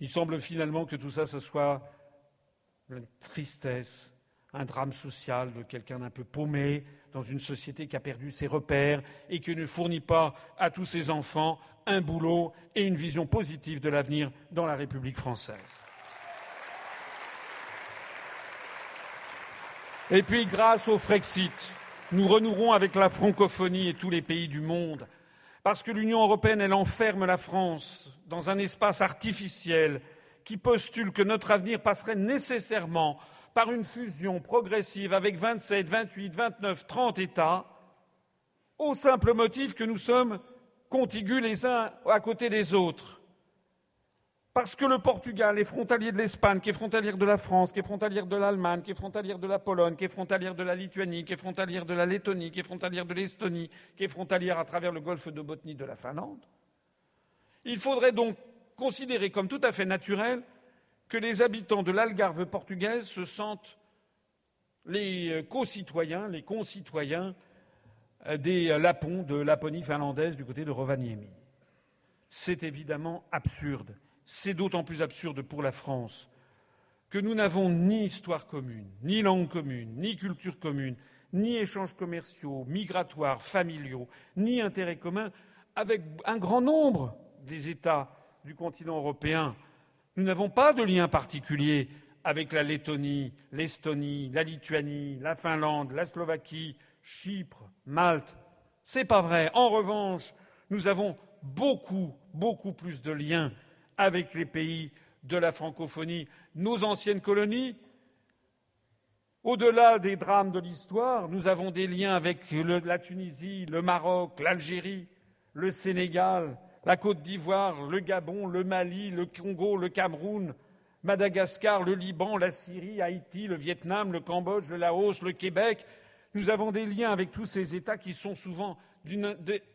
Il semble finalement que tout ça, soit une tristesse, un drame social de quelqu'un d'un peu paumé dans une société qui a perdu ses repères et qui ne fournit pas à tous ses enfants un boulot et une vision positive de l'avenir dans la République française. Et puis, grâce au Frexit, nous renouerons avec la francophonie et tous les pays du monde, parce que l'Union européenne, enferme la France dans un espace artificiel qui postule que notre avenir passerait nécessairement par une fusion progressive avec 27, 28, 29, 30 États, au simple motif que nous sommes contigus les uns à côté des autres. Parce que le Portugal est frontalier de l'Espagne, qui est frontalière de la France, qui est frontalière de l'Allemagne, qui est frontalière de la Pologne, qui est frontalière de la Lituanie, qui est frontalière de la Lettonie, qui est frontalière de l'Estonie, qui est frontalière à travers le golfe de Botnie de la Finlande. Il faudrait donc considérer comme tout à fait naturel que les habitants de l'Algarve portugaise se sentent les co-citoyens, les concitoyens des Lapons de Laponie finlandaise du côté de Rovaniemi. C'est évidemment absurde. C'est d'autant plus absurde pour la France que nous n'avons ni histoire commune, ni langue commune, ni culture commune, ni échanges commerciaux, migratoires, familiaux, ni intérêts communs avec un grand nombre des États du continent européen. Nous n'avons pas de lien particulier avec la Lettonie, l'Estonie, la Lituanie, la Finlande, la Slovaquie, Chypre, Malte. C'est pas vrai. En revanche, nous avons beaucoup, beaucoup plus de liens avec les pays de la francophonie, nos anciennes colonies. Au-delà des drames de l'histoire, nous avons des liens avec la Tunisie, le Maroc, l'Algérie, le Sénégal, la Côte d'Ivoire, le Gabon, le Mali, le Congo, le Cameroun, Madagascar, le Liban, la Syrie, Haïti, le Vietnam, le Cambodge, le Laos, le Québec. Nous avons des liens avec tous ces États qui sont souvent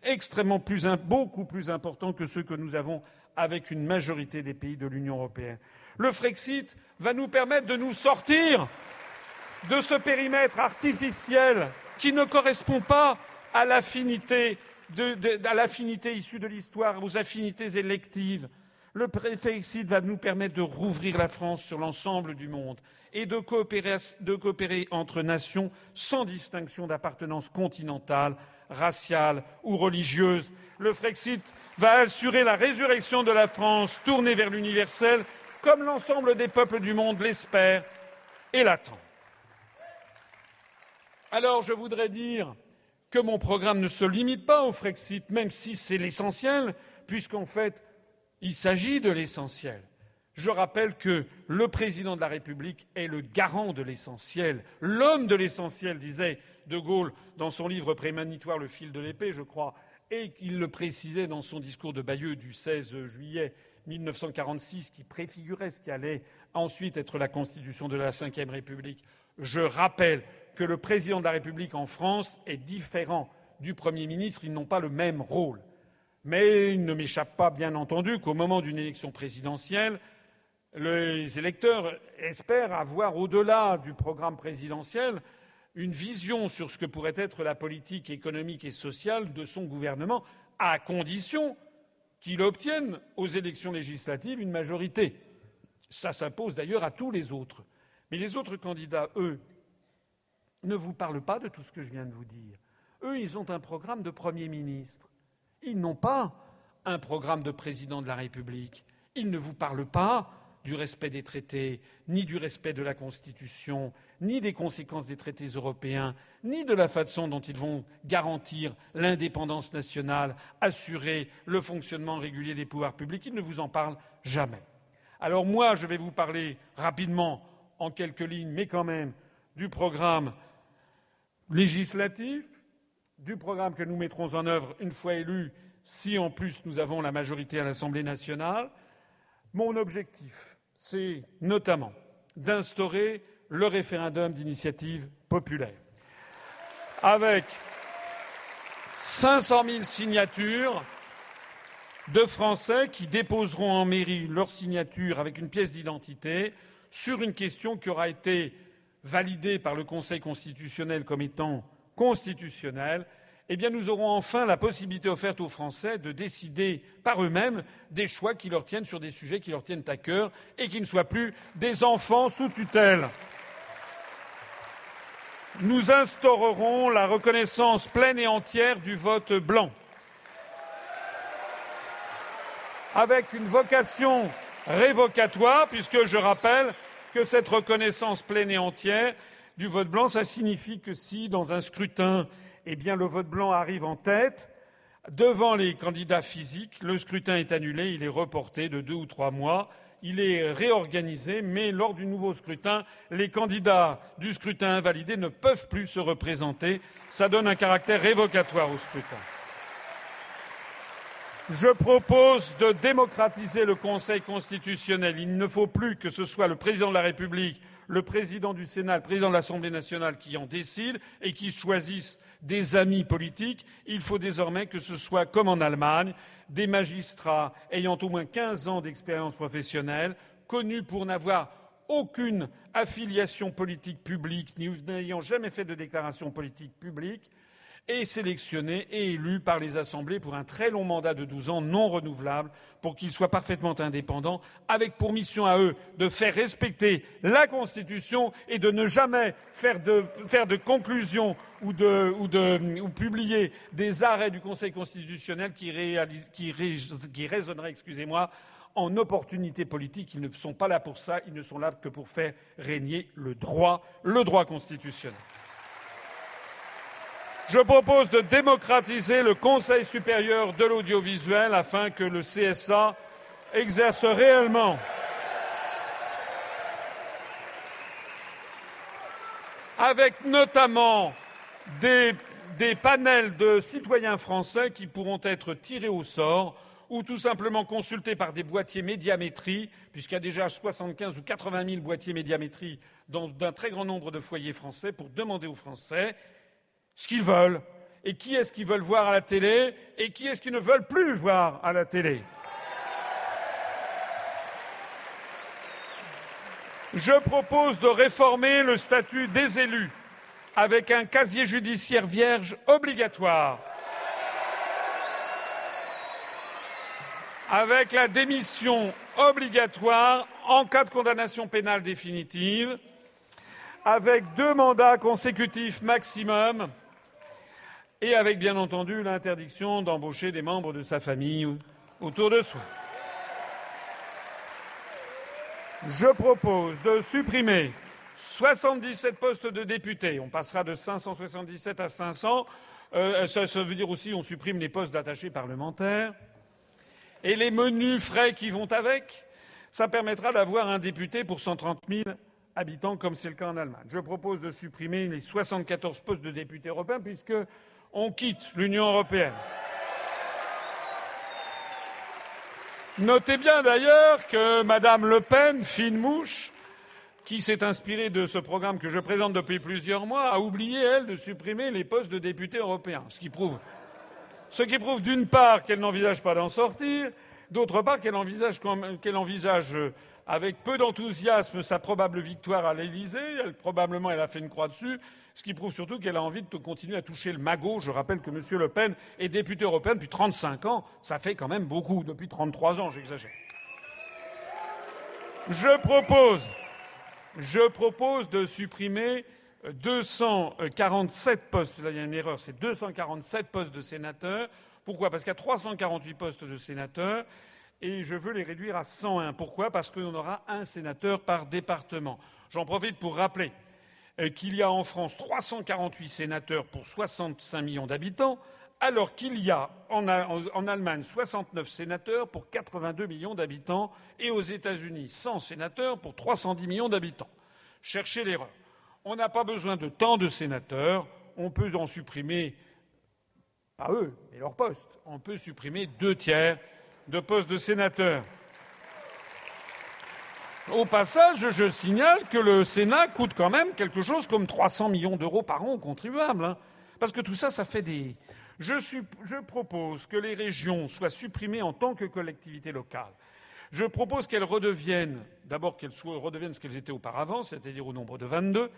extrêmement beaucoup plus importants que ceux que nous avons avec une majorité des pays de l'Union européenne. Le Frexit va nous permettre de nous sortir de ce périmètre artificiel qui ne correspond pas à l'affinité issue de l'histoire, aux affinités électives. Le Frexit va nous permettre de rouvrir la France sur l'ensemble du monde et de coopérer, de coopérer entre nations sans distinction d'appartenance continentale, raciale ou religieuse. Le Frexit va assurer la résurrection de la France tournée vers l'universel, comme l'ensemble des peuples du monde l'espèrent et l'attendent. Alors je voudrais dire que mon programme ne se limite pas au Frexit, même si c'est l'essentiel, puisqu'en fait, il s'agit de l'essentiel. Je rappelle que le président de la République est le garant de l'essentiel, l'homme de l'essentiel, disait De Gaulle dans son livre prémonitoire Le fil de l'épée, je crois, et qu'il le précisait dans son discours de Bayeux du 16 juillet 1946, qui préfigurait ce qui allait ensuite être la constitution de la Ve République. Je rappelle que le président de la République en France est différent du Premier ministre, ils n'ont pas le même rôle. Mais il ne m'échappe pas, bien entendu, qu'au moment d'une élection présidentielle, les électeurs espèrent avoir, au-delà du programme présidentiel, une vision sur ce que pourrait être la politique économique et sociale de son gouvernement, à condition qu'il obtienne aux élections législatives une majorité. Ça s'impose d'ailleurs à tous les autres. Mais les autres candidats, eux, ne vous parlent pas de tout ce que je viens de vous dire. Eux, ils ont un programme de Premier ministre. Ils n'ont pas un programme de président de la République. Ils ne vous parlent pas du respect des traités, ni du respect de la Constitution, ni des conséquences des traités européens, ni de la façon dont ils vont garantir l'indépendance nationale, assurer le fonctionnement régulier des pouvoirs publics. Ils ne vous en parlent jamais. Alors moi, je vais vous parler rapidement, en quelques lignes, mais quand même, du programme législatif, du programme que nous mettrons en œuvre une fois élus, si en plus nous avons la majorité à l'Assemblée nationale. Mon objectif, c'est notamment d'instaurer le référendum d'initiative populaire. Avec 500 000 signatures de Français qui déposeront en mairie leur signature avec une pièce d'identité sur une question qui aura été validée par le Conseil constitutionnel comme étant constitutionnelle eh bien, nous aurons enfin la possibilité offerte aux Français de décider par eux-mêmes des choix qui leur tiennent sur des sujets qui leur tiennent à cœur et qui ne soient plus des enfants sous tutelle. Nous instaurerons la reconnaissance pleine et entière du vote blanc, avec une vocation révocatoire, puisque je rappelle que cette reconnaissance pleine et entière du vote blanc, ça signifie que si, dans un scrutin, eh le vote blanc arrive en tête devant les candidats physiques. Le scrutin est annulé, il est reporté de deux ou trois mois il est réorganisé, mais lors du nouveau scrutin, les candidats du scrutin invalidé ne peuvent plus se représenter. Ça donne un caractère révocatoire au scrutin. Je propose de démocratiser le Conseil constitutionnel. Il ne faut plus que ce soit le président de la République, le président du Sénat, le président de l'Assemblée nationale qui en décident et qui choisissent des amis politiques. Il faut désormais que ce soit comme en Allemagne, des magistrats ayant au moins 15 ans d'expérience professionnelle, connus pour n'avoir aucune affiliation politique publique, n'ayant jamais fait de déclaration politique publique, et sélectionnés et élus par les assemblées pour un très long mandat de 12 ans non renouvelable pour qu'ils soient parfaitement indépendants, avec pour mission à eux de faire respecter la Constitution et de ne jamais faire de, faire conclusions ou, de, publier des arrêts du Conseil constitutionnel qui, réalis, excusez-moi, en opportunité politique. Ils ne sont pas là pour ça, ils ne sont là que pour faire régner le droit, le droit constitutionnel. Je propose de démocratiser le Conseil supérieur de l'audiovisuel afin que le CSA exerce réellement. Avec notamment des, des, panels de citoyens français qui pourront être tirés au sort ou tout simplement consultés par des boîtiers médiamétrie, puisqu'il y a déjà 75 ou 80 000 boîtiers médiamétrie dans un très grand nombre de foyers français, pour demander aux Français ce qu'ils veulent. Et qui est-ce qu'ils veulent voir à la télé et qui est-ce qu'ils ne veulent plus voir à la télé? Je propose de réformer le statut des élus avec un casier judiciaire vierge obligatoire, avec la démission obligatoire en cas de condamnation pénale définitive, avec deux mandats consécutifs maximum et avec, bien entendu, l'interdiction d'embaucher des membres de sa famille autour de soi. Je propose de supprimer 77 postes de députés. On passera de 577 à 500. Euh, ça, ça veut dire aussi on supprime les postes d'attachés parlementaires. Et les menus frais qui vont avec, ça permettra d'avoir un député pour 130 000 habitants, comme c'est le cas en Allemagne. Je propose de supprimer les 74 postes de députés européens, puisque on quitte l'Union européenne. Notez bien d'ailleurs que Mme Le Pen, fine mouche, qui s'est inspirée de ce programme que je présente depuis plusieurs mois, a oublié, elle, de supprimer les postes de députés européens. Ce qui prouve, ce qui prouve d'une part qu'elle n'envisage pas d'en sortir, d'autre part qu'elle envisage, qu'elle envisage avec peu d'enthousiasme sa probable victoire à l'Élysée. Elle, probablement, elle a fait une croix dessus ce qui prouve surtout qu'elle a envie de continuer à toucher le magot. Je rappelle que M. Le Pen est député européen depuis 35 ans. Ça fait quand même beaucoup. Depuis 33 ans, j'exagère. Je propose, je propose de supprimer 247 postes. Là, il y a une erreur. C'est 247 postes de sénateurs. Pourquoi? Parce qu'il y a 348 postes de sénateurs et je veux les réduire à 101. Pourquoi? Parce qu'on aura un sénateur par département. J'en profite pour rappeler qu'il y a en France 348 sénateurs pour 65 millions d'habitants, alors qu'il y a en, Allemagne 69 sénateurs pour 82 millions d'habitants et aux États-Unis 100 sénateurs pour 310 millions d'habitants. Cherchez l'erreur. On n'a pas besoin de tant de sénateurs, on peut en supprimer, pas eux, mais leurs postes, on peut supprimer deux tiers de postes de sénateurs. Au passage, je signale que le Sénat coûte quand même quelque chose comme 300 millions d'euros par an aux contribuables. Hein. parce que tout ça, ça fait des. Je, propose que les régions soient supprimées en tant que collectivités locales. Je propose qu'elles redeviennent, d'abord qu'elles redeviennent ce qu'elles étaient auparavant, c'est-à-dire au nombre de 22,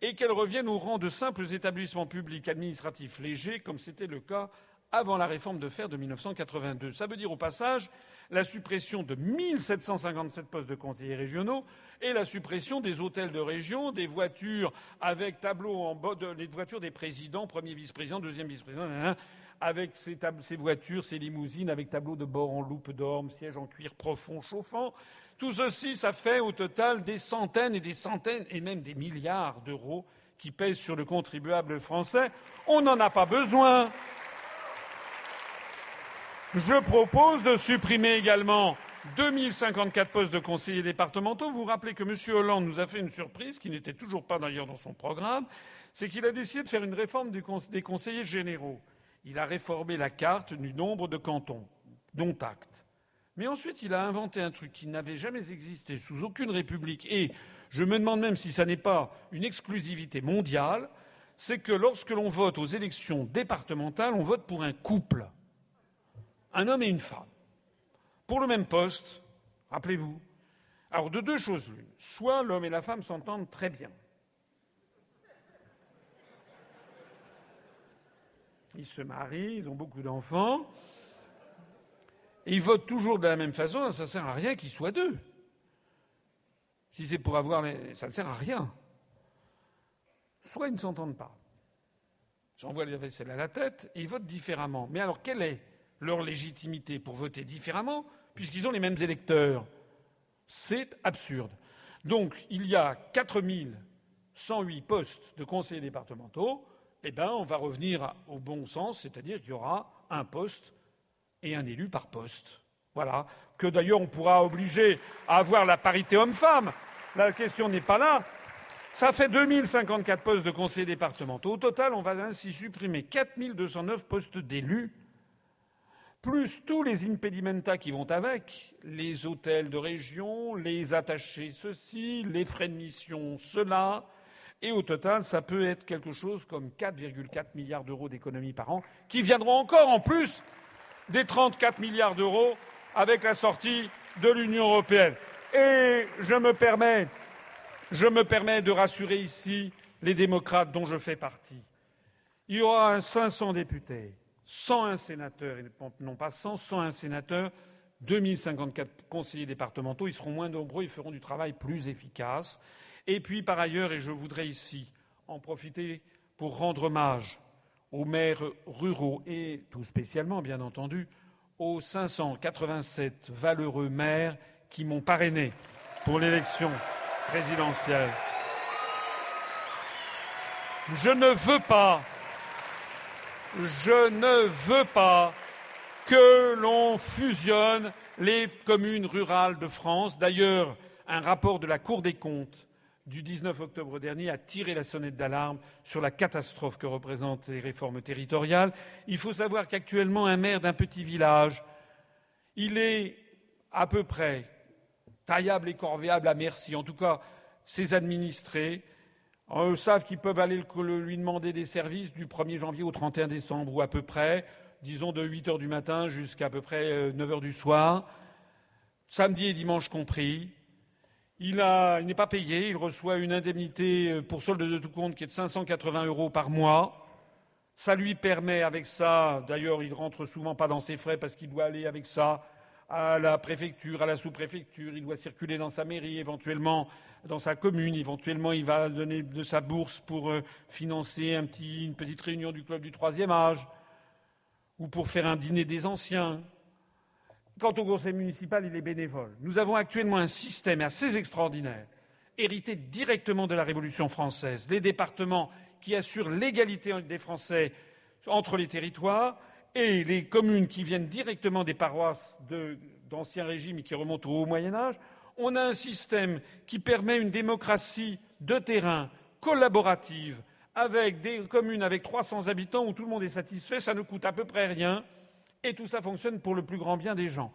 et qu'elles reviennent au rang de simples établissements publics administratifs légers, comme c'était le cas avant la réforme de fer de 1982. Ça veut dire au passage la suppression de 1757 postes de conseillers régionaux et la suppression des hôtels de région, des voitures avec tableau en bas, les voitures des présidents, premier vice-président, deuxième vice-président, avec ces, ces, voitures, ces limousines avec tableau de bord en loupe d'orme, siège en cuir profond chauffant. Tout ceci, ça fait au total des centaines et des centaines et même des milliards d'euros qui pèsent sur le contribuable français. On n'en a pas besoin. Je propose de supprimer également 2054 postes de conseillers départementaux. Vous vous rappelez que M. Hollande nous a fait une surprise, qui n'était toujours pas d'ailleurs dans son programme, c'est qu'il a décidé de faire une réforme des conseillers généraux. Il a réformé la carte du nombre de cantons, dont acte. Mais ensuite, il a inventé un truc qui n'avait jamais existé sous aucune république, et je me demande même si ça n'est pas une exclusivité mondiale, c'est que lorsque l'on vote aux élections départementales, on vote pour un couple, un homme et une femme, pour le même poste, rappelez-vous. Alors, de deux choses l'une. Soit l'homme et la femme s'entendent très bien. Ils se marient, ils ont beaucoup d'enfants, et ils votent toujours de la même façon, ça ne sert à rien qu'ils soient deux. Si c'est pour avoir ça ne sert à rien soit ils ne s'entendent pas. J'envoie les vaisselles à la tête et ils votent différemment. Mais alors, quelle est leur légitimité pour voter différemment, puisqu'ils ont les mêmes électeurs C'est absurde. Donc, il y a 4108 postes de conseillers départementaux. Eh bien, on va revenir au bon sens, c'est-à-dire qu'il y aura un poste et un élu par poste. Voilà. Que d'ailleurs, on pourra obliger à avoir la parité homme-femme. La question n'est pas là. Ça fait 2054 postes de conseillers départementaux. Au total, on va ainsi supprimer 4209 postes d'élus, plus tous les impedimenta qui vont avec, les hôtels de région, les attachés ceci, les frais de mission cela. Et au total, ça peut être quelque chose comme 4,4 milliards d'euros d'économies par an, qui viendront encore en plus des 34 milliards d'euros avec la sortie de l'Union européenne. Et je me permets je me permets de rassurer ici les démocrates dont je fais partie. Il y aura 500 députés, 101 sénateurs, et non pas 100, 101 sénateurs, 2054 conseillers départementaux. Ils seront moins nombreux, ils feront du travail plus efficace. Et puis, par ailleurs, et je voudrais ici en profiter pour rendre hommage aux maires ruraux et tout spécialement, bien entendu, aux 587 valeureux maires qui m'ont parrainé pour l'élection présidentielle. Je ne veux pas, je ne veux pas que l'on fusionne les communes rurales de France. D'ailleurs, un rapport de la Cour des comptes du 19 octobre dernier a tiré la sonnette d'alarme sur la catastrophe que représentent les réformes territoriales. Il faut savoir qu'actuellement, un maire d'un petit village, il est à peu près taillable et corvéable à merci. En tout cas, ses administrés euh, savent qu'ils peuvent aller lui demander des services du 1er janvier au 31 décembre ou à peu près, disons de 8 heures du matin jusqu'à peu près 9 euh, heures du soir, samedi et dimanche compris. Il, il n'est pas payé, il reçoit une indemnité euh, pour solde de tout compte qui est de 580 euros par mois. Ça lui permet, avec ça, d'ailleurs, il rentre souvent pas dans ses frais parce qu'il doit aller avec ça à la préfecture, à la sous-préfecture, il doit circuler dans sa mairie, éventuellement dans sa commune, éventuellement il va donner de sa bourse pour euh, financer une petite réunion du club du troisième âge, ou pour faire un dîner des anciens. Quant au conseil municipal, il est bénévole. Nous avons actuellement un système assez extraordinaire, hérité directement de la Révolution française. Les départements qui assurent l'égalité des Français entre les territoires, et les communes qui viennent directement des paroisses d'ancien régime et qui remontent au Haut Moyen Âge, on a un système qui permet une démocratie de terrain collaborative avec des communes avec 300 habitants où tout le monde est satisfait, ça ne coûte à peu près rien et tout ça fonctionne pour le plus grand bien des gens.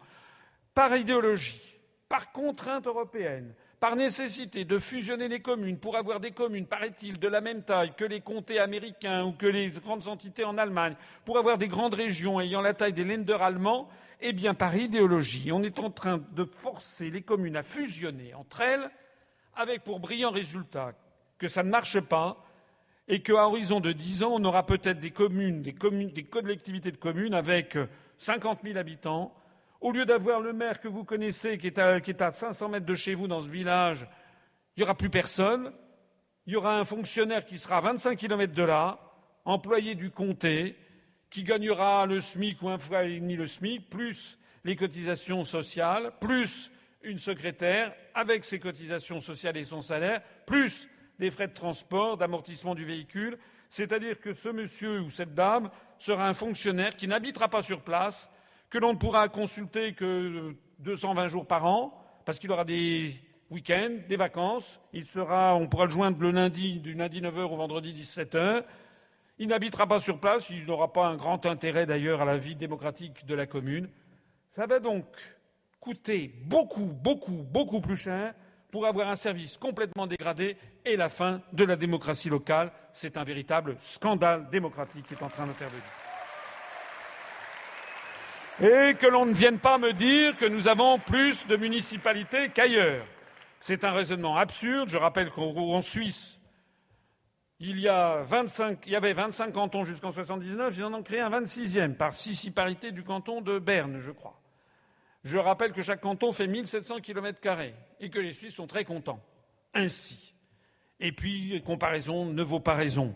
Par idéologie, par contrainte européenne, par nécessité de fusionner les communes pour avoir des communes, paraît-il, de la même taille que les comtés américains ou que les grandes entités en Allemagne, pour avoir des grandes régions ayant la taille des lenders allemands, eh bien, par idéologie, on est en train de forcer les communes à fusionner entre elles, avec pour brillant résultat que ça ne marche pas et qu'à horizon de dix ans, on aura peut-être des communes, des, communes, des collectivités de communes avec cinquante 000 habitants au lieu d'avoir le maire que vous connaissez qui est, à, qui 500 mètres de chez vous dans ce village, il n'y aura plus personne. Il y aura un fonctionnaire qui sera à 25 kilomètres de là, employé du comté, qui gagnera le SMIC ou un fois et demi le SMIC, plus les cotisations sociales, plus une secrétaire avec ses cotisations sociales et son salaire, plus les frais de transport, d'amortissement du véhicule. C'est-à-dire que ce monsieur ou cette dame sera un fonctionnaire qui n'habitera pas sur place, que l'on ne pourra consulter que 220 jours par an, parce qu'il aura des week-ends, des vacances. Il sera, on pourra le joindre le lundi, du lundi 9h au vendredi 17h. Il n'habitera pas sur place, il n'aura pas un grand intérêt d'ailleurs à la vie démocratique de la commune. Ça va donc coûter beaucoup, beaucoup, beaucoup plus cher pour avoir un service complètement dégradé et la fin de la démocratie locale. C'est un véritable scandale démocratique qui est en train d'intervenir. Et que l'on ne vienne pas me dire que nous avons plus de municipalités qu'ailleurs. C'est un raisonnement absurde. Je rappelle qu'en Suisse, il y, a 25, il y avait 25 cantons jusqu'en 79, ils en ont créé un 26e par municipalité du canton de Berne, je crois. Je rappelle que chaque canton fait 1700 km et que les Suisses sont très contents. Ainsi. Et puis, comparaison ne vaut pas raison.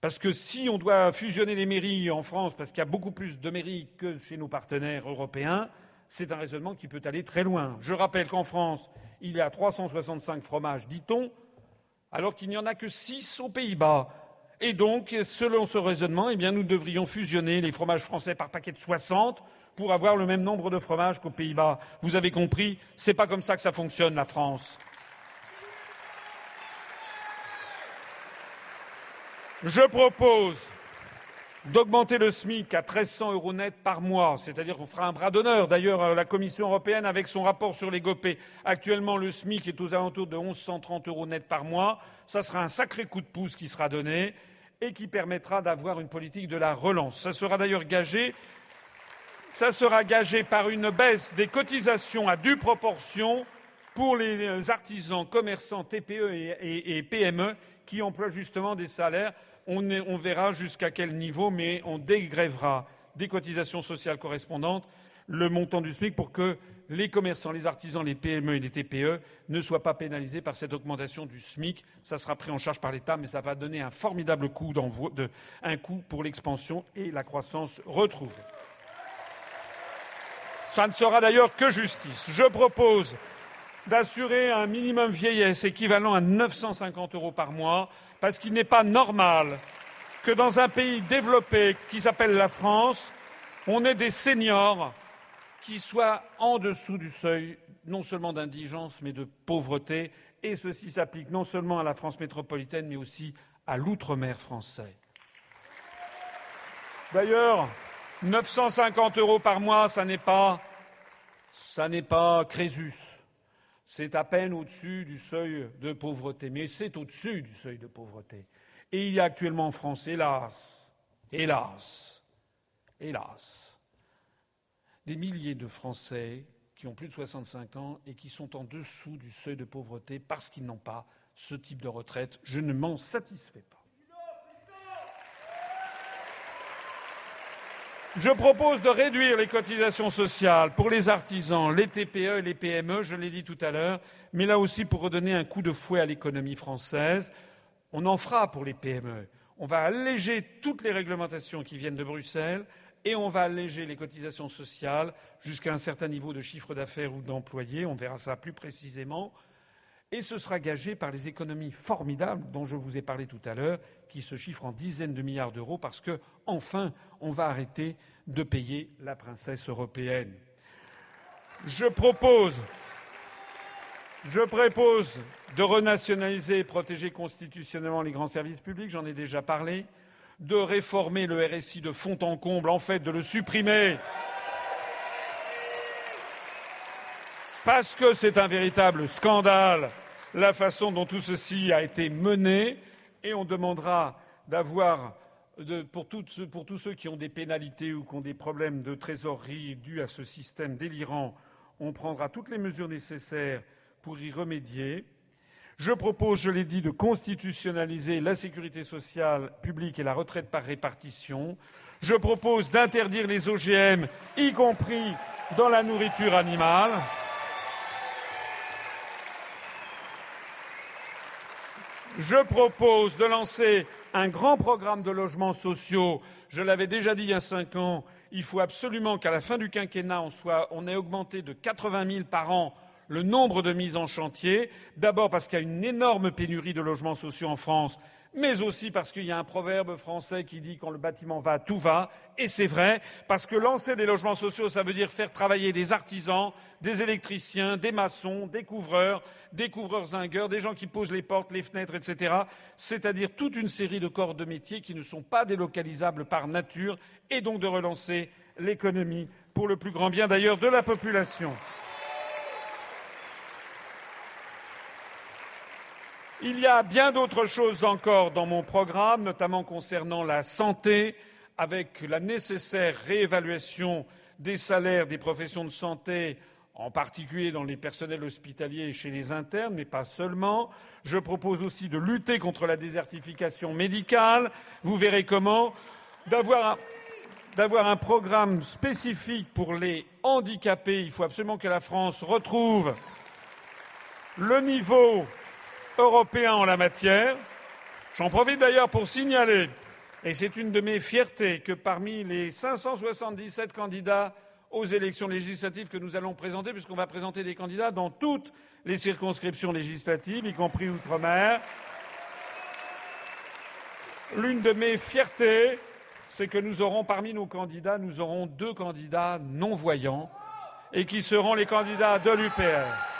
Parce que si on doit fusionner les mairies en France, parce qu'il y a beaucoup plus de mairies que chez nos partenaires européens, c'est un raisonnement qui peut aller très loin. Je rappelle qu'en France, il y a 365 fromages, dit-on, alors qu'il n'y en a que six aux Pays-Bas. Et donc, selon ce raisonnement, eh nous devrions fusionner les fromages français par paquet de 60 pour avoir le même nombre de fromages qu'aux Pays-Bas. Vous avez compris, c'est pas comme ça que ça fonctionne, la France. Je propose d'augmenter le SMIC à 1300 euros net par mois, c'est-à-dire qu'on fera un bras d'honneur. D'ailleurs, la Commission européenne, avec son rapport sur les GOPÉ, actuellement le SMIC est aux alentours de 1130 euros net par mois. Ça sera un sacré coup de pouce qui sera donné et qui permettra d'avoir une politique de la relance. Ça sera d'ailleurs gagé, par une baisse des cotisations à due proportion pour les artisans, commerçants, TPE et, PME qui emploient justement des salaires on, verra jusqu'à quel niveau, mais on dégrèvera des cotisations sociales correspondantes le montant du SMIC pour que les commerçants, les artisans, les PME et les TPE ne soient pas pénalisés par cette augmentation du SMIC. Ça sera pris en charge par l'État, mais ça va donner un formidable coup, pour l'expansion et la croissance retrouvée. Ça ne sera d'ailleurs que justice. Je propose d'assurer un minimum vieillesse équivalent à 950 euros par mois parce qu'il n'est pas normal que dans un pays développé qui s'appelle la France, on ait des seniors qui soient en dessous du seuil non seulement d'indigence mais de pauvreté, et ceci s'applique non seulement à la France métropolitaine mais aussi à l'outre-mer français. D'ailleurs, 950 euros par mois, ça n'est pas, ça n'est pas Crésus c'est à peine au-dessus du seuil de pauvreté, mais c'est au-dessus du seuil de pauvreté. Et il y a actuellement en France, hélas, hélas, hélas, des milliers de Français qui ont plus de 65 ans et qui sont en dessous du seuil de pauvreté parce qu'ils n'ont pas ce type de retraite. Je ne m'en satisfais pas. Je propose de réduire les cotisations sociales pour les artisans, les TPE et les PME, je l'ai dit tout à l'heure, mais là aussi pour redonner un coup de fouet à l'économie française. On en fera pour les PME. On va alléger toutes les réglementations qui viennent de Bruxelles et on va alléger les cotisations sociales jusqu'à un certain niveau de chiffre d'affaires ou d'employés. On verra ça plus précisément. Et ce sera gagé par les économies formidables dont je vous ai parlé tout à l'heure, qui se chiffrent en dizaines de milliards d'euros, parce que, enfin, on va arrêter de payer la princesse européenne. Je propose, je propose de renationaliser et protéger constitutionnellement les grands services publics, j'en ai déjà parlé, de réformer le RSI de fond en comble, en fait, de le supprimer. Parce que c'est un véritable scandale la façon dont tout ceci a été mené, et on demandera d'avoir, pour, tous ceux qui ont des pénalités ou qui ont des problèmes de trésorerie dus à ce système délirant, on prendra toutes les mesures nécessaires pour y remédier. Je propose, je l'ai dit, de constitutionnaliser la sécurité sociale publique et la retraite par répartition. Je propose d'interdire les OGM, y compris dans la nourriture animale. Je propose de lancer un grand programme de logements sociaux. Je l'avais déjà dit il y a cinq ans, il faut absolument qu'à la fin du quinquennat, on, soit, on ait augmenté de 80 000 par an le nombre de mises en chantier. D'abord parce qu'il y a une énorme pénurie de logements sociaux en France, mais aussi parce qu'il y a un proverbe français qui dit quand le bâtiment va, tout va, et c'est vrai, parce que lancer des logements sociaux, ça veut dire faire travailler des artisans, des électriciens, des maçons, des couvreurs, des couvreurs zingueurs, des gens qui posent les portes, les fenêtres, etc. C'est-à-dire toute une série de corps de métiers qui ne sont pas délocalisables par nature, et donc de relancer l'économie pour le plus grand bien d'ailleurs de la population. Il y a bien d'autres choses encore dans mon programme, notamment concernant la santé, avec la nécessaire réévaluation des salaires des professions de santé, en particulier dans les personnels hospitaliers et chez les internes, mais pas seulement. Je propose aussi de lutter contre la désertification médicale. Vous verrez comment. D'avoir un, d'avoir un programme spécifique pour les handicapés. Il faut absolument que la France retrouve le niveau européen en la matière. J'en profite d'ailleurs pour signaler, et c'est une de mes fiertés, que parmi les 577 candidats aux élections législatives que nous allons présenter, puisqu'on va présenter des candidats dans toutes les circonscriptions législatives, y compris outre-mer, l'une de mes fiertés, c'est que nous aurons parmi nos candidats, nous aurons deux candidats non-voyants et qui seront les candidats de l'UPR.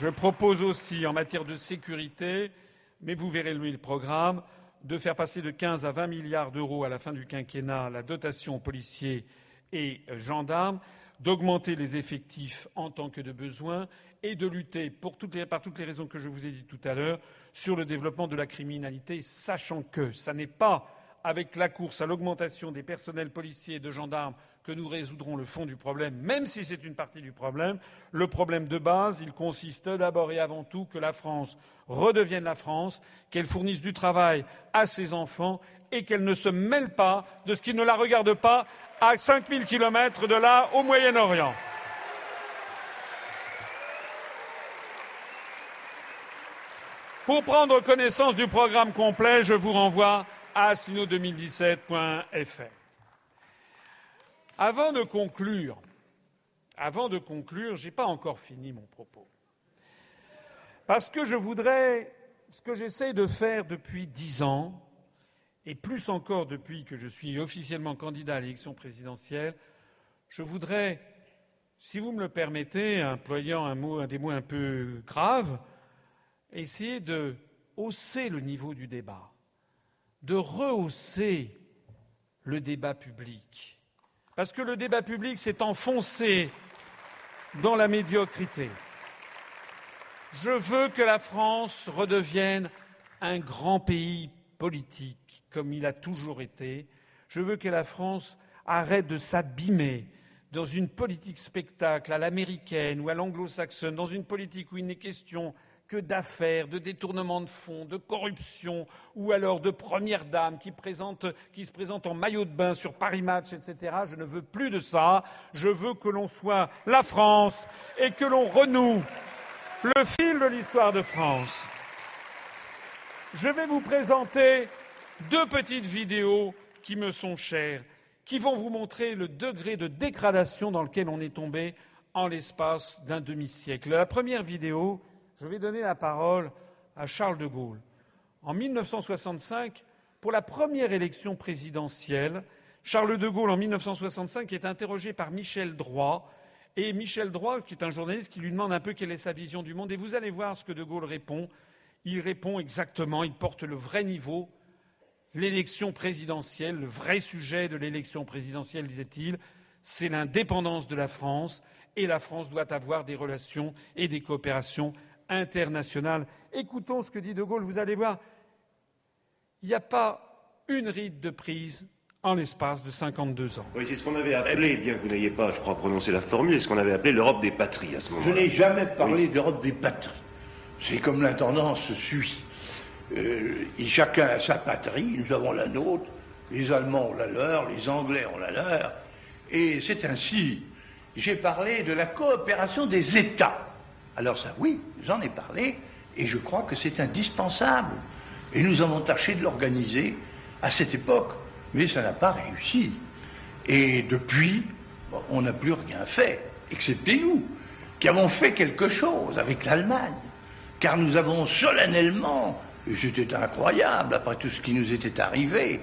Je propose aussi, en matière de sécurité, mais vous verrez lui le programme, de faire passer de 15 à 20 milliards d'euros à la fin du quinquennat la dotation aux policiers et gendarmes, d'augmenter les effectifs en tant que de besoin et de lutter par toutes les raisons que je vous ai dites tout à l'heure sur le développement de la criminalité, sachant que ce n'est pas avec la course à l'augmentation des personnels policiers et de gendarmes que nous résoudrons le fond du problème, même si c'est une partie du problème. Le problème de base, il consiste d'abord et avant tout que la France redevienne la France, qu'elle fournisse du travail à ses enfants et qu'elle ne se mêle pas de ce qui ne la regarde pas à 5000 kilomètres de là, au Moyen-Orient. Pour prendre connaissance du programme complet, je vous renvoie à sino2017.fr. Avant de conclure, avant de conclure, je n'ai pas encore fini mon propos. Parce que je voudrais, ce que j'essaie de faire depuis dix ans, et plus encore depuis que je suis officiellement candidat à l'élection présidentielle, je voudrais, si vous me le permettez, employant un des mots un peu graves, essayer de hausser le niveau du débat, de rehausser le débat public parce que le débat public s'est enfoncé dans la médiocrité. Je veux que la France redevienne un grand pays politique, comme il a toujours été. Je veux que la France arrête de s'abîmer dans une politique spectacle à l'américaine ou à l'anglo-saxonne, dans une politique où il n'est question que d'affaires, de détournement de fonds, de corruption, ou alors de première dame qui, se présente en maillot de bain sur Paris Match, etc. Je ne veux plus de ça. Je veux que l'on soit la France et que l'on renoue le fil de l'histoire de France. Je vais vous présenter deux petites vidéos qui me sont chères, qui vont vous montrer le degré de dégradation dans lequel on est tombé en l'espace d'un demi-siècle. La première vidéo, je vais donner la parole à Charles de Gaulle. En 1965, pour la première élection présidentielle, Charles de Gaulle, en 1965, est interrogé par Michel Droit. Et Michel Droit, qui est un journaliste, qui lui demande un peu quelle est sa vision du monde. Et vous allez voir ce que de Gaulle répond. Il répond exactement, il porte le vrai niveau. L'élection présidentielle, le vrai sujet de l'élection présidentielle, disait-il, c'est l'indépendance de la France. Et la France doit avoir des relations et des coopérations internationale. Écoutons ce que dit De Gaulle, vous allez voir, il n'y a pas une ride de prise en l'espace de 52 ans. Oui, c'est ce qu'on avait appelé, bien que vous n'ayez pas, je crois, prononcé la formule, ce qu'on avait appelé l'Europe des patries à ce moment-là. Je n'ai jamais parlé d'Europe des patries. C'est comme l'intendance suit. Euh, chacun a sa patrie, nous avons la nôtre, les Allemands ont la leur, les Anglais ont la leur, et c'est ainsi. J'ai parlé de la coopération des États. Alors ça, oui, j'en ai parlé, et je crois que c'est indispensable. Et nous avons tâché de l'organiser à cette époque, mais ça n'a pas réussi. Et depuis, on n'a plus rien fait, excepté nous. qui avons fait quelque chose avec l'Allemagne, car nous avons solennellement, et c'était incroyable après tout ce qui nous était arrivé,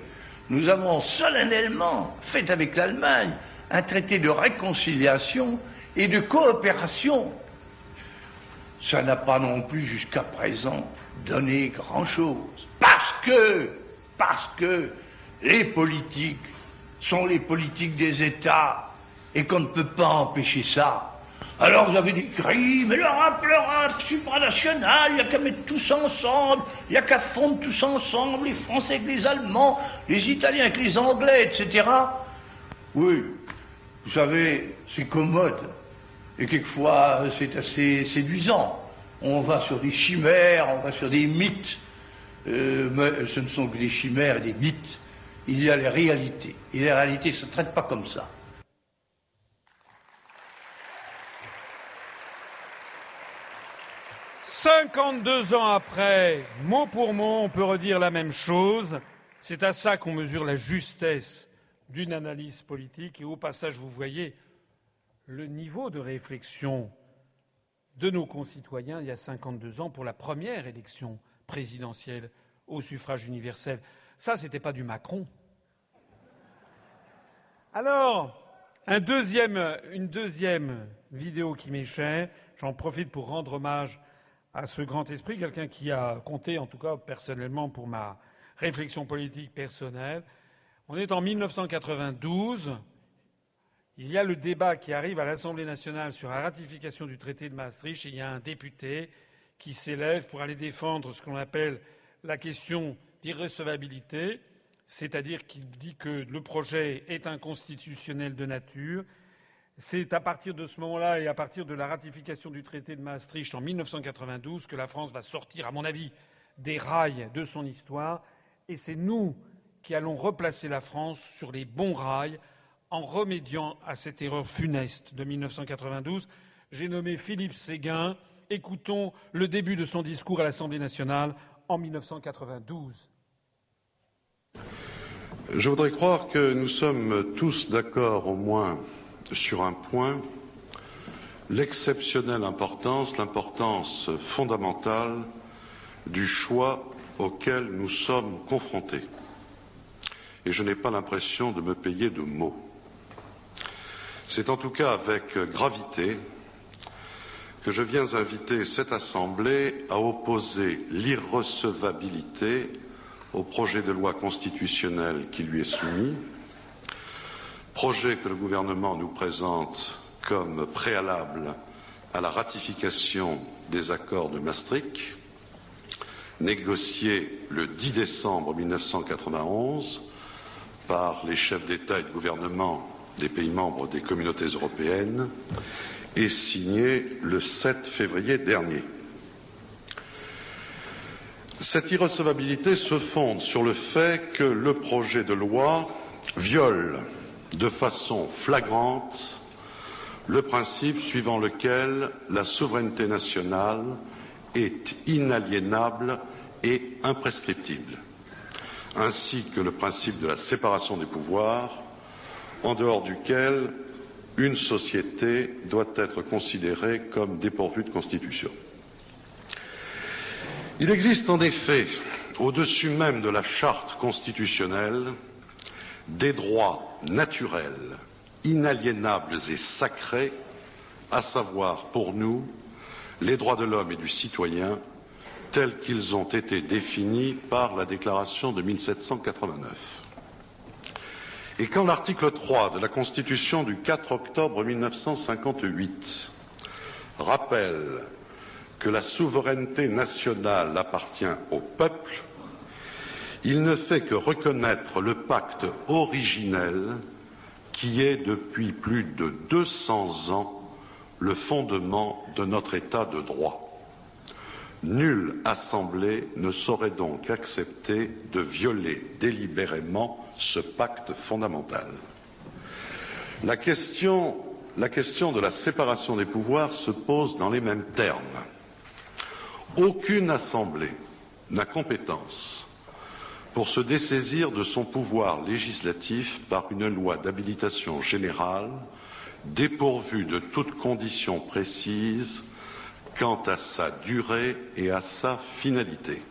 nous avons solennellement fait avec l'Allemagne un traité de réconciliation et de coopération. Ça n'a pas non plus jusqu'à présent donné grand-chose. Parce que, parce que les politiques sont les politiques des États et qu'on ne peut pas empêcher ça. Alors vous avez des cris, mais l'Europe, l'Europe supranationale, il n'y a qu'à mettre tous ensemble, il n'y a qu'à fondre tous ensemble, les Français avec les Allemands, les Italiens avec les Anglais, etc. Oui, vous savez, c'est commode. Et quelquefois, c'est assez séduisant. On va sur des chimères, on va sur des mythes. Euh, mais ce ne sont que des chimères et des mythes. Il y a les réalités. Et les réalités ne se traitent pas comme ça. « 52 ans après, mot pour mot, on peut redire la même chose. C'est à ça qu'on mesure la justesse d'une analyse politique. Et au passage, vous voyez le niveau de réflexion de nos concitoyens il y a 52 ans pour la première élection présidentielle au suffrage universel. Ça, c'était pas du Macron. Alors, une deuxième vidéo qui m'est. J'en profite pour rendre hommage à ce grand esprit, quelqu'un qui a compté, en tout cas personnellement, pour ma réflexion politique personnelle. On est en 1992. Il y a le débat qui arrive à l'Assemblée nationale sur la ratification du traité de Maastricht et il y a un député qui s'élève pour aller défendre ce qu'on appelle la question d'irrecevabilité, c'est-à-dire qu'il dit que le projet est inconstitutionnel de nature. C'est à partir de ce moment-là et à partir de la ratification du traité de Maastricht en 1992 que la France va sortir, à mon avis, des rails de son histoire. Et c'est nous qui allons replacer la France sur les bons rails en remédiant à cette erreur funeste de 1992. J'ai nommé Philippe Séguin. Écoutons le début de son discours à l'Assemblée nationale en 1992. Je voudrais croire que nous sommes tous d'accord au moins sur un point, l'exceptionnelle importance, l'importance fondamentale du choix auquel nous sommes confrontés. Et je n'ai pas l'impression de me payer de mots. C'est en tout cas avec gravité que je viens inviter cette Assemblée à opposer l'irrecevabilité au projet de loi constitutionnelle qui lui est soumis, projet que le gouvernement nous présente comme préalable à la ratification des accords de Maastricht, négociés le 10 décembre 1991 par les chefs d'État et de gouvernement des pays membres des communautés européennes et signé le 7 février dernier. Cette irrecevabilité se fonde sur le fait que le projet de loi viole de façon flagrante le principe suivant lequel la souveraineté nationale est inaliénable et imprescriptible, ainsi que le principe de la séparation des pouvoirs, en dehors duquel une société doit être considérée comme dépourvue de constitution. Il existe en effet, au-dessus même de la charte constitutionnelle, des droits naturels, inaliénables et sacrés, à savoir pour nous les droits de l'homme et du citoyen tels qu'ils ont été définis par la déclaration de 1789. Et quand l'article 3 de la Constitution du 4 octobre 1958 rappelle que la souveraineté nationale appartient au peuple, il ne fait que reconnaître le pacte originel qui est depuis plus de 200 ans le fondement de notre État de droit. Nulle assemblée ne saurait donc accepter de violer délibérément ce pacte fondamental. La question, de la séparation des pouvoirs se pose dans les mêmes termes. Aucune assemblée n'a compétence pour se dessaisir de son pouvoir législatif par une loi d'habilitation générale dépourvu de toute condition précise quant à sa durée et à sa finalité.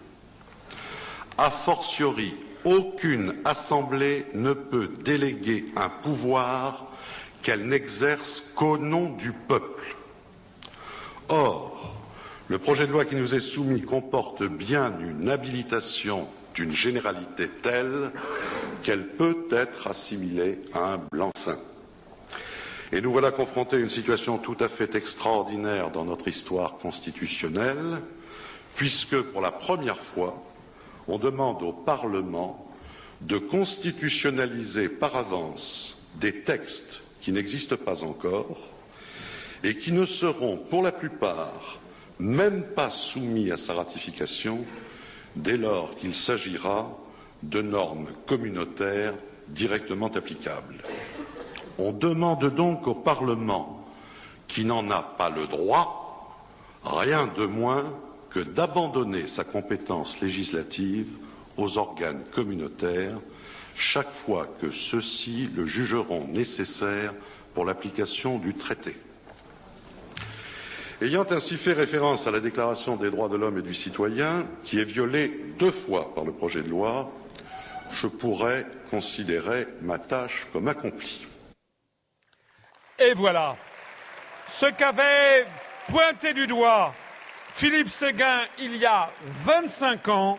A fortiori, aucune assemblée ne peut déléguer un pouvoir qu'elle n'exerce qu'au nom du peuple. Or, le projet de loi qui nous est soumis comporte bien une habilitation d'une généralité telle qu'elle peut être assimilée à un blanc-seing. Et nous voilà confrontés à une situation tout à fait extraordinaire dans notre histoire constitutionnelle, puisque pour la première fois, on demande au Parlement de constitutionnaliser par avance des textes qui n'existent pas encore et qui ne seront pour la plupart même pas soumis à sa ratification dès lors qu'il s'agira de normes communautaires directement applicables. On demande donc au Parlement, qui n'en a pas le droit, rien de moins que d'abandonner sa compétence législative aux organes communautaires chaque fois que ceux-ci le jugeront nécessaire pour l'application du traité. Ayant ainsi fait référence à la Déclaration des droits de l'homme et du citoyen, qui est violée deux fois par le projet de loi, je pourrais considérer ma tâche comme accomplie. Et voilà ce qu'avait pointé du doigt Philippe Séguin il y a 25 ans,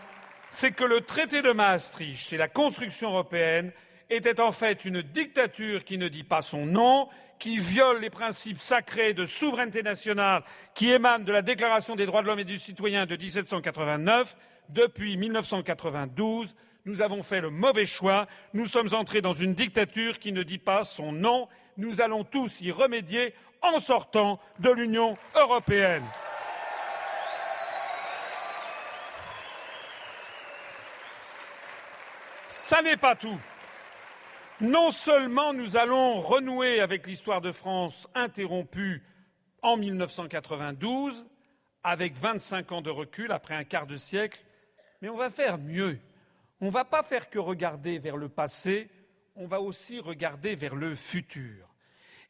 c'est que le traité de Maastricht et la construction européenne étaient en fait une dictature qui ne dit pas son nom, qui viole les principes sacrés de souveraineté nationale qui émanent de la Déclaration des droits de l'homme et du citoyen de 1789. Depuis 1992, nous avons fait le mauvais choix. Nous sommes entrés dans une dictature qui ne dit pas son nom. Nous allons tous y remédier en sortant de l'Union européenne. Ça n'est pas tout. Non seulement nous allons renouer avec l'histoire de France interrompue en 1992, avec 25 ans de recul après un quart de siècle, mais on va faire mieux. On ne va pas faire que regarder vers le passé, on va aussi regarder vers le futur.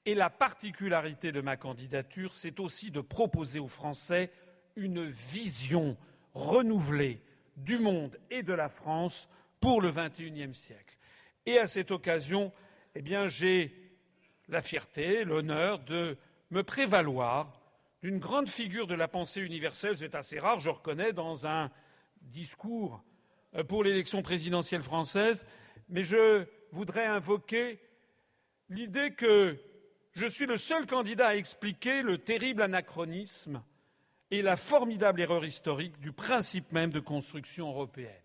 Et la particularité de ma candidature, c'est aussi de proposer aux Français une vision renouvelée du monde et de la France pour le XXIe siècle. Et à cette occasion, eh bien, j'ai la fierté, l'honneur de me prévaloir d'une grande figure de la pensée universelle. C'est assez rare, je reconnais, dans un discours euh, pour l'élection présidentielle française, mais je voudrais invoquer l'idée que je suis le seul candidat à expliquer le terrible anachronisme et la formidable erreur historique du principe même de construction européenne.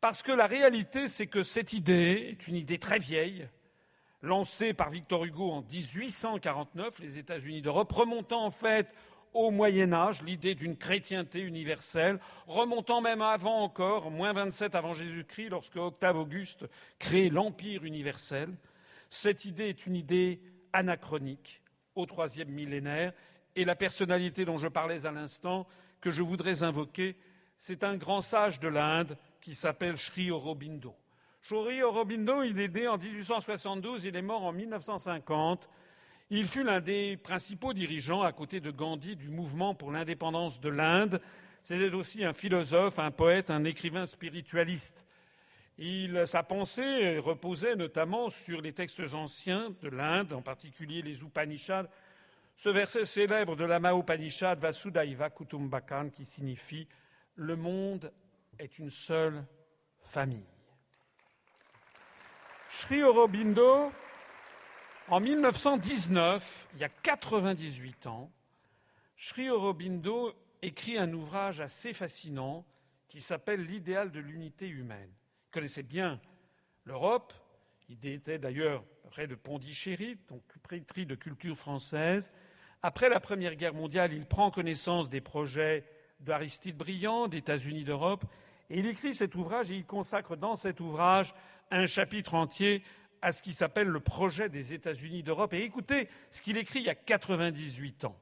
Parce que la réalité, c'est que cette idée est une idée très vieille, lancée par Victor Hugo en 1849, les États-Unis d'Europe, remontant en fait au Moyen Âge, l'idée d'une chrétienté universelle, remontant même avant encore, moins 27 avant Jésus-Christ, lorsque Octave Auguste crée l'Empire universel. Cette idée est une idée anachronique au troisième millénaire, et la personnalité dont je parlais à l'instant, que je voudrais invoquer, c'est un grand sage de l'Inde, qui s'appelle Sri Aurobindo. Sri Aurobindo, il est né en 1872, il est mort en 1950. Il fut l'un des principaux dirigeants, à côté de Gandhi, du mouvement pour l'indépendance de l'Inde. C'était aussi un philosophe, un poète, un écrivain spiritualiste. Sa pensée reposait notamment sur les textes anciens de l'Inde, en particulier les Upanishads. Ce verset célèbre de la Upanishad, Vasudhaiva Kutumbakam, qui signifie Le monde est une seule famille. Sri Aurobindo, en 1919, il y a 98 ans, Sri Aurobindo écrit un ouvrage assez fascinant qui s'appelle L'idéal de l'unité humaine. Il connaissait bien l'Europe, il était d'ailleurs près de Pondichéry, donc prêtrie de culture française. Après la Première Guerre mondiale, il prend connaissance des projets d'Aristide Briand, d'États-Unis d'Europe, et il écrit cet ouvrage et il consacre dans cet ouvrage un chapitre entier à ce qui s'appelle le projet des États-Unis d'Europe. Et écoutez ce qu'il écrit il y a 98 ans.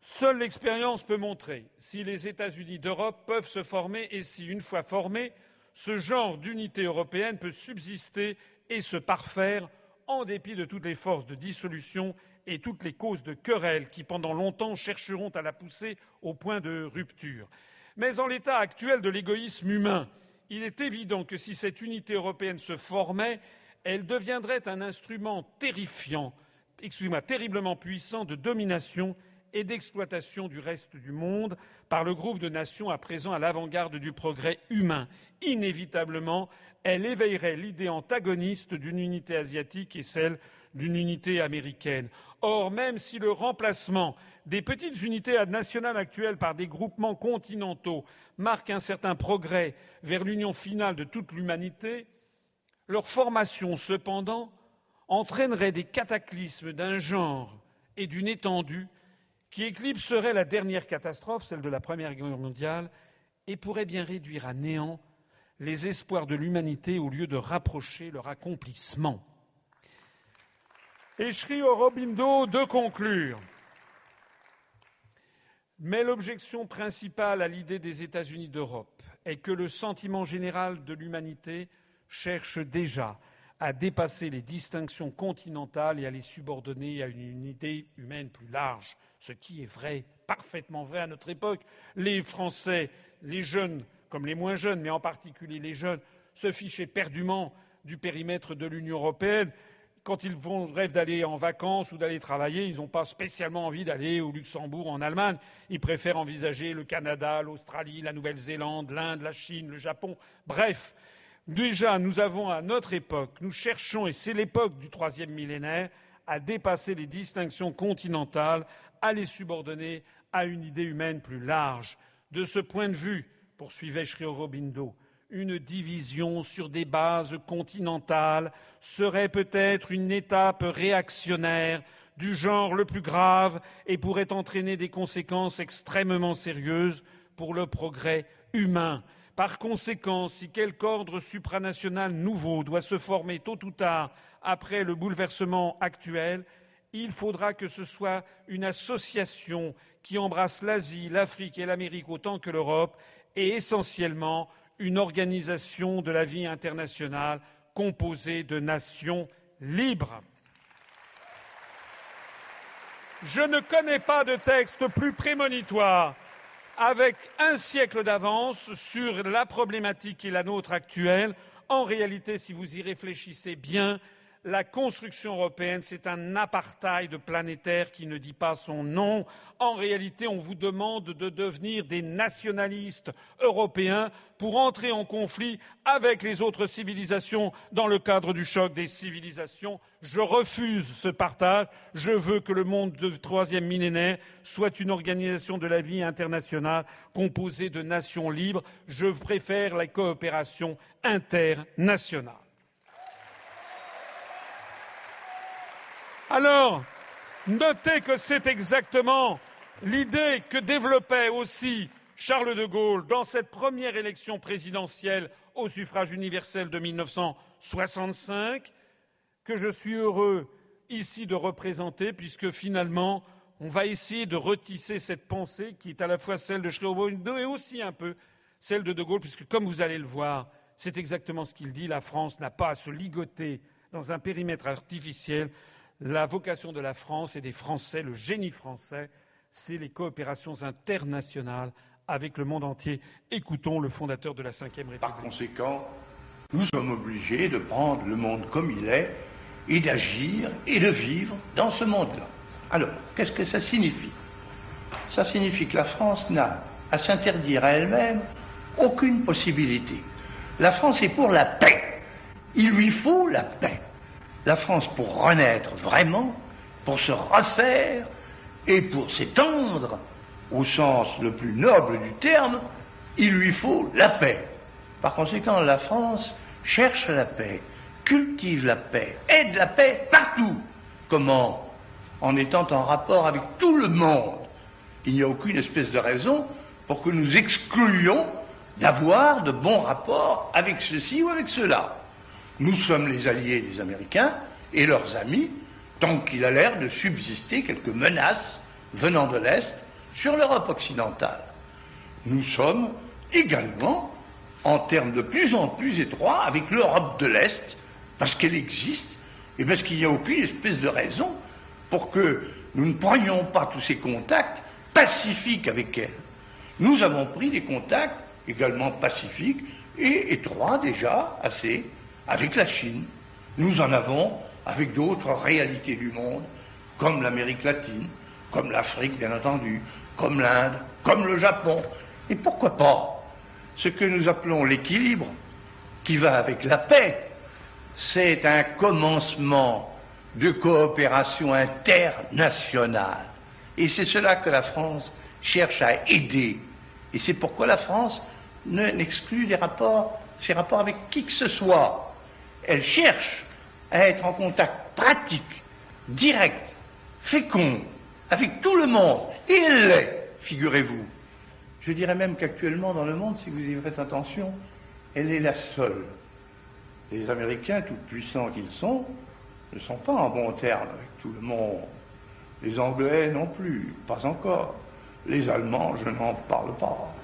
Seule l'expérience peut montrer si les États-Unis d'Europe peuvent se former et si, une fois formés, ce genre d'unité européenne peut subsister et se parfaire en dépit de toutes les forces de dissolution et toutes les causes de querelle qui, pendant longtemps, chercheront à la pousser au point de rupture. Mais en l'état actuel de l'égoïsme humain, il est évident que si cette unité européenne se formait, elle deviendrait un instrument terrifiant, excusez-moi, terriblement puissant de domination et d'exploitation du reste du monde par le groupe de nations à présent à l'avant-garde du progrès humain. Inévitablement, elle éveillerait l'idée antagoniste d'une unité asiatique et celle d'une unité américaine. Or, même si le remplacement des petites unités nationales actuelles par des groupements continentaux marque un certain progrès vers l'union finale de toute l'humanité, leur formation, cependant, entraînerait des cataclysmes d'un genre et d'une étendue qui éclipserait la dernière catastrophe, celle de la Première Guerre mondiale, et pourrait bien réduire à néant les espoirs de l'humanité au lieu de rapprocher leur accomplissement. Écherie au Robindo de conclure. Mais l'objection principale à l'idée des États-Unis d'Europe est que le sentiment général de l'humanité cherche déjà à dépasser les distinctions continentales et à les subordonner à une unité humaine plus large, ce qui est vrai, parfaitement vrai à notre époque. Les Français, les jeunes comme les moins jeunes, mais en particulier les jeunes, se fichaient perdument du périmètre de l'Union européenne. Quand ils vont, rêvent d'aller en vacances ou d'aller travailler, ils n'ont pas spécialement envie d'aller au Luxembourg, en Allemagne. Ils préfèrent envisager le Canada, l'Australie, la Nouvelle-Zélande, l'Inde, la Chine, le Japon. Bref, Déjà, nous avons à notre époque, nous cherchons, et c'est l'époque du troisième millénaire, à dépasser les distinctions continentales, à les subordonner à une idée humaine plus large. De ce point de vue, poursuivait Sri Aurobindo, une division sur des bases continentales serait peut-être une étape réactionnaire du genre le plus grave et pourrait entraîner des conséquences extrêmement sérieuses pour le progrès humain. Par conséquent, si quelque ordre supranational nouveau doit se former tôt ou tard après le bouleversement actuel, il faudra que ce soit une association qui embrasse l'Asie, l'Afrique et l'Amérique autant que l'Europe, et essentiellement une organisation de la vie internationale composée de nations libres. Je ne connais pas de texte plus prémonitoire avec un siècle d'avance sur la problématique qui est la nôtre actuelle. En réalité, si vous y réfléchissez bien, la construction européenne, c'est un apartheid planétaire qui ne dit pas son nom. En réalité, on vous demande de devenir des nationalistes européens pour entrer en conflit avec les autres civilisations dans le cadre du choc des civilisations. Je refuse ce partage. Je veux que le monde du troisième millénaire soit une organisation de la vie internationale composée de nations libres. Je préfère la coopération internationale. Alors, notez que c'est exactement l'idée que développait aussi Charles de Gaulle dans cette première élection présidentielle au suffrage universel de 1965, que je suis heureux ici de représenter, puisque finalement, on va essayer de retisser cette pensée qui est à la fois celle de Schreiber et aussi un peu celle de De Gaulle, puisque comme vous allez le voir, c'est exactement ce qu'il dit, la France n'a pas à se ligoter dans un périmètre artificiel la vocation de la France et des Français, le génie français, c'est les coopérations internationales avec le monde entier. Écoutons le fondateur de la Ve République. Par conséquent, nous sommes obligés de prendre le monde comme il est et d'agir et de vivre dans ce monde-là. Alors, qu'est-ce que ça signifie? Ça signifie que la France n'a à s'interdire à elle-même aucune possibilité. La France est pour la paix. Il lui faut la paix la France, pour renaître vraiment, pour se refaire et pour s'étendre, au sens le plus noble du terme, il lui faut la paix. Par conséquent, la France cherche la paix, cultive la paix, aide la paix partout. Comment? En étant en rapport avec tout le monde. Il n'y a aucune espèce de raison pour que nous excluions d'avoir de bons rapports avec ceci ou avec cela. Nous sommes les alliés des Américains et leurs amis, tant qu'il a l'air de subsister quelques menaces venant de l'Est sur l'Europe occidentale. Nous sommes également en termes de plus en plus étroits avec l'Europe de l'Est, parce qu'elle existe, Et parce qu'il n'y a aucune espèce de raison pour que nous ne prenions pas tous ces contacts pacifiques avec elle. Nous avons pris des contacts également pacifiques et étroits déjà, assez, avec la Chine. Nous en avons avec d'autres réalités du monde, comme l'Amérique latine, comme l'Afrique bien entendu, comme l'Inde, comme le Japon. Et pourquoi pas ce que nous appelons l'équilibre, qui va avec la paix, c'est un commencement de coopération internationale. Et c'est cela que la France cherche à aider. Et c'est pourquoi la France n'exclut les rapports, ses rapports avec qui que ce soit. Elle cherche à être en contact pratique, direct, fécond, avec tout le monde. Et elle l'est, figurez-vous. Je dirais même qu'actuellement dans le monde, si vous y faites attention, elle est la seule. Les Américains, tout puissants qu'ils sont, ne sont pas en bon terme avec tout le monde. Les Anglais non plus, pas encore. Les Allemands, je n'en parle pas.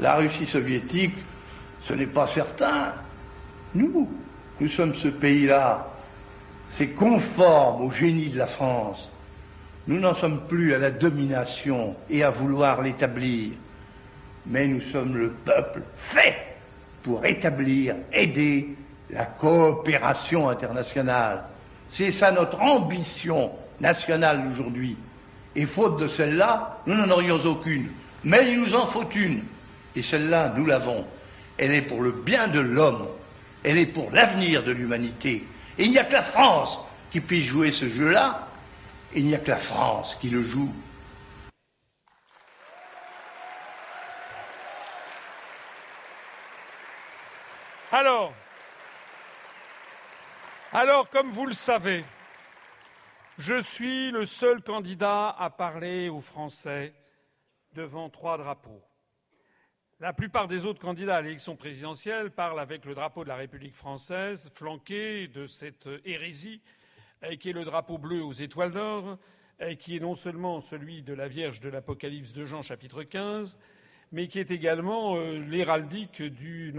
La Russie soviétique, ce n'est pas certain. Nous, nous sommes ce pays-là. C'est conforme au génie de la France. Nous n'en sommes plus à la domination et à vouloir l'établir, mais nous sommes le peuple fait pour établir, aider la coopération internationale. C'est ça notre ambition nationale aujourd'hui. Et faute de celle-là, nous n'en aurions aucune. Mais il nous en faut une. Et celle-là, nous l'avons. Elle est pour le bien de l'homme. Elle est pour l'avenir de l'humanité. Et il n'y a que la France qui puisse jouer ce jeu-là. Il n'y a que la France qui le joue. Alors, alors, comme vous le savez, je suis le seul candidat à parler aux Français devant trois drapeaux. La plupart des autres candidats à l'élection présidentielle parlent avec le drapeau de la République française, flanqué de cette hérésie qui est le drapeau bleu aux étoiles d'or, qui est non seulement celui de la Vierge de l'Apocalypse de Jean chapitre 15, mais qui est également euh, l'héraldique du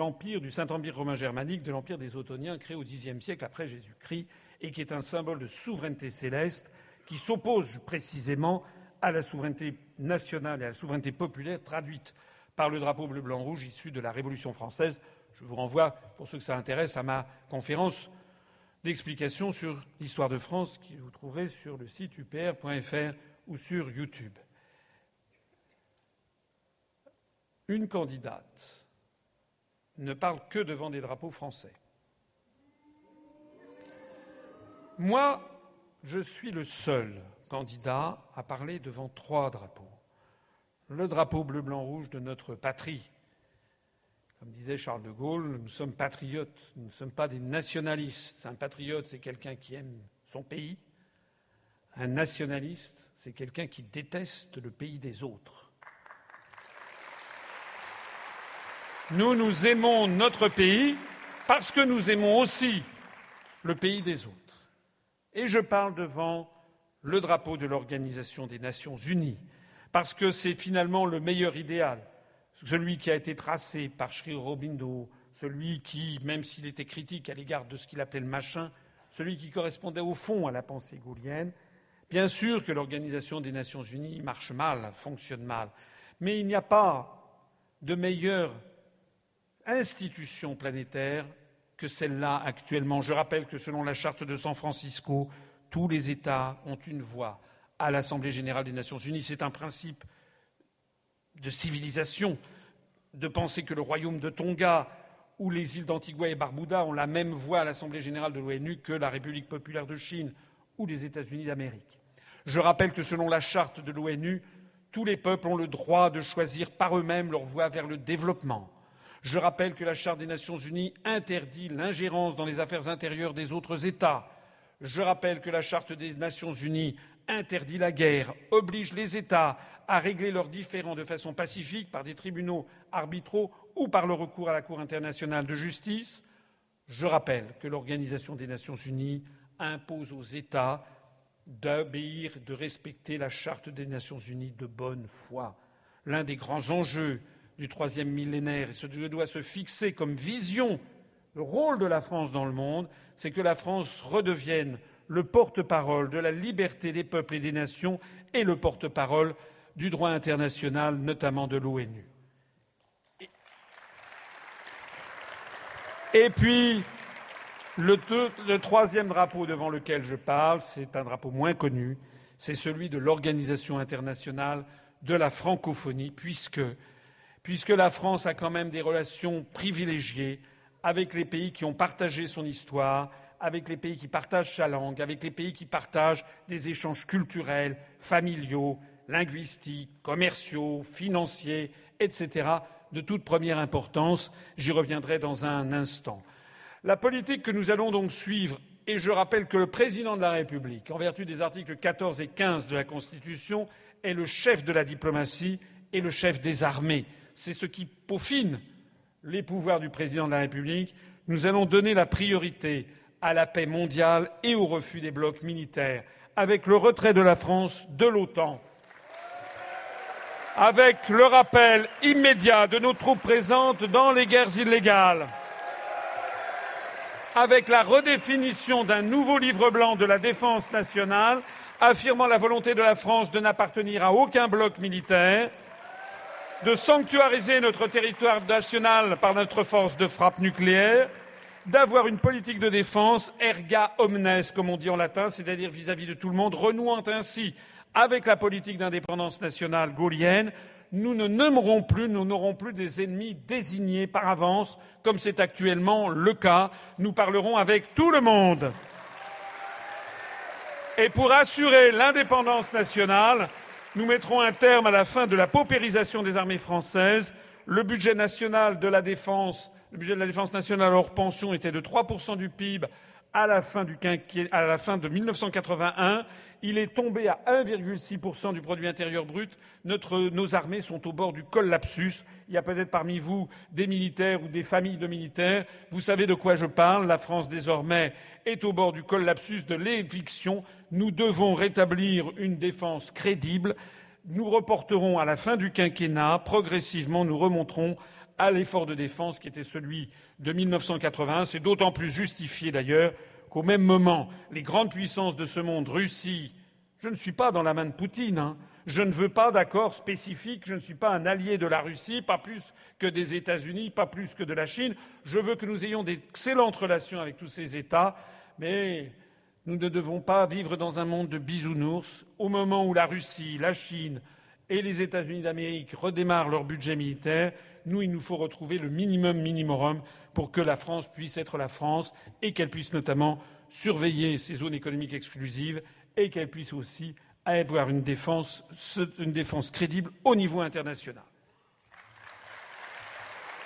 Saint-Empire romain germanique, de l'Empire des Ottoniens, créé au Xe siècle après Jésus-Christ, et qui est un symbole de souveraineté céleste, qui s'oppose précisément à la souveraineté nationale et à la souveraineté populaire traduite par le drapeau bleu-blanc-rouge issu de la Révolution française. Je vous renvoie, pour ceux que ça intéresse, à ma conférence d'explication sur l'histoire de France que vous trouverez sur le site upr.fr ou sur YouTube. Une candidate ne parle que devant des drapeaux français. Moi, je suis le seul candidat à parler devant trois drapeaux. Le drapeau bleu-blanc-rouge de notre patrie, comme disait Charles de Gaulle, nous sommes patriotes, nous ne sommes pas des nationalistes. Un patriote, c'est quelqu'un qui aime son pays. Un nationaliste, c'est quelqu'un qui déteste le pays des autres. Nous, nous aimons notre pays parce que nous aimons aussi le pays des autres. Et je parle devant le drapeau de l'Organisation des Nations Unies, parce que c'est finalement le meilleur idéal celui qui a été tracé par Sri Aurobindo, celui qui, même s'il était critique à l'égard de ce qu'il appelait le machin, celui qui correspondait au fond à la pensée gaulienne. Bien sûr que l'Organisation des Nations Unies marche mal, fonctionne mal, mais il n'y a pas de meilleure institution planétaire que celle-là actuellement. Je rappelle que selon la charte de San Francisco, tous les États ont une voix à l'Assemblée générale des Nations unies. C'est un principe de civilisation de penser que le royaume de Tonga ou les îles d'Antigua et Barbuda ont la même voix à l'Assemblée générale de l'ONU que la République populaire de Chine ou les États-Unis d'Amérique. Je rappelle que selon la charte de l'ONU, tous les peuples ont le droit de choisir par eux-mêmes leur voie vers le développement. Je rappelle que la charte des Nations unies interdit l'ingérence dans les affaires intérieures des autres États. Je rappelle que la charte des Nations unies interdit la guerre, oblige les États à régler leurs différends de façon pacifique par des tribunaux arbitraux ou par le recours à la Cour internationale de justice. Je rappelle que l'Organisation des Nations unies impose aux États d'obéir, de respecter la Charte des Nations unies de bonne foi. L'un des grands enjeux du troisième millénaire, et ce que doit se fixer comme vision le rôle de la France dans le monde, c'est que la France redevienne le porte-parole de la liberté des peuples et des nations et le porte-parole du droit international, notamment de l'ONU. Et puis, le, troisième drapeau devant lequel je parle, c'est un drapeau moins connu, c'est celui de l'Organisation internationale de la francophonie, puisque la France a quand même des relations privilégiées avec les pays qui ont partagé son histoire, avec les pays qui partagent sa langue, avec les pays qui partagent des échanges culturels, familiaux, linguistiques, commerciaux, financiers, etc., de toute première importance. J'y reviendrai dans un instant. La politique que nous allons donc suivre, et je rappelle que le président de la République, en vertu des articles 14 et 15 de la Constitution, est le chef de la diplomatie et le chef des armées. C'est ce qui peaufine les pouvoirs du président de la République. Nous allons donner la priorité à la paix mondiale et au refus des blocs militaires, avec le retrait de la France de l'OTAN. Avec le rappel immédiat de nos troupes présentes dans les guerres illégales, avec la redéfinition d'un nouveau livre blanc de la défense nationale affirmant la volonté de la France de n'appartenir à aucun bloc militaire, de sanctuariser notre territoire national par notre force de frappe nucléaire, d'avoir une politique de défense erga omnes, comme on dit en latin, c'est-à-dire vis-à-vis de tout le monde, renouant ainsi avec la politique d'indépendance nationale gaulienne, nous ne nommerons plus, nous n'aurons plus des ennemis désignés par avance, comme c'est actuellement le cas. Nous parlerons avec tout le monde. Et pour assurer l'indépendance nationale, nous mettrons un terme à la fin de la paupérisation des armées françaises. Le budget national de la défense, le budget de la défense nationale hors pension était de 3% du PIB à la fin, du à la fin de 1981 il est tombé à 1,6% du produit intérieur brut. nos armées sont au bord du collapsus. Il y a peut-être parmi vous des militaires ou des familles de militaires. Vous savez de quoi je parle. La France, désormais, est au bord du collapsus de l'éviction. Nous devons rétablir une défense crédible. Nous reporterons à la fin du quinquennat, progressivement, nous remonterons à l'effort de défense qui était celui de 1981. C'est d'autant plus justifié d'ailleurs qu'au même moment, les grandes puissances de ce monde, Russie, je ne suis pas dans la main de Poutine, hein, je ne veux pas d'accord spécifique, je ne suis pas un allié de la Russie, pas plus que des États-Unis, pas plus que de la Chine. Je veux que nous ayons d'excellentes relations avec tous ces États, mais nous ne devons pas vivre dans un monde de bisounours. Au moment où la Russie, la Chine et les États-Unis d'Amérique redémarrent leur budget militaire, nous, il nous faut retrouver le minimum minimum pour que la France puisse être la France et qu'elle puisse notamment surveiller ses zones économiques exclusives et qu'elle puisse aussi avoir une défense, une défense crédible au niveau international.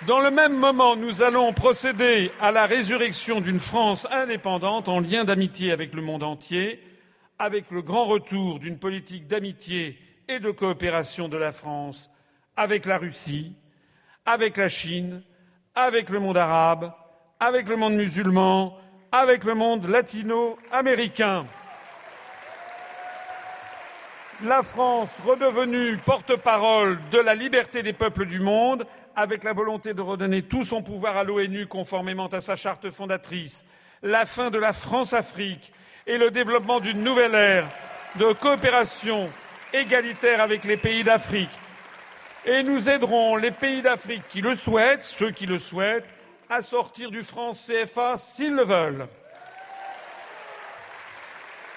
Dans le même moment, nous allons procéder à la résurrection d'une France indépendante en lien d'amitié avec le monde entier, avec le grand retour d'une politique d'amitié et de coopération de la France avec la Russie, avec la Chine, avec le monde arabe, avec le monde musulman, avec le monde latino-américain. La France, redevenue porte-parole de la liberté des peuples du monde, avec la volonté de redonner tout son pouvoir à l'ONU conformément à sa charte fondatrice, la fin de la France-Afrique et le développement d'une nouvelle ère de coopération égalitaire avec les pays d'Afrique, et nous aiderons les pays d'Afrique qui le souhaitent, ceux qui le souhaitent, à sortir du franc CFA s'ils le veulent.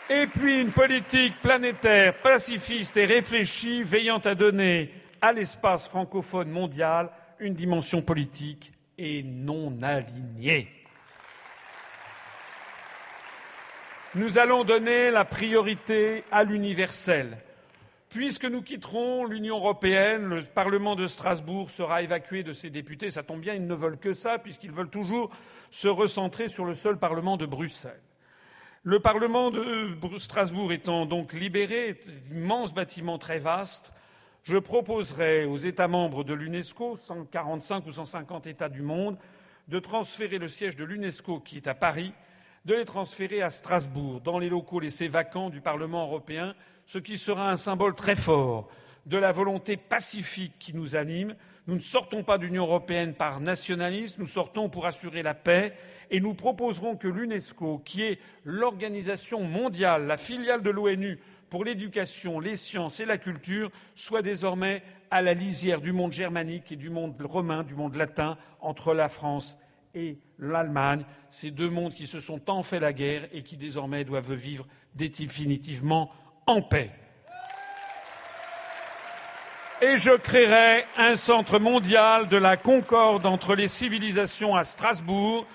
Et puis une politique planétaire pacifiste et réfléchie veillant à donner à l'espace francophone mondial une dimension politique et non alignée. Nous allons donner la priorité à l'universel Puisque nous quitterons l'Union européenne, le Parlement de Strasbourg sera évacué de ses députés. Ça tombe bien, ils ne veulent que ça, puisqu'ils veulent toujours se recentrer sur le seul Parlement de Bruxelles. Le Parlement de Strasbourg étant donc libéré, immense bâtiment très vaste, je proposerai aux États membres de l'UNESCO, 145 ou 150 États du monde, de transférer le siège de l'UNESCO, qui est à Paris, de les transférer à Strasbourg, dans les locaux laissés vacants du Parlement européen, ce qui sera un symbole très fort de la volonté pacifique qui nous anime. Nous ne sortons pas de l'Union européenne par nationalisme, nous sortons pour assurer la paix et nous proposerons que l'UNESCO, qui est l'organisation mondiale, la filiale de l'ONU pour l'éducation, les sciences et la culture, soit désormais à la lisière du monde germanique et du monde romain, du monde latin, entre la France et l'Allemagne, ces deux mondes qui se sont tant fait la guerre et qui désormais doivent vivre définitivement en paix. Et je créerai un centre mondial de la concorde entre les civilisations à Strasbourg.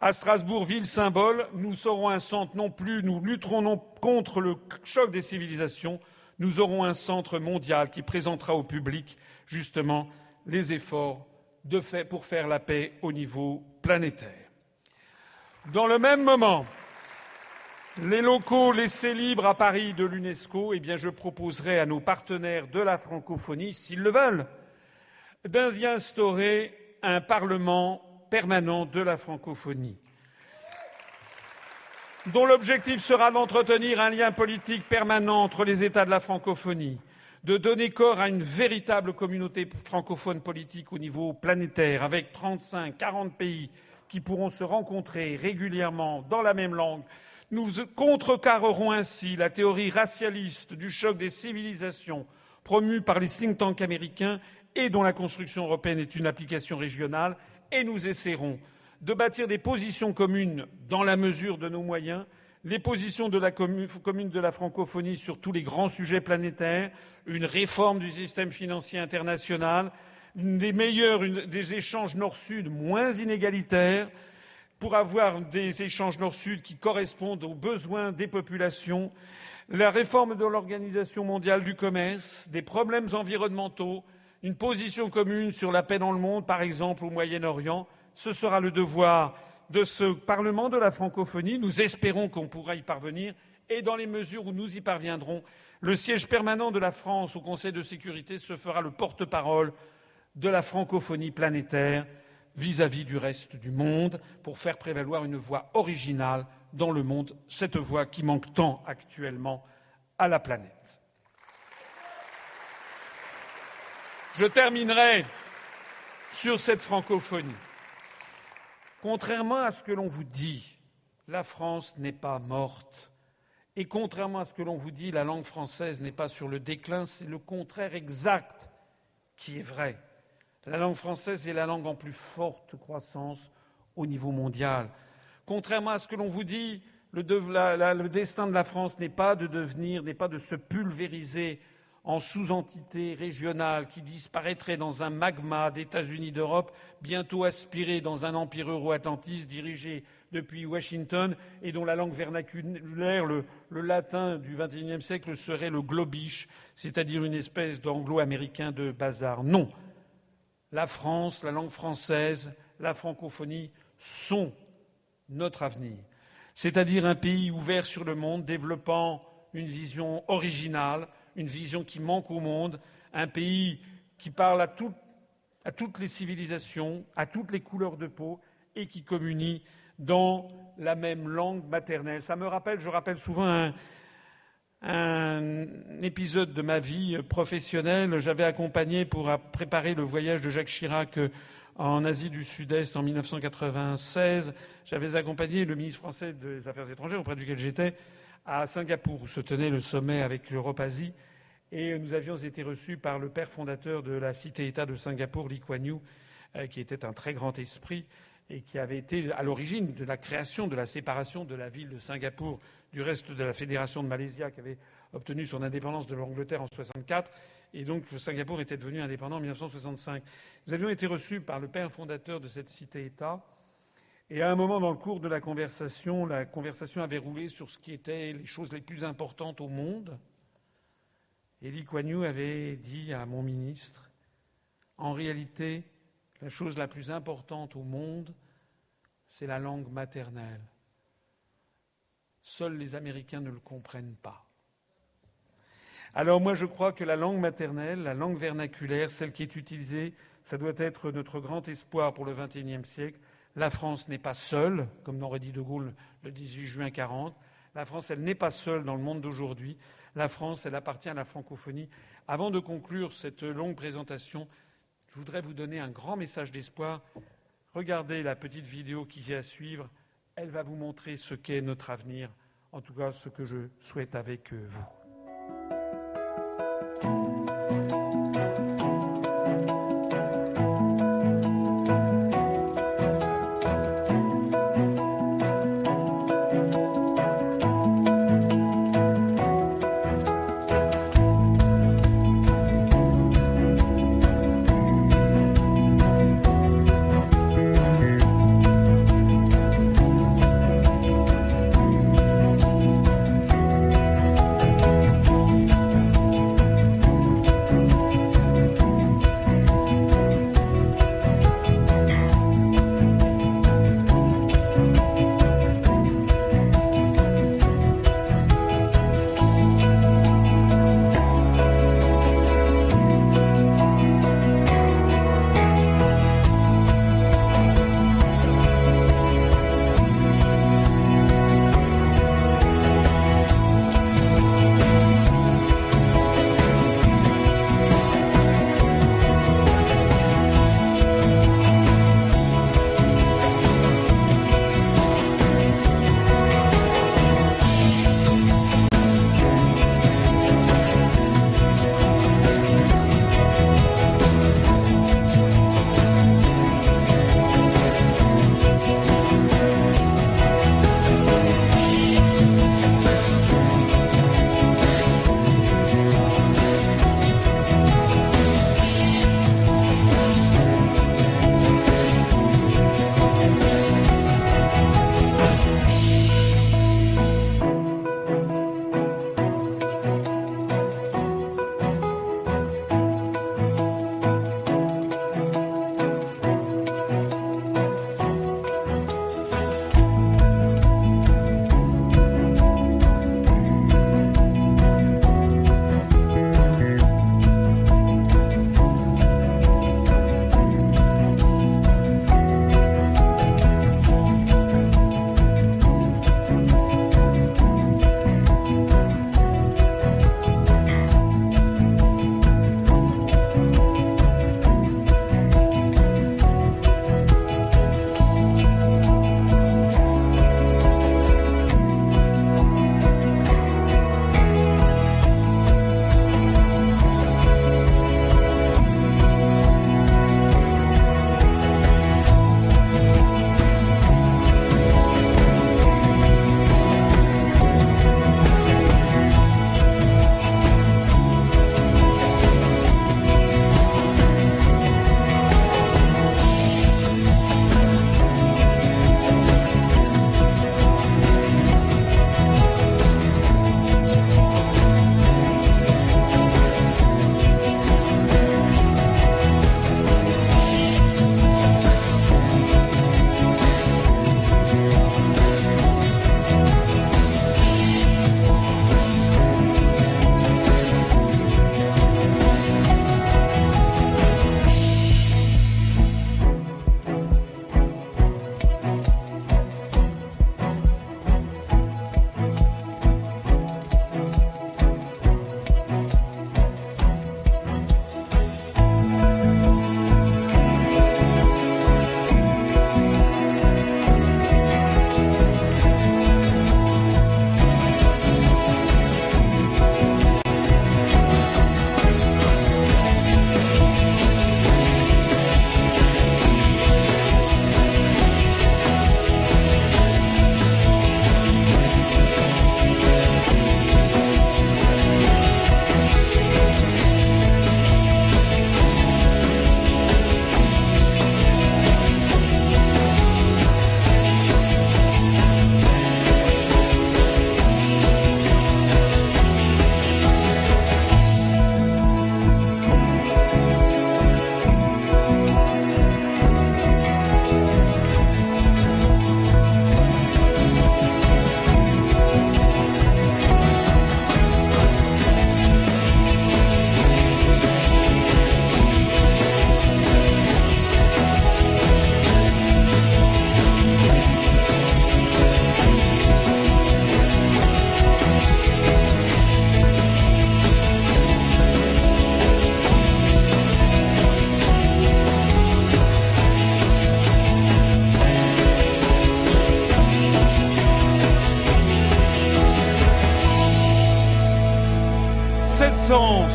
À Strasbourg, ville symbole, nous serons un centre non plus, nous lutterons non contre le choc des civilisations, nous aurons un centre mondial qui présentera au public justement les efforts de fait pour faire la paix au niveau planétaire. Dans le même moment, les locaux laissés libres à Paris de l'UNESCO, eh je proposerai à nos partenaires de la francophonie, s'ils le veulent, d'y un Parlement permanent de la francophonie, dont l'objectif sera d'entretenir un lien politique permanent entre les États de la francophonie, de donner corps à une véritable communauté francophone politique au niveau planétaire, avec 35, 40 pays qui pourront se rencontrer régulièrement dans la même langue nous contrecarrerons ainsi la théorie racialiste du choc des civilisations promue par les think tanks américains et dont la construction européenne est une application régionale, et nous essaierons de bâtir des positions communes dans la mesure de nos moyens, les positions de la commune de la francophonie sur tous les grands sujets planétaires, une réforme du système financier international, des meilleurs des échanges nord-sud moins inégalitaires, pour avoir des échanges nord-sud qui correspondent aux besoins des populations, la réforme de l'Organisation mondiale du commerce, des problèmes environnementaux, une position commune sur la paix dans le monde, par exemple au Moyen-Orient. Ce sera le devoir de ce Parlement de la francophonie. Nous espérons qu'on pourra y parvenir et dans les mesures où nous y parviendrons, le siège permanent de la France au Conseil de sécurité se fera le porte-parole de la francophonie planétaire vis-à-vis du reste du monde pour faire prévaloir une voix originale dans le monde, cette voix qui manque tant actuellement à la planète. Je terminerai sur cette francophonie. Contrairement à ce que l'on vous dit, la France n'est pas morte. Et contrairement à ce que l'on vous dit, la langue française n'est pas sur le déclin, c'est le contraire exact qui est vrai. La langue française est la langue en plus forte croissance au niveau mondial. Contrairement à ce que l'on vous dit, le, destin de la France n'est pas de devenir, n'est pas de se pulvériser en sous-entité régionale qui disparaîtrait dans un magma d'États-Unis d'Europe, bientôt aspiré dans un empire euro-atlantiste dirigé depuis Washington et dont la langue vernaculaire, le, le latin du XXIe siècle, serait le globish, c'est-à-dire une espèce d'anglo-américain de bazar. Non, la France, la langue française, la francophonie sont notre avenir. C'est-à-dire un pays ouvert sur le monde, développant une vision originale, une vision qui manque au monde, un pays qui parle à, toutes les civilisations, à toutes les couleurs de peau et qui communie dans la même langue maternelle. Ça me rappelle, je rappelle souvent un, un épisode de ma vie professionnelle. J'avais accompagné pour préparer le voyage de Jacques Chirac euh, en Asie du Sud-Est en 1996. J'avais accompagné le ministre français des Affaires étrangères auprès duquel j'étais à Singapour où se tenait le sommet avec l'Europe-Asie. Et nous avions été reçus par le père fondateur de la cité-État de Singapour, Lee Kuan Yew, euh, qui était un très grand esprit et qui avait été à l'origine de la création de la séparation de la ville de Singapour du reste de la fédération de Malaisie qui avait obtenu son indépendance de l'Angleterre en 64 et donc Singapour était devenu indépendant en 1965. Nous avions été reçus par le père fondateur de cette cité-État et à un moment dans le cours de la conversation, la conversation avait roulé sur ce qui étaient les choses les plus importantes au monde. Et Lee Kuan Yew avait dit à mon ministre, en réalité, la chose la plus importante au monde, c'est la langue maternelle. Seuls les Américains ne le comprennent pas. Alors moi je crois que la langue maternelle, la langue vernaculaire, celle qui est utilisée, ça doit être notre grand espoir pour le XXIe siècle. La France n'est pas seule, comme l'aurait dit De Gaulle le 18 juin 40. La France, elle n'est pas seule dans le monde d'aujourd'hui. La France, elle appartient à la francophonie. Avant de conclure cette longue présentation, je voudrais vous donner un grand message d'espoir. Regardez la petite vidéo qui vient à suivre. Elle va vous montrer ce qu'est notre avenir, en tout cas ce que je souhaite avec vous.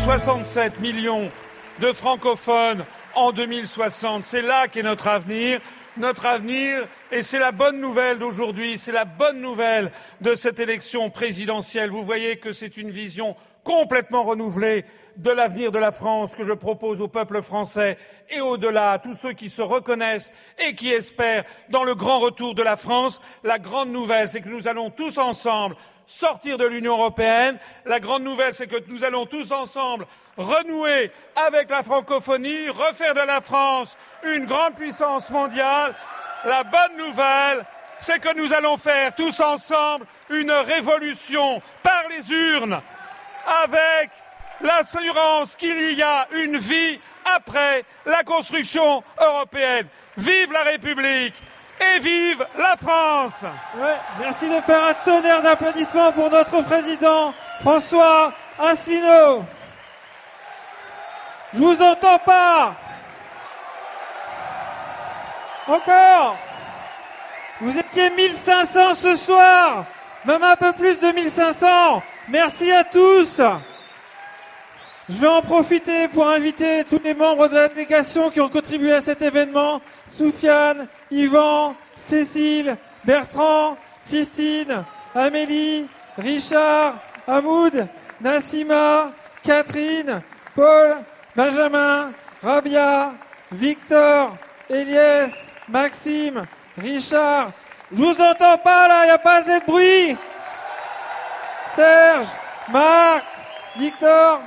367 millions de francophones en 2060. C'est là qu'est notre avenir. Notre avenir, et c'est la bonne nouvelle d'aujourd'hui, c'est la bonne nouvelle de cette élection présidentielle. Vous voyez que c'est une vision complètement renouvelée de l'avenir de la France que je propose au peuple français et au-delà, à tous ceux qui se reconnaissent et qui espèrent dans le grand retour de la France. La grande nouvelle, c'est que nous allons tous ensemble sortir de l'Union européenne. La grande nouvelle, c'est que nous allons tous ensemble renouer avec la francophonie, refaire de la France une grande puissance mondiale. La bonne nouvelle, c'est que nous allons faire tous ensemble une révolution par les urnes avec l'assurance qu'il y a une vie après la construction européenne. Vive la République et vive la France! Merci de faire un tonnerre d'applaudissements pour notre président François Asselineau. Je vous entends pas. Encore. Vous étiez 1500 ce soir. Même un peu plus de 1500 Merci à tous je vais en profiter pour inviter tous les membres de la délégation qui ont contribué à cet événement. Soufiane, Yvan, Cécile, Bertrand, Christine, Amélie, Richard, Hamoud, Nassima, Catherine, Paul, Benjamin, Rabia, Victor, Eliès, Maxime, Richard. Je vous entends pas là, il n'y a pas assez de bruit. Serge, Marc, Victor,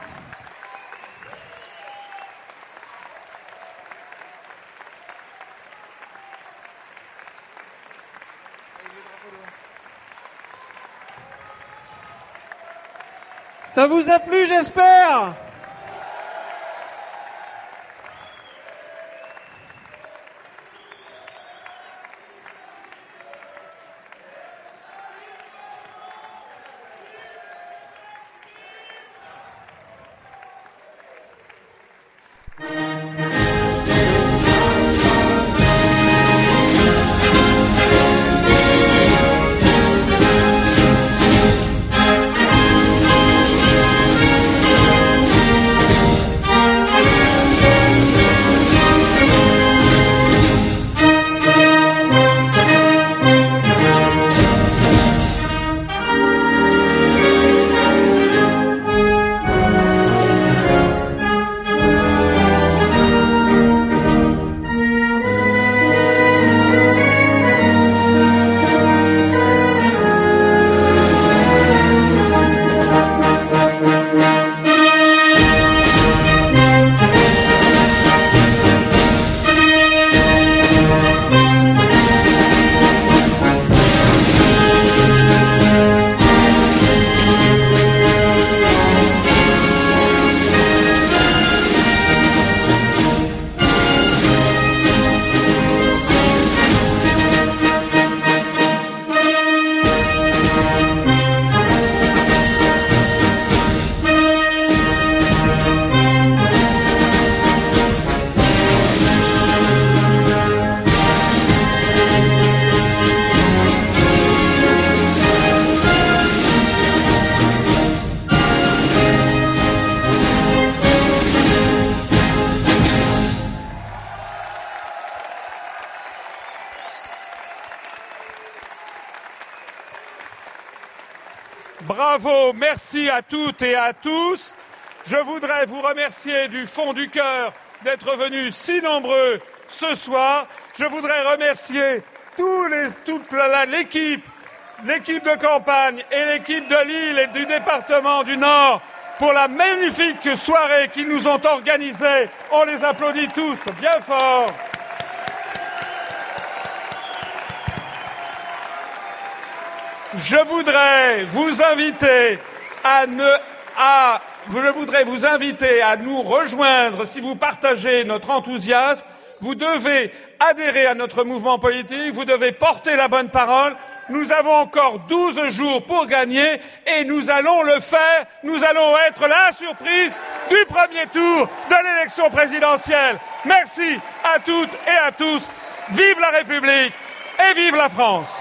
Ça vous a plu, j'espère toutes et à tous. Je voudrais vous remercier du fond du cœur d'être venus si nombreux ce soir. Je voudrais remercier toute l'équipe, l'équipe de campagne et l'équipe de Lille et du département du Nord pour la magnifique soirée qu'ils nous ont organisée. On les applaudit tous bien fort. Je voudrais vous inviter à ne, je voudrais vous inviter à nous rejoindre si vous partagez notre enthousiasme. Vous devez adhérer à notre mouvement politique, vous devez porter la bonne parole. Nous avons encore 12 jours pour gagner et nous allons le faire. Nous allons être la surprise du premier tour de l'élection présidentielle. Merci à toutes et à tous. Vive la République et vive la France.